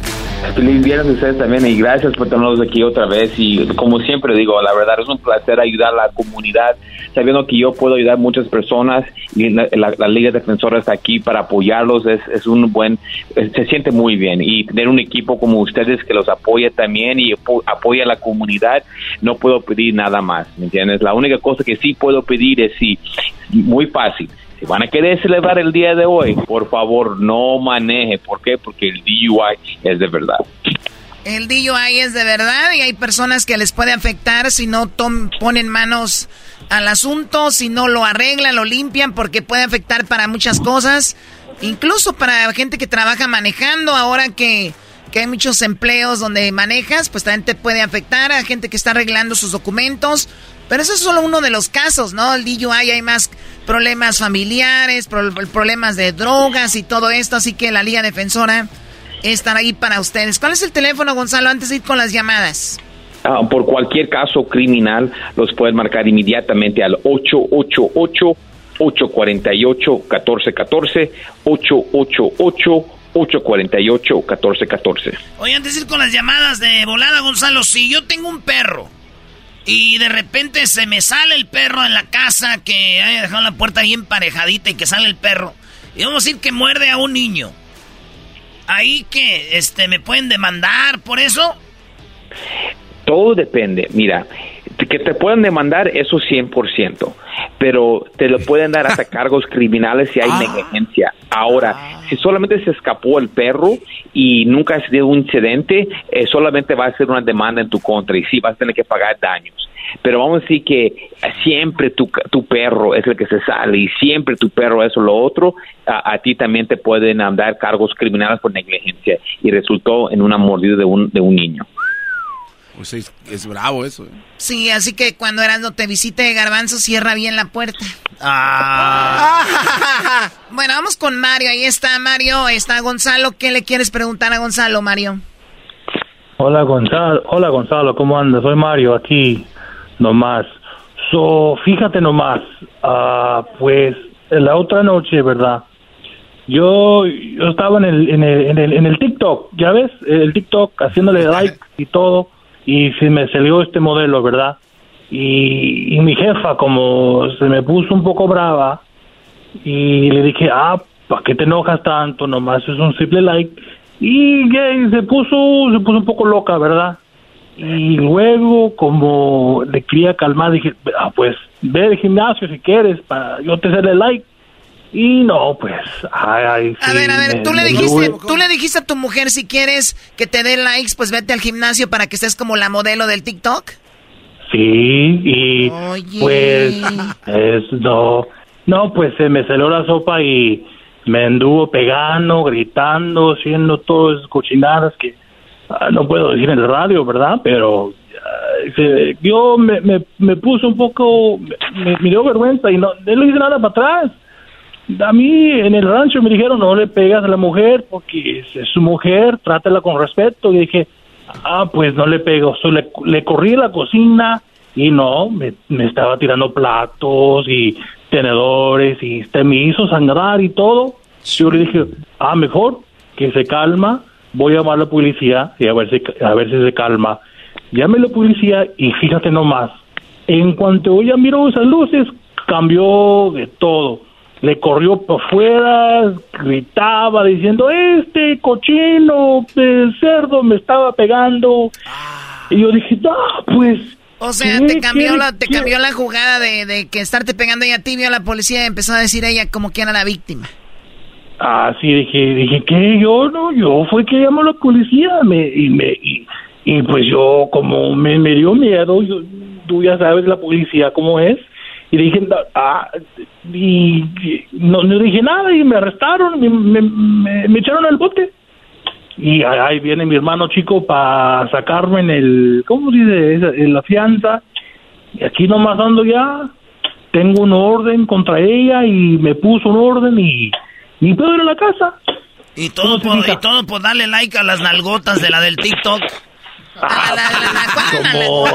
Feliz viernes a ustedes también y gracias por tenernos aquí otra vez. Y como siempre digo, la verdad es un placer ayudar a la comunidad, sabiendo que yo puedo ayudar muchas personas y la, la, Liga Defensora está aquí para apoyarlos. Es, es un buen, se siente muy bien. Y tener un equipo como ustedes que los apoya también y apoya a la comunidad, no puedo pedir nada más, ¿me entiendes? La única cosa que sí puedo pedir es si, muy fácil, van a querer celebrar el día de hoy, por favor no maneje. ¿Por qué? Porque el DUI es de verdad. El DUI es de verdad y hay personas que les puede afectar si no ponen manos al asunto, si no lo arreglan, lo limpian, porque puede afectar para muchas cosas, incluso para gente que trabaja manejando, ahora que, que hay muchos empleos donde manejas, pues también te puede afectar a gente que está arreglando sus documentos, pero eso es solo uno de los casos, ¿no? El DUI hay más problemas familiares, problemas de drogas y todo esto, así que la Liga Defensora estará ahí para ustedes. ¿Cuál es el teléfono, Gonzalo, antes de ir con las llamadas? Ah, por cualquier caso criminal, los pueden marcar inmediatamente al 888 848 1414 888 848 1414 Oye, antes de ir con las llamadas de volada, Gonzalo, si yo tengo un perro y de repente se me sale el perro en la casa, que haya dejado la puerta ahí emparejadita y que sale el perro. Y vamos a decir que muerde a un niño. Ahí que este me pueden demandar por eso. Todo depende. Mira, que te puedan demandar eso 100%, pero te lo pueden dar hasta cargos criminales si hay ah. negligencia. Ahora, ah. si solamente se escapó el perro y nunca ha sido un incidente, eh, solamente va a ser una demanda en tu contra y sí vas a tener que pagar daños. Pero vamos a decir que siempre tu, tu perro es el que se sale y siempre tu perro es lo otro, a, ti también te pueden dar cargos criminales por negligencia y resultó en una mordida de un, de un niño. Pues es, bravo eso. ¿eh? Sí, así que cuando no te visite Garbanzo, cierra bien la puerta. Ah. bueno, vamos con Mario. Ahí está Mario, está Gonzalo. ¿Qué le quieres preguntar a Gonzalo, Mario? Hola Gonzalo, hola Gonzalo, ¿cómo andas? Soy Mario aquí, nomás. So, fíjate nomás, uh, pues la otra noche, ¿verdad? Yo, yo estaba en el, en el, en el, en el TikTok, ¿ya ves? El TikTok haciéndole like y todo y se me salió este modelo, ¿verdad? Y, mi jefa, como se me puso un poco brava, y le dije, ah, ¿para qué te enojas tanto? Nomás es un simple like. Y, se puso, se puso un poco loca, ¿verdad? Y luego, como le quería calmar, dije, ah, pues ve al gimnasio si quieres, para yo te hacerle like. Y no, pues, ay, A ver, a ver, tú le dijiste, tú le dijiste a tu mujer si quieres que te dé likes, pues vete al gimnasio para que estés como la modelo del TikTok. Sí, y pues, es, no, no, pues se me salió la sopa y me anduvo pegando, gritando, haciendo todas esas cochinadas que ah, no puedo decir en el radio, ¿verdad? Pero yo me, me, me puse un poco, me, me, dio vergüenza y no, no le hice nada para atrás a mí en el rancho me dijeron no le pegas a la mujer porque es, su mujer, trátela con respeto. Y dije, ah, pues no le pego. le, corrí a la cocina y no, me, estaba tirando platos y tenedores y me hizo sangrar y todo. Yo le dije, ah, mejor que se calma, voy a llamar a la policía y a ver si, a ver si se calma. Llame a la policía y fíjate nomás, en cuanto ella miró esas luces, cambió de todo le corrió por fuera, gritaba diciendo, este cochino de cerdo me estaba pegando. Y yo dije, no, pues... O sea, te cambió, la, te cambió la jugada de, de, que estarte pegando ella a ti, vio a la policía y empezó a decir ella como que era la víctima. Ah, sí, dije, dije, ¿qué? Yo no, yo fue que llamó a la policía me, y me... Y, pues yo, como me, me dio miedo, yo, tú ya sabes la policía cómo es, y dije, ah, y, no, no, dije nada y me arrestaron, me, me, me, echaron al bote. Y ahí viene mi hermano chico para sacarme en el, ¿cómo se dice? En la fianza. Y aquí nomás ando ya, tengo un orden contra ella y me puso un orden y ni puedo ir a la casa. Y todo, por, y todo por darle like a las nalgotas de la del TikTok. Ah, Como...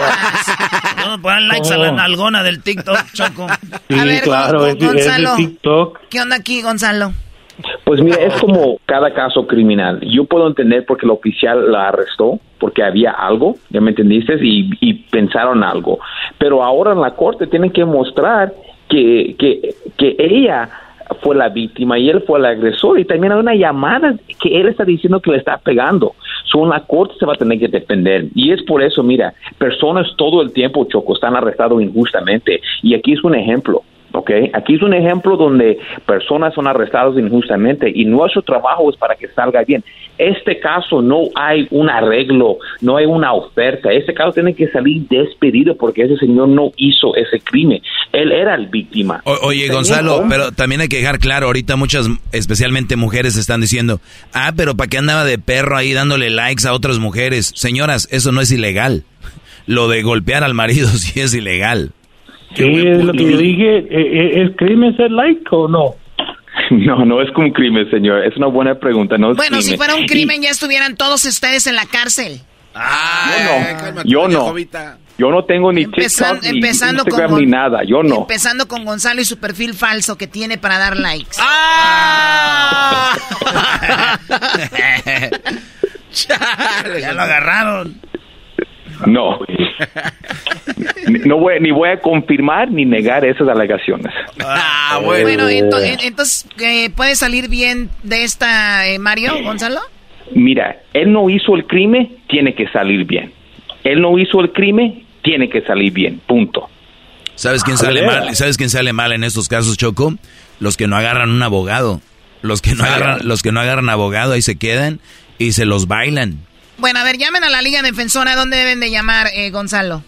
No, ponen likes a la nalgona del TikTok, Choco. Sí, a ver, claro, Gonzalo, TikTok. ¿Qué onda aquí, Gonzalo? Pues mira, es como cada caso criminal. Yo puedo entender porque el oficial la arrestó, porque había algo, ya me entendiste, y, y pensaron algo. Pero ahora en la corte tienen que mostrar que, que, que ella fue la víctima y él fue el agresor y también hay una llamada que él está diciendo que le está pegando. Son la corte se va a tener que defender y es por eso, mira, personas todo el tiempo, Choco, están arrestados injustamente y aquí es un ejemplo. ¿ok? Aquí es un ejemplo donde personas son arrestadas injustamente y nuestro trabajo es para que salga bien. Este caso no hay un arreglo, no hay una oferta. Este caso tiene que salir despedido porque ese señor no hizo ese crimen. Él era el víctima. oye, Gonzalo, pero también hay que dejar claro, ahorita muchas, especialmente mujeres, están diciendo, ah, pero ¿para qué andaba de perro ahí dándole likes a otras mujeres? Señoras, eso no es ilegal. Lo de golpear al marido sí es ilegal. Sí, es lo que yo dije. Eh, eh, ¿Es crimen ser like o no? No, no es un crimen, señor. Es una buena pregunta. No bueno, si fuera un crimen, ya estuvieran todos ustedes en la cárcel. Ah, yo no. Yo no. tengo ni TikTok, ni Instagram, ni nada. Yo no. Empezando con Gonzalo y su perfil falso que tiene para dar likes. ¡Ah! ya lo agarraron. No. no voy, ni voy a confirmar ni negar esas alegaciones. Ah, bueno. entonces, eh, ¿puede salir bien de esta, eh, Mario Gonzalo? Mira, él no hizo el crimen, tiene que salir bien. Él no hizo el crimen, tiene que salir bien. Punto. ¿Sabes quién sale mal? ¿Sabes quién sale mal en estos casos, Choco? Los que no agarran un abogado. Los que no agarran, los que no agarran abogado ahí se quedan y se los bailan. Bueno, a ver, llamen a la Liga Defensora. ¿Dónde deben de llamar, eh, Gonzalo?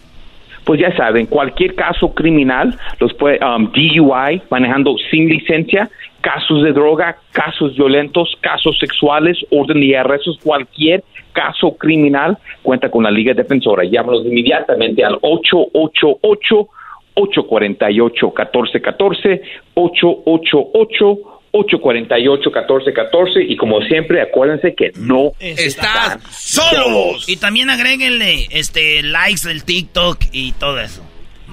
Pues ya saben, cualquier caso criminal, los puede, um, DUI, manejando sin licencia, casos de droga, casos violentos, casos sexuales, orden de arrestos, cualquier caso criminal, cuenta con la Liga Defensora. Llámalos inmediatamente al 888 848 1414 888 848-1414 y como siempre acuérdense que no estás solos. Y también agréguenle este likes del TikTok y todo eso.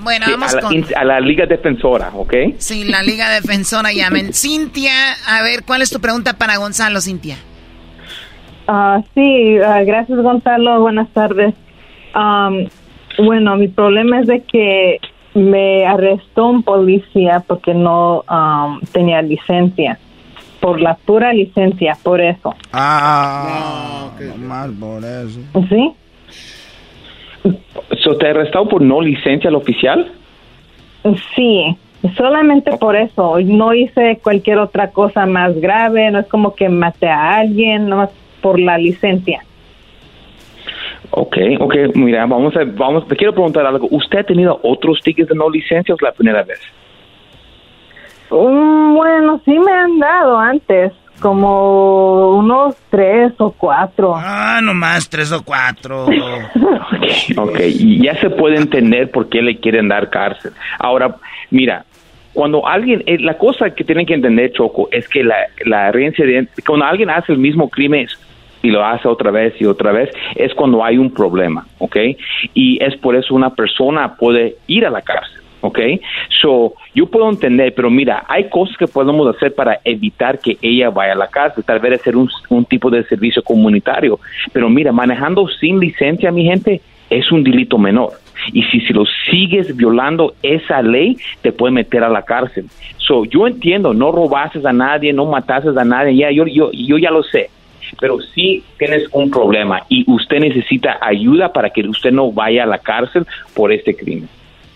Bueno, vamos a la, con... a la Liga Defensora, ¿ok? Sí, la Liga Defensora llamen. Cintia, a ver, ¿cuál es tu pregunta para Gonzalo, Cintia? Uh, sí, uh, gracias Gonzalo, buenas tardes. Um, bueno, mi problema es de que me arrestó un policía porque no um, tenía licencia. Por la pura licencia, por eso. Ah, qué mal por eso. ¿Sí? ¿So ¿Te arrestado por no licencia al oficial? Sí, solamente por eso. No hice cualquier otra cosa más grave, no es como que maté a alguien, más por la licencia. Ok, ok, mira, vamos a, vamos, te quiero preguntar algo. ¿Usted ha tenido otros tickets de no licencia o es la primera vez? Mm, bueno, sí me han dado antes, como unos tres o cuatro. Ah, nomás tres o cuatro. ok, ya se puede entender por qué le quieren dar cárcel. Ahora, mira, cuando alguien, eh, la cosa que tienen que entender, Choco, es que la, la de, cuando alguien hace el mismo crimen, y lo hace otra vez y otra vez, es cuando hay un problema, ¿ok? Y es por eso una persona puede ir a la cárcel, ¿ok? So, yo puedo entender, pero mira, hay cosas que podemos hacer para evitar que ella vaya a la cárcel, tal vez hacer un, un tipo de servicio comunitario, pero mira, manejando sin licencia, mi gente, es un delito menor. Y si, si lo sigues violando esa ley, te puede meter a la cárcel. So, yo entiendo, no robases a nadie, no matases a nadie, ya, yo, yo, yo ya lo sé pero si tienes un problema y usted necesita ayuda para que usted no vaya a la cárcel por este crimen.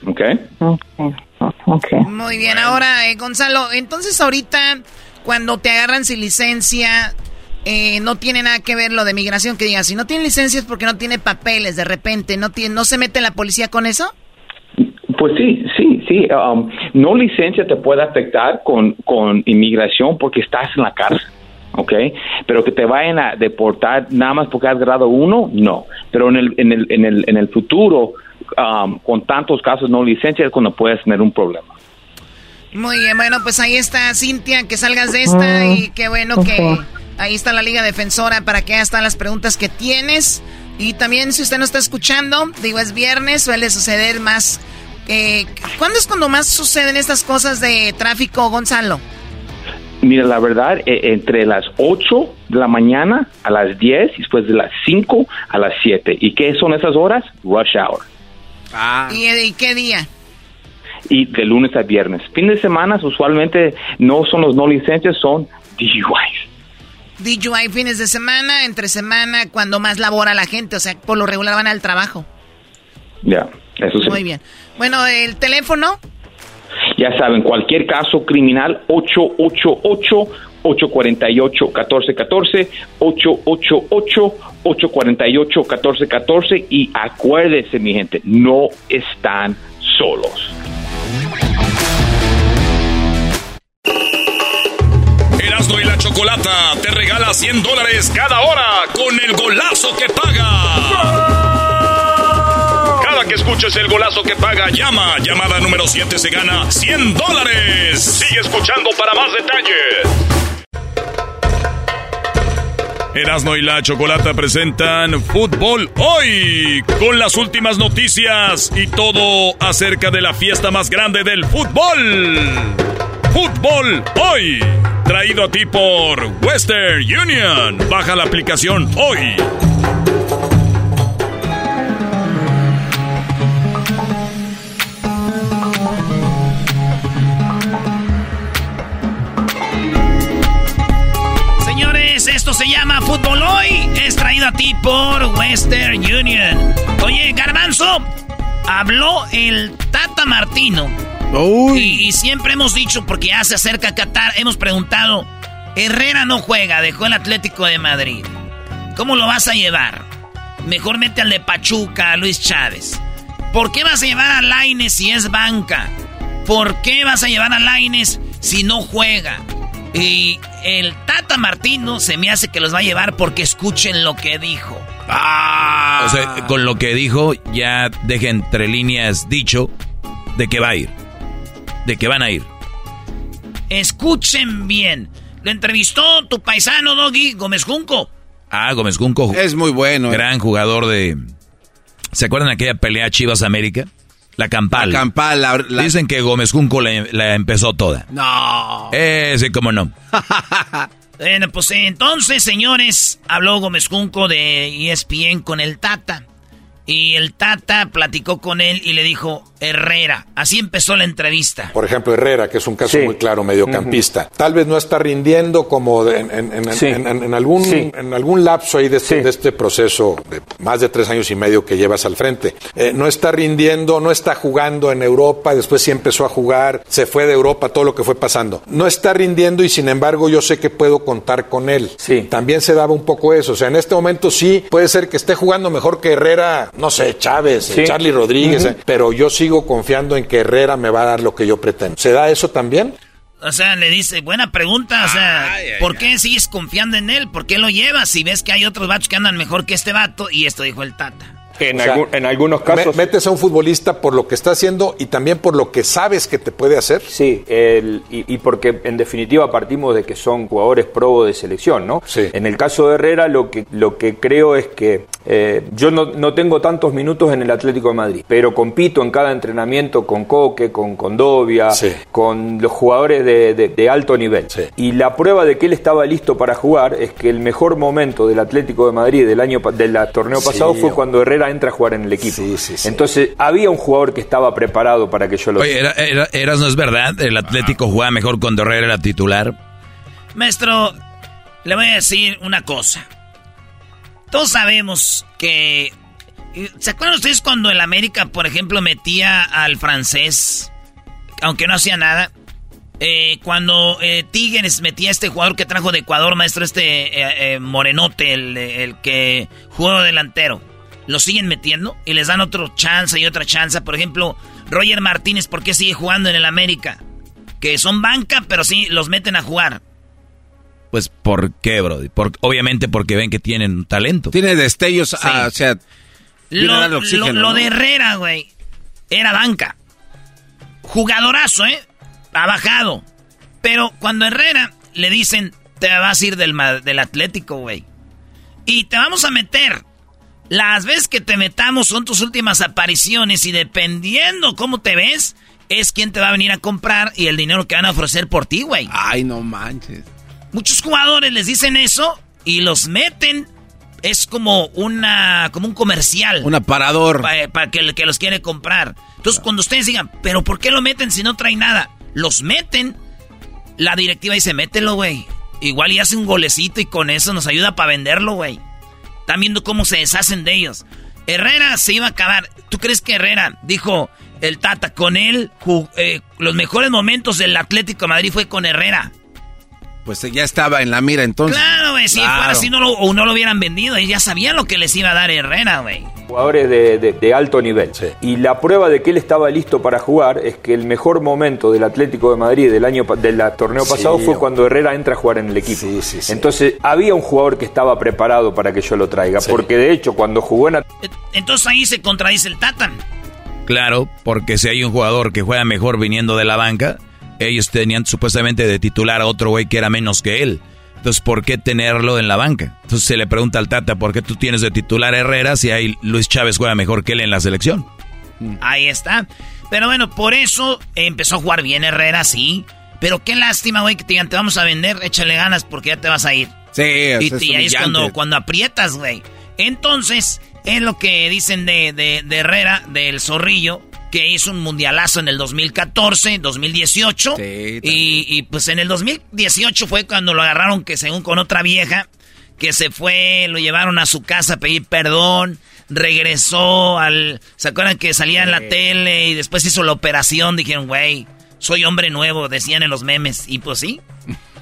¿Ok? okay. Muy bien, ahora eh, Gonzalo, entonces ahorita cuando te agarran sin licencia, eh, no tiene nada que ver lo de migración que digas, si no tiene licencia es porque no tiene papeles de repente, ¿no, tiene, no se mete la policía con eso? Pues sí, sí, sí. Um, no licencia te puede afectar con, con inmigración porque estás en la cárcel. ¿Ok? Pero que te vayan a deportar nada más porque has grado uno, no. Pero en el, en el, en el, en el futuro, um, con tantos casos no licencia, es cuando puedes tener un problema. Muy bien, bueno, pues ahí está Cintia, que salgas de esta y qué bueno que ahí está la Liga Defensora para que están las preguntas que tienes. Y también si usted no está escuchando, digo, es viernes, suele suceder más. Eh, ¿Cuándo es cuando más suceden estas cosas de tráfico, Gonzalo? Mira, la verdad, eh, entre las 8 de la mañana a las 10 y después de las 5 a las 7. ¿Y qué son esas horas? Rush hour. ¿Y, ¿Y qué día? Y de lunes a viernes. Fin de semana usualmente no son los no licencias, son DUIs. DUI fines de semana, entre semana, cuando más labora la gente, o sea, por lo regular van al trabajo. Ya, eso sí. Muy bien. Bueno, el teléfono. Ya saben, cualquier caso criminal, 888-848-1414, 888-848-1414 y acuérdense, mi gente, no están solos. Erasmo y la Chocolata te regala 100 dólares cada hora con el golazo que paga. Que escuches el golazo que paga, llama. Llamada número 7 se gana 100 dólares. Sigue escuchando para más detalles. Erasmo y la Chocolata presentan Fútbol Hoy con las últimas noticias y todo acerca de la fiesta más grande del fútbol. Fútbol Hoy, traído a ti por Western Union. Baja la aplicación hoy. Esto se llama Fútbol Hoy. Es traído a ti por Western Union. Oye, Garbanzo, habló el Tata Martino. Y, y siempre hemos dicho, porque ya se acerca Qatar, hemos preguntado, Herrera no juega, dejó el Atlético de Madrid. ¿Cómo lo vas a llevar? Mejor mete al de Pachuca, a Luis Chávez. ¿Por qué vas a llevar a Laines si es banca? ¿Por qué vas a llevar a Laines si no juega? Y el Tata Martino se me hace que los va a llevar porque escuchen lo que dijo. O sea, con lo que dijo, ya deje entre líneas dicho de que va a ir. De que van a ir. Escuchen bien. Lo entrevistó tu paisano, Doggy, Gómez Junco. Ah, Gómez Junco. Es muy bueno. eh. Gran jugador de... ¿Se acuerdan de aquella pelea Chivas América? La Campal. La Campal, la- la- Dicen que Gómez Junco la, la empezó toda. No. Eh, sí, cómo no. Bueno, pues entonces, señores, habló Gómez Junco de ESPN con el Tata. Y el Tata platicó con él y le dijo, Herrera. Así empezó la entrevista. Por ejemplo, Herrera, que es un caso muy claro, mediocampista. Tal vez no está rindiendo como de- en, en- en- Sí. en- en- en algún, Sí. en algún lapso ahí de este, de este proceso de más de tres años y medio que llevas al frente. Eh, no está rindiendo, no está jugando en Europa, después sí empezó a jugar, se fue de Europa, todo lo que fue pasando. No está rindiendo y sin embargo yo sé que puedo contar con él. También se daba un poco eso. O sea, en este momento sí puede ser que esté jugando mejor que Herrera, no sé, Chávez, Sí. Charlie Rodríguez, eh, pero yo sigo confiando en que Herrera me va a dar lo que yo pretendo. ¿Se da eso también? O sea, le dice, buena pregunta, o sea, ¿por qué sigues confiando en él? ¿Por qué lo llevas si ves que hay otros vatos que andan mejor que este vato? Y esto dijo el Tata. En, algunos casos. metes a un futbolista por lo que está haciendo y también por lo que sabes que te puede hacer. Sí, el- y, y porque en definitiva partimos de que son jugadores pro de selección, ¿no? En el caso de Herrera, lo que, lo que creo es que eh, yo no, no tengo tantos minutos en el Atlético de Madrid, pero compito en cada entrenamiento con Coque, con Condovia, con los jugadores de, de- de alto nivel. Y la prueba de que él estaba listo para jugar es que el mejor momento del Atlético de Madrid del año del torneo Sí, pasado fue cuando Herrera entra a jugar en el equipo. Entonces, había un jugador que estaba preparado para que yo lo Oye, era, era- Eras, ¿no es verdad? El Atlético jugaba mejor cuando Herrera era titular. Maestro, le voy a decir una cosa. Todos sabemos que... ¿Se acuerdan ustedes cuando el América, por ejemplo, metía al francés, aunque no hacía nada? Eh, cuando eh, Tigres metía a este jugador que trajo de Ecuador, maestro, este eh, eh, Morenote, el, el que jugó delantero. Lo siguen metiendo y les dan otro chance y otra chance. Por ejemplo, Roger Martínez, ¿por qué sigue jugando en el América? Que son banca, pero sí los meten a jugar. Pues, ¿por qué, Brody? Por- obviamente porque ven que tienen talento. Tiene destellos, ah, o sea... a Lo, oxígeno, lo- lo ¿no? de Herrera, güey, era banca. Jugadorazo, ¿eh? Ha bajado. Pero cuando Herrera le dicen, te vas a ir del, del Atlético, güey. Y te vamos a meter. Las veces que te metamos son tus últimas apariciones y dependiendo cómo te ves, es quien te va a venir a comprar y el dinero que van a ofrecer por ti, güey. Ay, no manches. Muchos jugadores les dicen eso y los meten. Es como una como un comercial. Un aparador. Para que el que los quiere comprar. Entonces, cuando ustedes digan, ¿pero por qué lo meten si no trae nada? Los meten. La directiva dice, mételo, güey. Igual y hace un golecito y con eso nos ayuda para venderlo, güey. Están viendo cómo se deshacen de ellos. Herrera se iba a acabar. ¿Tú crees que Herrera dijo el Tata con él? Eh, los mejores momentos del Atlético de Madrid fue con Herrera pues ya estaba en la mira entonces. Claro, güey, si fuera así no lo, o no lo hubieran vendido, y ya sabían lo que les iba a dar Herrera, güey. Jugadores de, alto nivel. Y la prueba de que él estaba listo para jugar es que el mejor momento del Atlético de Madrid del año del torneo pasado fue cuando Herrera entra a jugar en el equipo. Entonces había un jugador que estaba preparado para que yo lo traiga, porque de hecho cuando jugó en... Entonces ahí se contradice el Tatan. Claro, porque si hay un jugador que juega mejor viniendo de la banca, ellos tenían supuestamente de titular a otro güey que era menos que él. Entonces, ¿por qué tenerlo en la banca? Entonces se le pregunta al Tata, ¿por qué tú tienes de titular a Herrera si ahí Luis Chávez juega mejor que él en la selección? Mm. Ahí está. Pero bueno, por eso empezó a jugar bien Herrera, sí. Pero qué lástima, güey, que te digan, te vamos a vender, échale ganas porque ya te vas a ir. Sí, y, ahí es cuando, cuando aprietas, güey. Entonces, es lo que dicen de, de, de Herrera, del zorrillo, que hizo un mundialazo en el 2014, 2018. y, y, pues en el 2018 fue cuando lo agarraron que según con otra vieja, que se fue, lo llevaron a su casa a pedir perdón, regresó al... ¿Se acuerdan que salía en la tele y después hizo la operación? Dijeron, güey, soy hombre nuevo, decían en los memes. Y pues sí.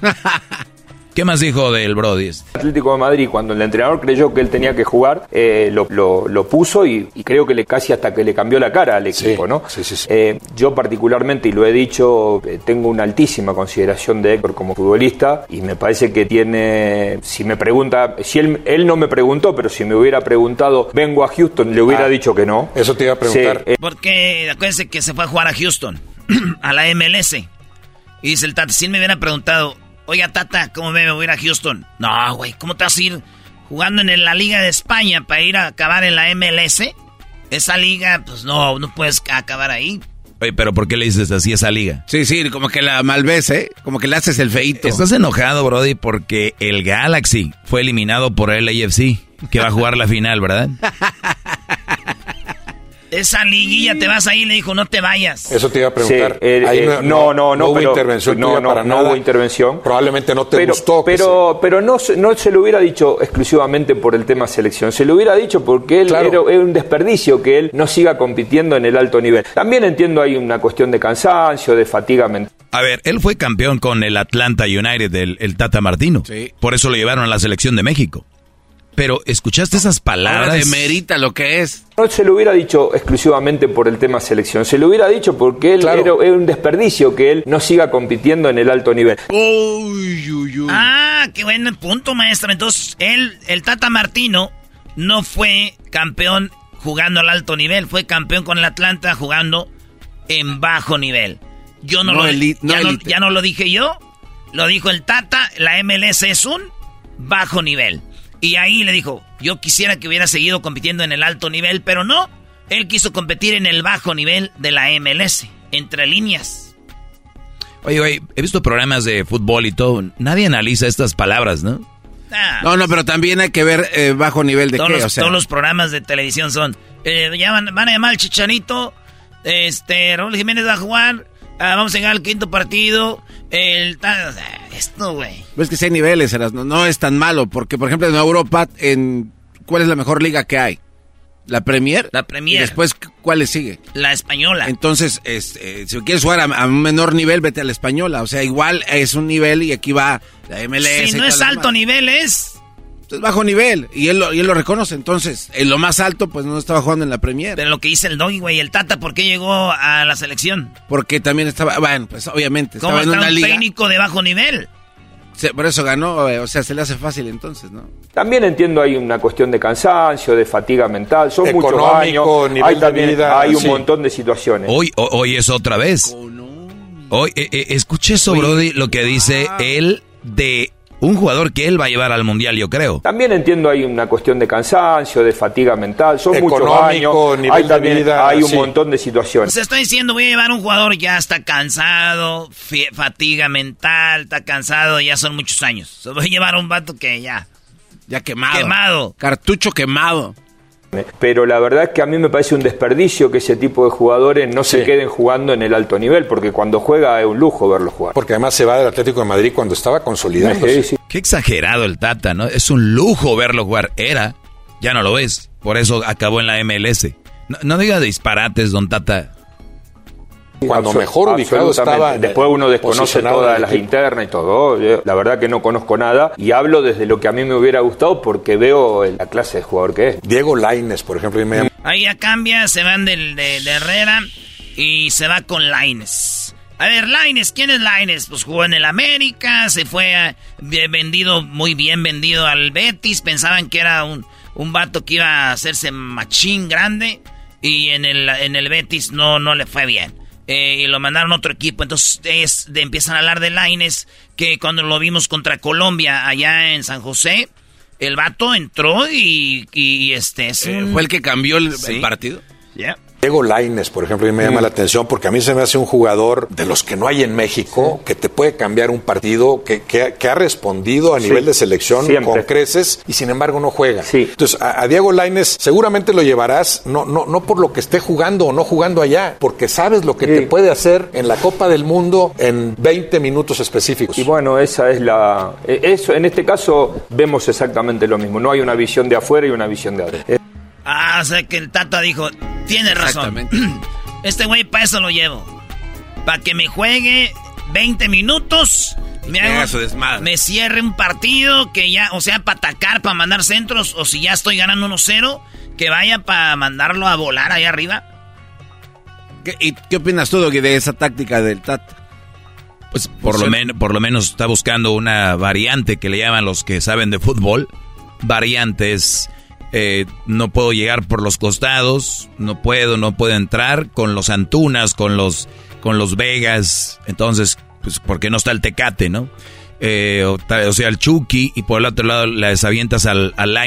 ¿Qué más dijo del Brody? Atlético de Madrid, cuando el entrenador creyó que él tenía que jugar, eh, lo, lo, puso y, creo que le casi hasta que le cambió la cara al equipo, ¿no? Sí, sí, eh, yo particularmente, y lo he dicho, eh, tengo una altísima consideración de Héctor como futbolista y me parece que tiene, si me pregunta, si él, él no me preguntó, pero si me hubiera preguntado, vengo a Houston, le hubiera ah, dicho que no. Eso te iba a preguntar. Porque acuérdense que se fue a jugar a Houston, a la MLS. Y dice el Tata, si él me hubiera preguntado, Oiga, Tata, ¿cómo me voy a ir a Houston? No, güey, ¿cómo te vas a ir jugando en la Liga de España para ir a acabar en la MLS? Esa liga, pues no, no puedes acabar ahí. Oye, pero ¿por qué le dices así a esa liga? Sí, sí, como que la malves, ¿eh? Como que le haces el feito. Estás enojado, Brody, porque el Galaxy fue eliminado por el AFC, que va a jugar la final, ¿verdad? Esa liguilla te vas ahí, le dijo, no te vayas. Eso te iba a preguntar. Eh, ahí eh, no, no, no, hubo intervención no, no, para no hubo intervención. Probablemente no te gustó. Pero, pero no, no se lo hubiera dicho exclusivamente por el tema selección. Se lo hubiera dicho porque él era, un desperdicio que él no siga compitiendo en el alto nivel. También entiendo hay una cuestión de cansancio, de fatiga mental. A ver, él fue campeón con el Atlanta United, del el Tata Martino. Sí. Por eso lo llevaron a la selección de México. Pero escuchaste esas palabras. de merita lo que es. No se lo hubiera dicho exclusivamente por el tema selección, se lo hubiera dicho porque él era, un desperdicio que él no siga compitiendo en el alto nivel. Ah, qué buen punto, maestro. Entonces, él, el Tata Martino, no fue campeón jugando al alto nivel, fue campeón con el Atlanta jugando en bajo nivel. Yo no, lo ya, no, ya no lo dije yo, lo dijo el Tata, la MLS es un bajo nivel. Y ahí le dijo, yo quisiera que hubiera seguido compitiendo en el alto nivel, pero no. Él quiso competir en el bajo nivel de la MLS, entre líneas. Oye, oye, he visto programas de fútbol y todo. Nadie analiza estas palabras, ¿no? Ah. no, no, pero también hay que ver eh, bajo nivel de todos qué, los, Todos los programas de televisión son... Eh, ya van, a llamar al Chicharito, este, Raúl Jiménez va a jugar, ah, vamos a llegar al quinto partido, el... Esto, güey. Ves que si hay niveles, no, no es tan malo, porque por ejemplo en Europa, en ¿cuál es la mejor liga que hay? La Premier. La Premier. Y después, ¿cuál le sigue? La española. Entonces, este, si quieres jugar a, un menor nivel, vete a la española. O sea, igual es un nivel y aquí va la MLS. Si no es alto nivel, es es bajo nivel y él, lo, y él lo reconoce. Entonces, en lo más alto, pues no estaba jugando en la Premier. Pero lo que dice el Doggy, güey, el Tata, ¿por qué llegó a la selección? Porque también estaba, bueno, pues obviamente. estaba en una un técnico de bajo nivel? por eso ganó, eh, o sea, se le hace fácil entonces, ¿no? También entiendo hay una cuestión de cansancio, de fatiga mental, son muchos años, hay también hay un montón de situaciones. Hoy, hoy es otra vez. Hoy, eh, eh, escuché eso, Brody, lo que dice él de un jugador que él va a llevar al mundial, yo creo. También entiendo hay una cuestión de cansancio, de fatiga mental, son muchos años, nivel hay de también vida, hay un sí. montón de situaciones. Se está diciendo, voy a llevar un jugador ya está cansado, fatiga mental, está cansado, ya son muchos años. So, voy a llevar a un vato que ya. Ya quemado. Quemado. Cartucho quemado. Pero la verdad es que a mí me parece un desperdicio que ese tipo de jugadores no se queden jugando en el alto nivel, porque cuando juega es un lujo verlo jugar. Porque además se va del Atlético de Madrid cuando estaba consolidándose. Qué exagerado el Tata, ¿no? Es un lujo verlo jugar. Era, ya no lo es. Por eso acabó en la MLS. No, no diga disparates, don Tata. Cuando Absol- mejor ubicado estaba Después uno desconoce todas las internas y todo. Yo, La verdad que no conozco nada y hablo desde lo que a mí me hubiera gustado porque veo la clase de jugador que es. Diego Laines, por ejemplo, y me llama- Ahí ya cambia, se van del, de, de Herrera y se va con Laines. A ver, Laines, ¿quién es Laines? Pues jugó en el América, se fue vendido, muy bien vendido al Betis. Pensaban que era un, un vato que iba a hacerse machín grande y en el, en el Betis no, no le fue bien. Eh, y lo mandaron a otro equipo. Entonces es, de- empiezan a hablar de Laines, que cuando lo vimos contra Colombia allá en San José, el vato entró y, y, este es Eh, un- ¿Fue el que cambió el, partido? Yeah. Diego Laines, por ejemplo, y me Mm. llama la atención porque a mí se me hace un jugador de los que no hay en México, que te puede cambiar un partido, que, que ha- que ha respondido a Sí. nivel de selección Siempre. con creces y sin embargo no juega. Sí. Entonces, a, a Diego Laines seguramente lo llevarás, no, no, no por lo que esté jugando o no jugando allá, porque sabes lo que te puede hacer en la Copa del Mundo en 20 minutos específicos. Y bueno, esa es la. eh, Eso, en este caso vemos exactamente lo mismo. No hay una visión de afuera y una visión de adentro. Eh, o sea que el Tata dijo, tiene razón. Este güey para eso lo llevo. Para que me juegue 20 minutos. Me, desmadre. me cierre un partido que ya, o sea, para atacar, para mandar centros, o si ya estoy ganando 1-0, que vaya para mandarlo a volar ahí arriba. ¿Qué, y qué opinas tú, Doggy, de esa táctica del Tata? Pues por lo, men- por lo menos está buscando una variante que le llaman los que saben de fútbol. Variantes. Eh, no puedo llegar por los costados, no puedo, no puedo entrar con los Antunas, con los, con los Vegas. Entonces, pues, ¿por qué no está el Tecate, no? Eh, o, sea, el Chucky y por el otro lado las avientas al, al.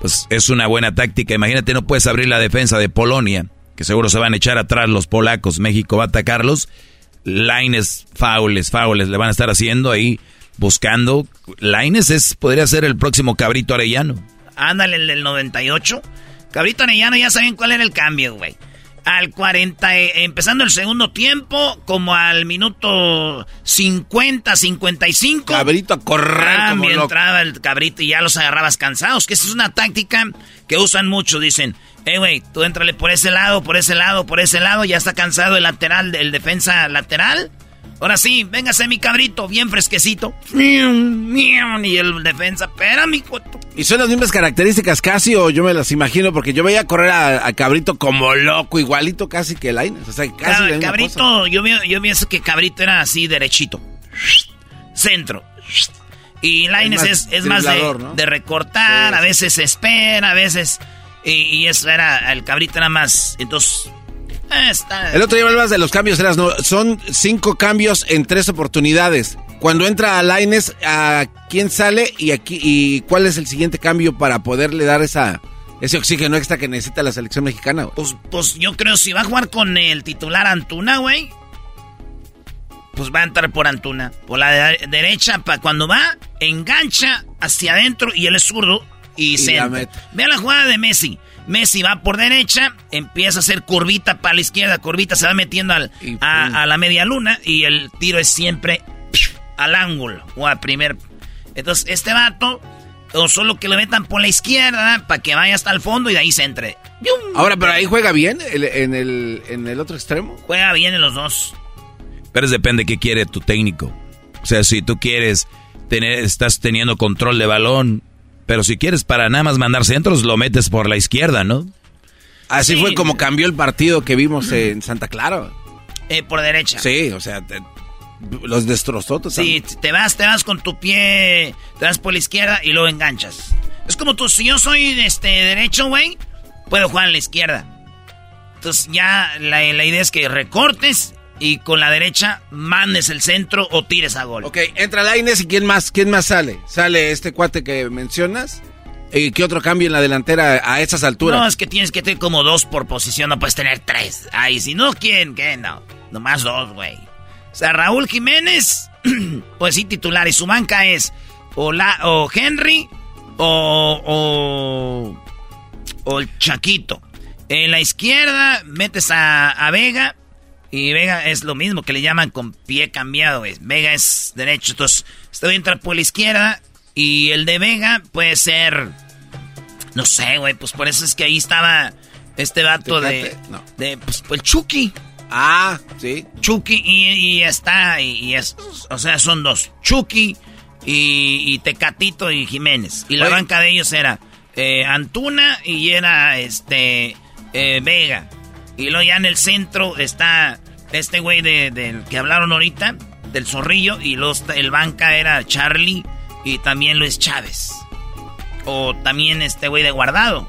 Pues es una buena táctica. Imagínate, no puedes abrir la defensa de Polonia, que seguro se van a echar atrás los polacos. México va a atacarlos. Laines, faules, faules, le van a estar haciendo ahí, buscando. Laines es, podría ser el próximo cabrito arellano. Ándale, el del 98. Cabrito Arellano, ya saben cuál era el cambio, güey. Al 40, eh, empezando el segundo tiempo, como al minuto 50, 55. Cabrito a correr Ah, como entraba el cabrito y ya los agarrabas cansados. Que esa es una táctica que usan mucho. Dicen, eh, güey, tú entrale por ese lado, por ese lado, por ese lado. Ya está cansado el lateral, el defensa lateral. Ahora sí, véngase mi cabrito, bien fresquecito. Y el defensa, espérame, cuato. ¿Y son las mismas características casi o yo me las imagino? Porque yo veía correr a, a Cabrito como loco, igualito casi que Laines. O sea, casi Cab- la misma cabrito, cosa. yo, veo- yo pienso que Cabrito era así derechito. Centro. Y Laines es, es más de, driblador, ¿no? de recortar, a veces espera, a veces... Y, y eso era, el Cabrito era más... Entonces... está- El otro día hablabas de los cambios, eras, no, son cinco cambios en tres oportunidades. Cuando entra a Laines, ¿a quién sale y aquí y cuál es el siguiente cambio para poderle dar esa ese oxígeno extra que necesita la selección mexicana? güey? Pues, pues yo creo si va a jugar con el titular Antuna, güey. Pues va a entrar por Antuna. Por la de- derecha, para cuando va, engancha hacia adentro y él es zurdo y, se entra. mete. Vea la jugada de Messi. Messi va por derecha, empieza a hacer curvita para la izquierda, curvita se va metiendo al, a, a la media luna y el tiro es siempre al ángulo o a primer. Entonces, este vato, o solo que lo metan por la izquierda para que vaya hasta el fondo y de ahí se entre. Ahora, pero ahí juega bien el- en, el, en el otro extremo. Juega bien en los dos. Pero es depende qué quiere tu técnico. O sea, si tú quieres tener, estás teniendo control de balón, pero si quieres para nada más mandar centros, lo metes por la izquierda, ¿no? Así Sí. fue como cambió el partido que vimos en Santa Clara. Eh, por derecha. Sí, o sea, te- los destrozó Sí, te vas, te vas con tu pie, te vas por la izquierda y luego enganchas. Es como tú, si yo soy este derecho, güey, puedo jugar en la izquierda. Entonces ya la, la idea es que recortes y con la derecha mandes el centro o tires a gol. Ok, entra Laines y ¿quién más, quién más sale? ¿Sale este cuate que mencionas? ¿Y qué otro cambio en la delantera a esas alturas? No, es que tienes que tener como dos por posición, no puedes tener tres. Ay, si no, ¿quién? ¿Qué? No, nomás dos, güey. O sea, Raúl Jiménez, pues sí, titular. Y su banca es o, la, o Henry o, o, o el Chaquito. En la izquierda metes a, a Vega y Vega es lo mismo que le llaman con pie cambiado, güey. Vega es derecho, entonces este voy a entrar por la izquierda y el de Vega puede ser, no sé, güey, pues por eso es que ahí estaba este vato de, de, pues, el Chucky. Ah, sí. Chucky y, está, y, es, o sea, son dos, Chucky y, Tecatito y Jiménez. Y la banca de ellos era eh, Antuna y era este eh, Vega. Y luego ya en el centro está este güey del de, que hablaron ahorita, del zorrillo, y los, el banca era Charlie y también Luis Chávez. O también este güey de guardado.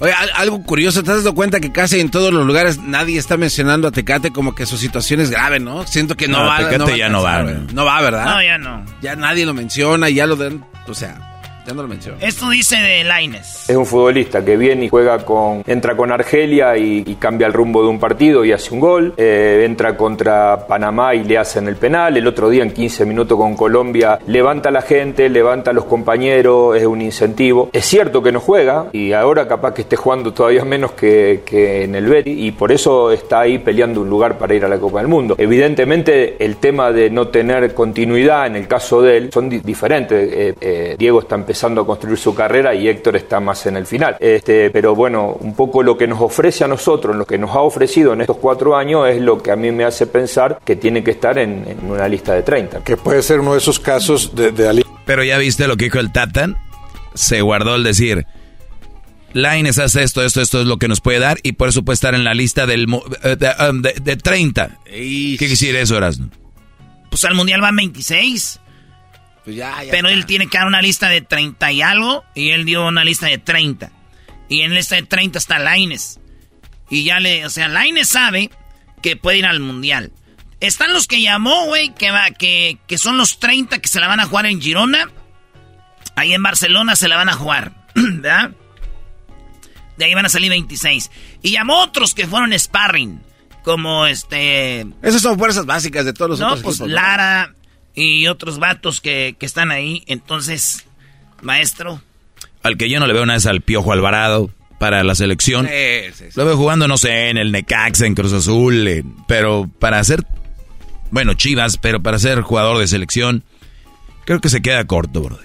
Oye, algo curioso, ¿te has dado cuenta que casi en todos los lugares nadie está mencionando a Tecate como que su situación es grave, ¿no? Siento que no, va. Tecate no ya no va. No va, ¿verdad? No, ya no. Ya nadie lo menciona, ya lo den, o sea... Esto dice de Laines. Es un futbolista que viene y juega con. entra con Argelia y, cambia el rumbo de un partido y hace un gol. Eh, entra contra Panamá y le hacen el penal. El otro día, en 15 minutos con Colombia, levanta a la gente, levanta a los compañeros, es un incentivo. Es cierto que no juega y ahora capaz que esté jugando todavía menos que, en el Betis y por eso está ahí peleando un lugar para ir a la Copa del Mundo. Evidentemente, el tema de no tener continuidad en el caso de él son diferentes. Eh, eh, Diego está empezando empezando a construir su carrera y Héctor está más en el final. Este, pero bueno, un poco lo que nos ofrece a nosotros, lo que nos ha ofrecido en estos cuatro años es lo que a mí me hace pensar que tiene que estar en, una lista de 30. Que puede ser uno de esos casos de, de Pero ya viste lo que dijo el Tatan, se guardó el decir. Laines hace esto, esto, esto es lo que nos puede dar y por eso puede estar en la lista del eh, um, de, de, 30. ¿Qué quiere decir eso, Erasmo? Pues al Mundial van 26. Pues Pero él tiene que dar una lista de 30 y algo. Y él dio una lista de 30. Y en la lista de 30 está Laines. Y ya le. O sea, Laines sabe que puede ir al mundial. Están los que llamó, güey, que, va, que, que son los 30 que se la van a jugar en Girona. Ahí en Barcelona se la van a jugar. ¿Verdad? De ahí van a salir 26. Y llamó otros que fueron sparring. Como este. Esas son fuerzas básicas de todos los no, pues Lara, y otros vatos que, están ahí. Entonces, maestro. Al que yo no le veo nada es al Piojo Alvarado para la selección. Lo veo jugando, no sé, en el Necaxa, en Cruz Azul, pero para ser, bueno, Chivas, pero para ser jugador de selección, creo que se queda corto, bro.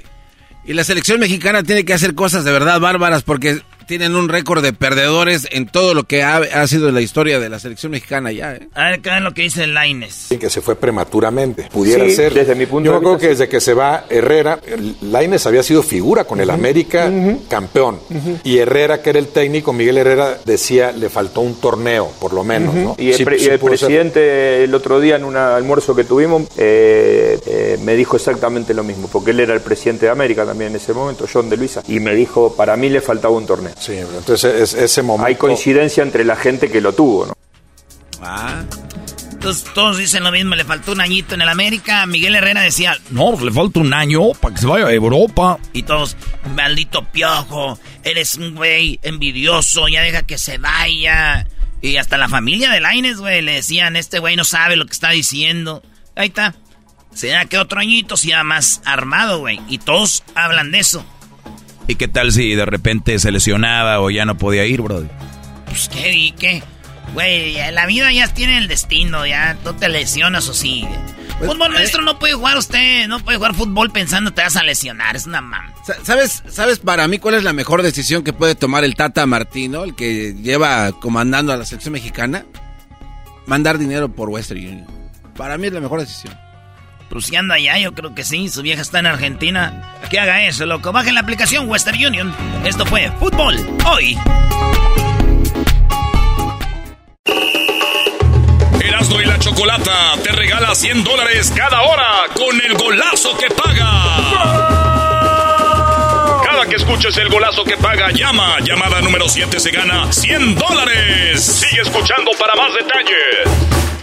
Y la selección mexicana tiene que hacer cosas de verdad bárbaras porque tienen un récord de perdedores en todo lo que ha, sido la historia de la selección mexicana ya. ¿eh? A ver, ¿qué es lo que dice Laines? Que se fue prematuramente. Pudiera ser. Desde mi punto Yo acuerdo que desde que se va Herrera, Laines había sido figura con el América campeón. Y Herrera, que era el técnico, Miguel Herrera decía le faltó un torneo, por lo menos. ¿no? Y el, presidente el otro día en un almuerzo que tuvimos eh, eh, me dijo exactamente lo mismo, porque él era el presidente de América también en ese momento, John de Luisa, y me dijo, para mí le faltaba un torneo. Sí, entonces ese momento... Hay coincidencia entre la gente que lo tuvo, ¿no? Ah. Entonces todos dicen lo mismo, le faltó un añito en el América. Miguel Herrera decía, no, pues le falta un año para que se vaya a Europa. Y todos, maldito piojo, eres un güey envidioso, ya deja que se vaya. Y hasta la familia de Laines, güey, le decían, este güey no sabe lo que está diciendo. Ahí está. Se da que otro añito sea más armado, güey. Y todos hablan de eso. ¿Y qué tal si de repente se lesionaba o ya no podía ir, bro? Pues qué, y qué. Güey, la vida ya tiene el destino, ya no te lesionas o sí. Pues, fútbol eh, maestro no puede jugar usted, no puede jugar fútbol pensando te vas a lesionar, es una mam. ¿Sabes, ¿Sabes para mí cuál es la mejor decisión que puede tomar el Tata Martino, el que lleva comandando a la selección mexicana? Mandar dinero por Western Union. Para mí es la mejor decisión. Pues si allá, yo creo que sí. Su vieja está en Argentina. Que haga eso, loco. Bajen la aplicación Western Union. Esto fue Fútbol Hoy. Erasmo y la Chocolata te regala 100 dólares cada hora con el golazo que paga. Cada que escuches el golazo que paga, llama. Llamada número 7 se gana 100 dólares. Sigue escuchando para más detalles.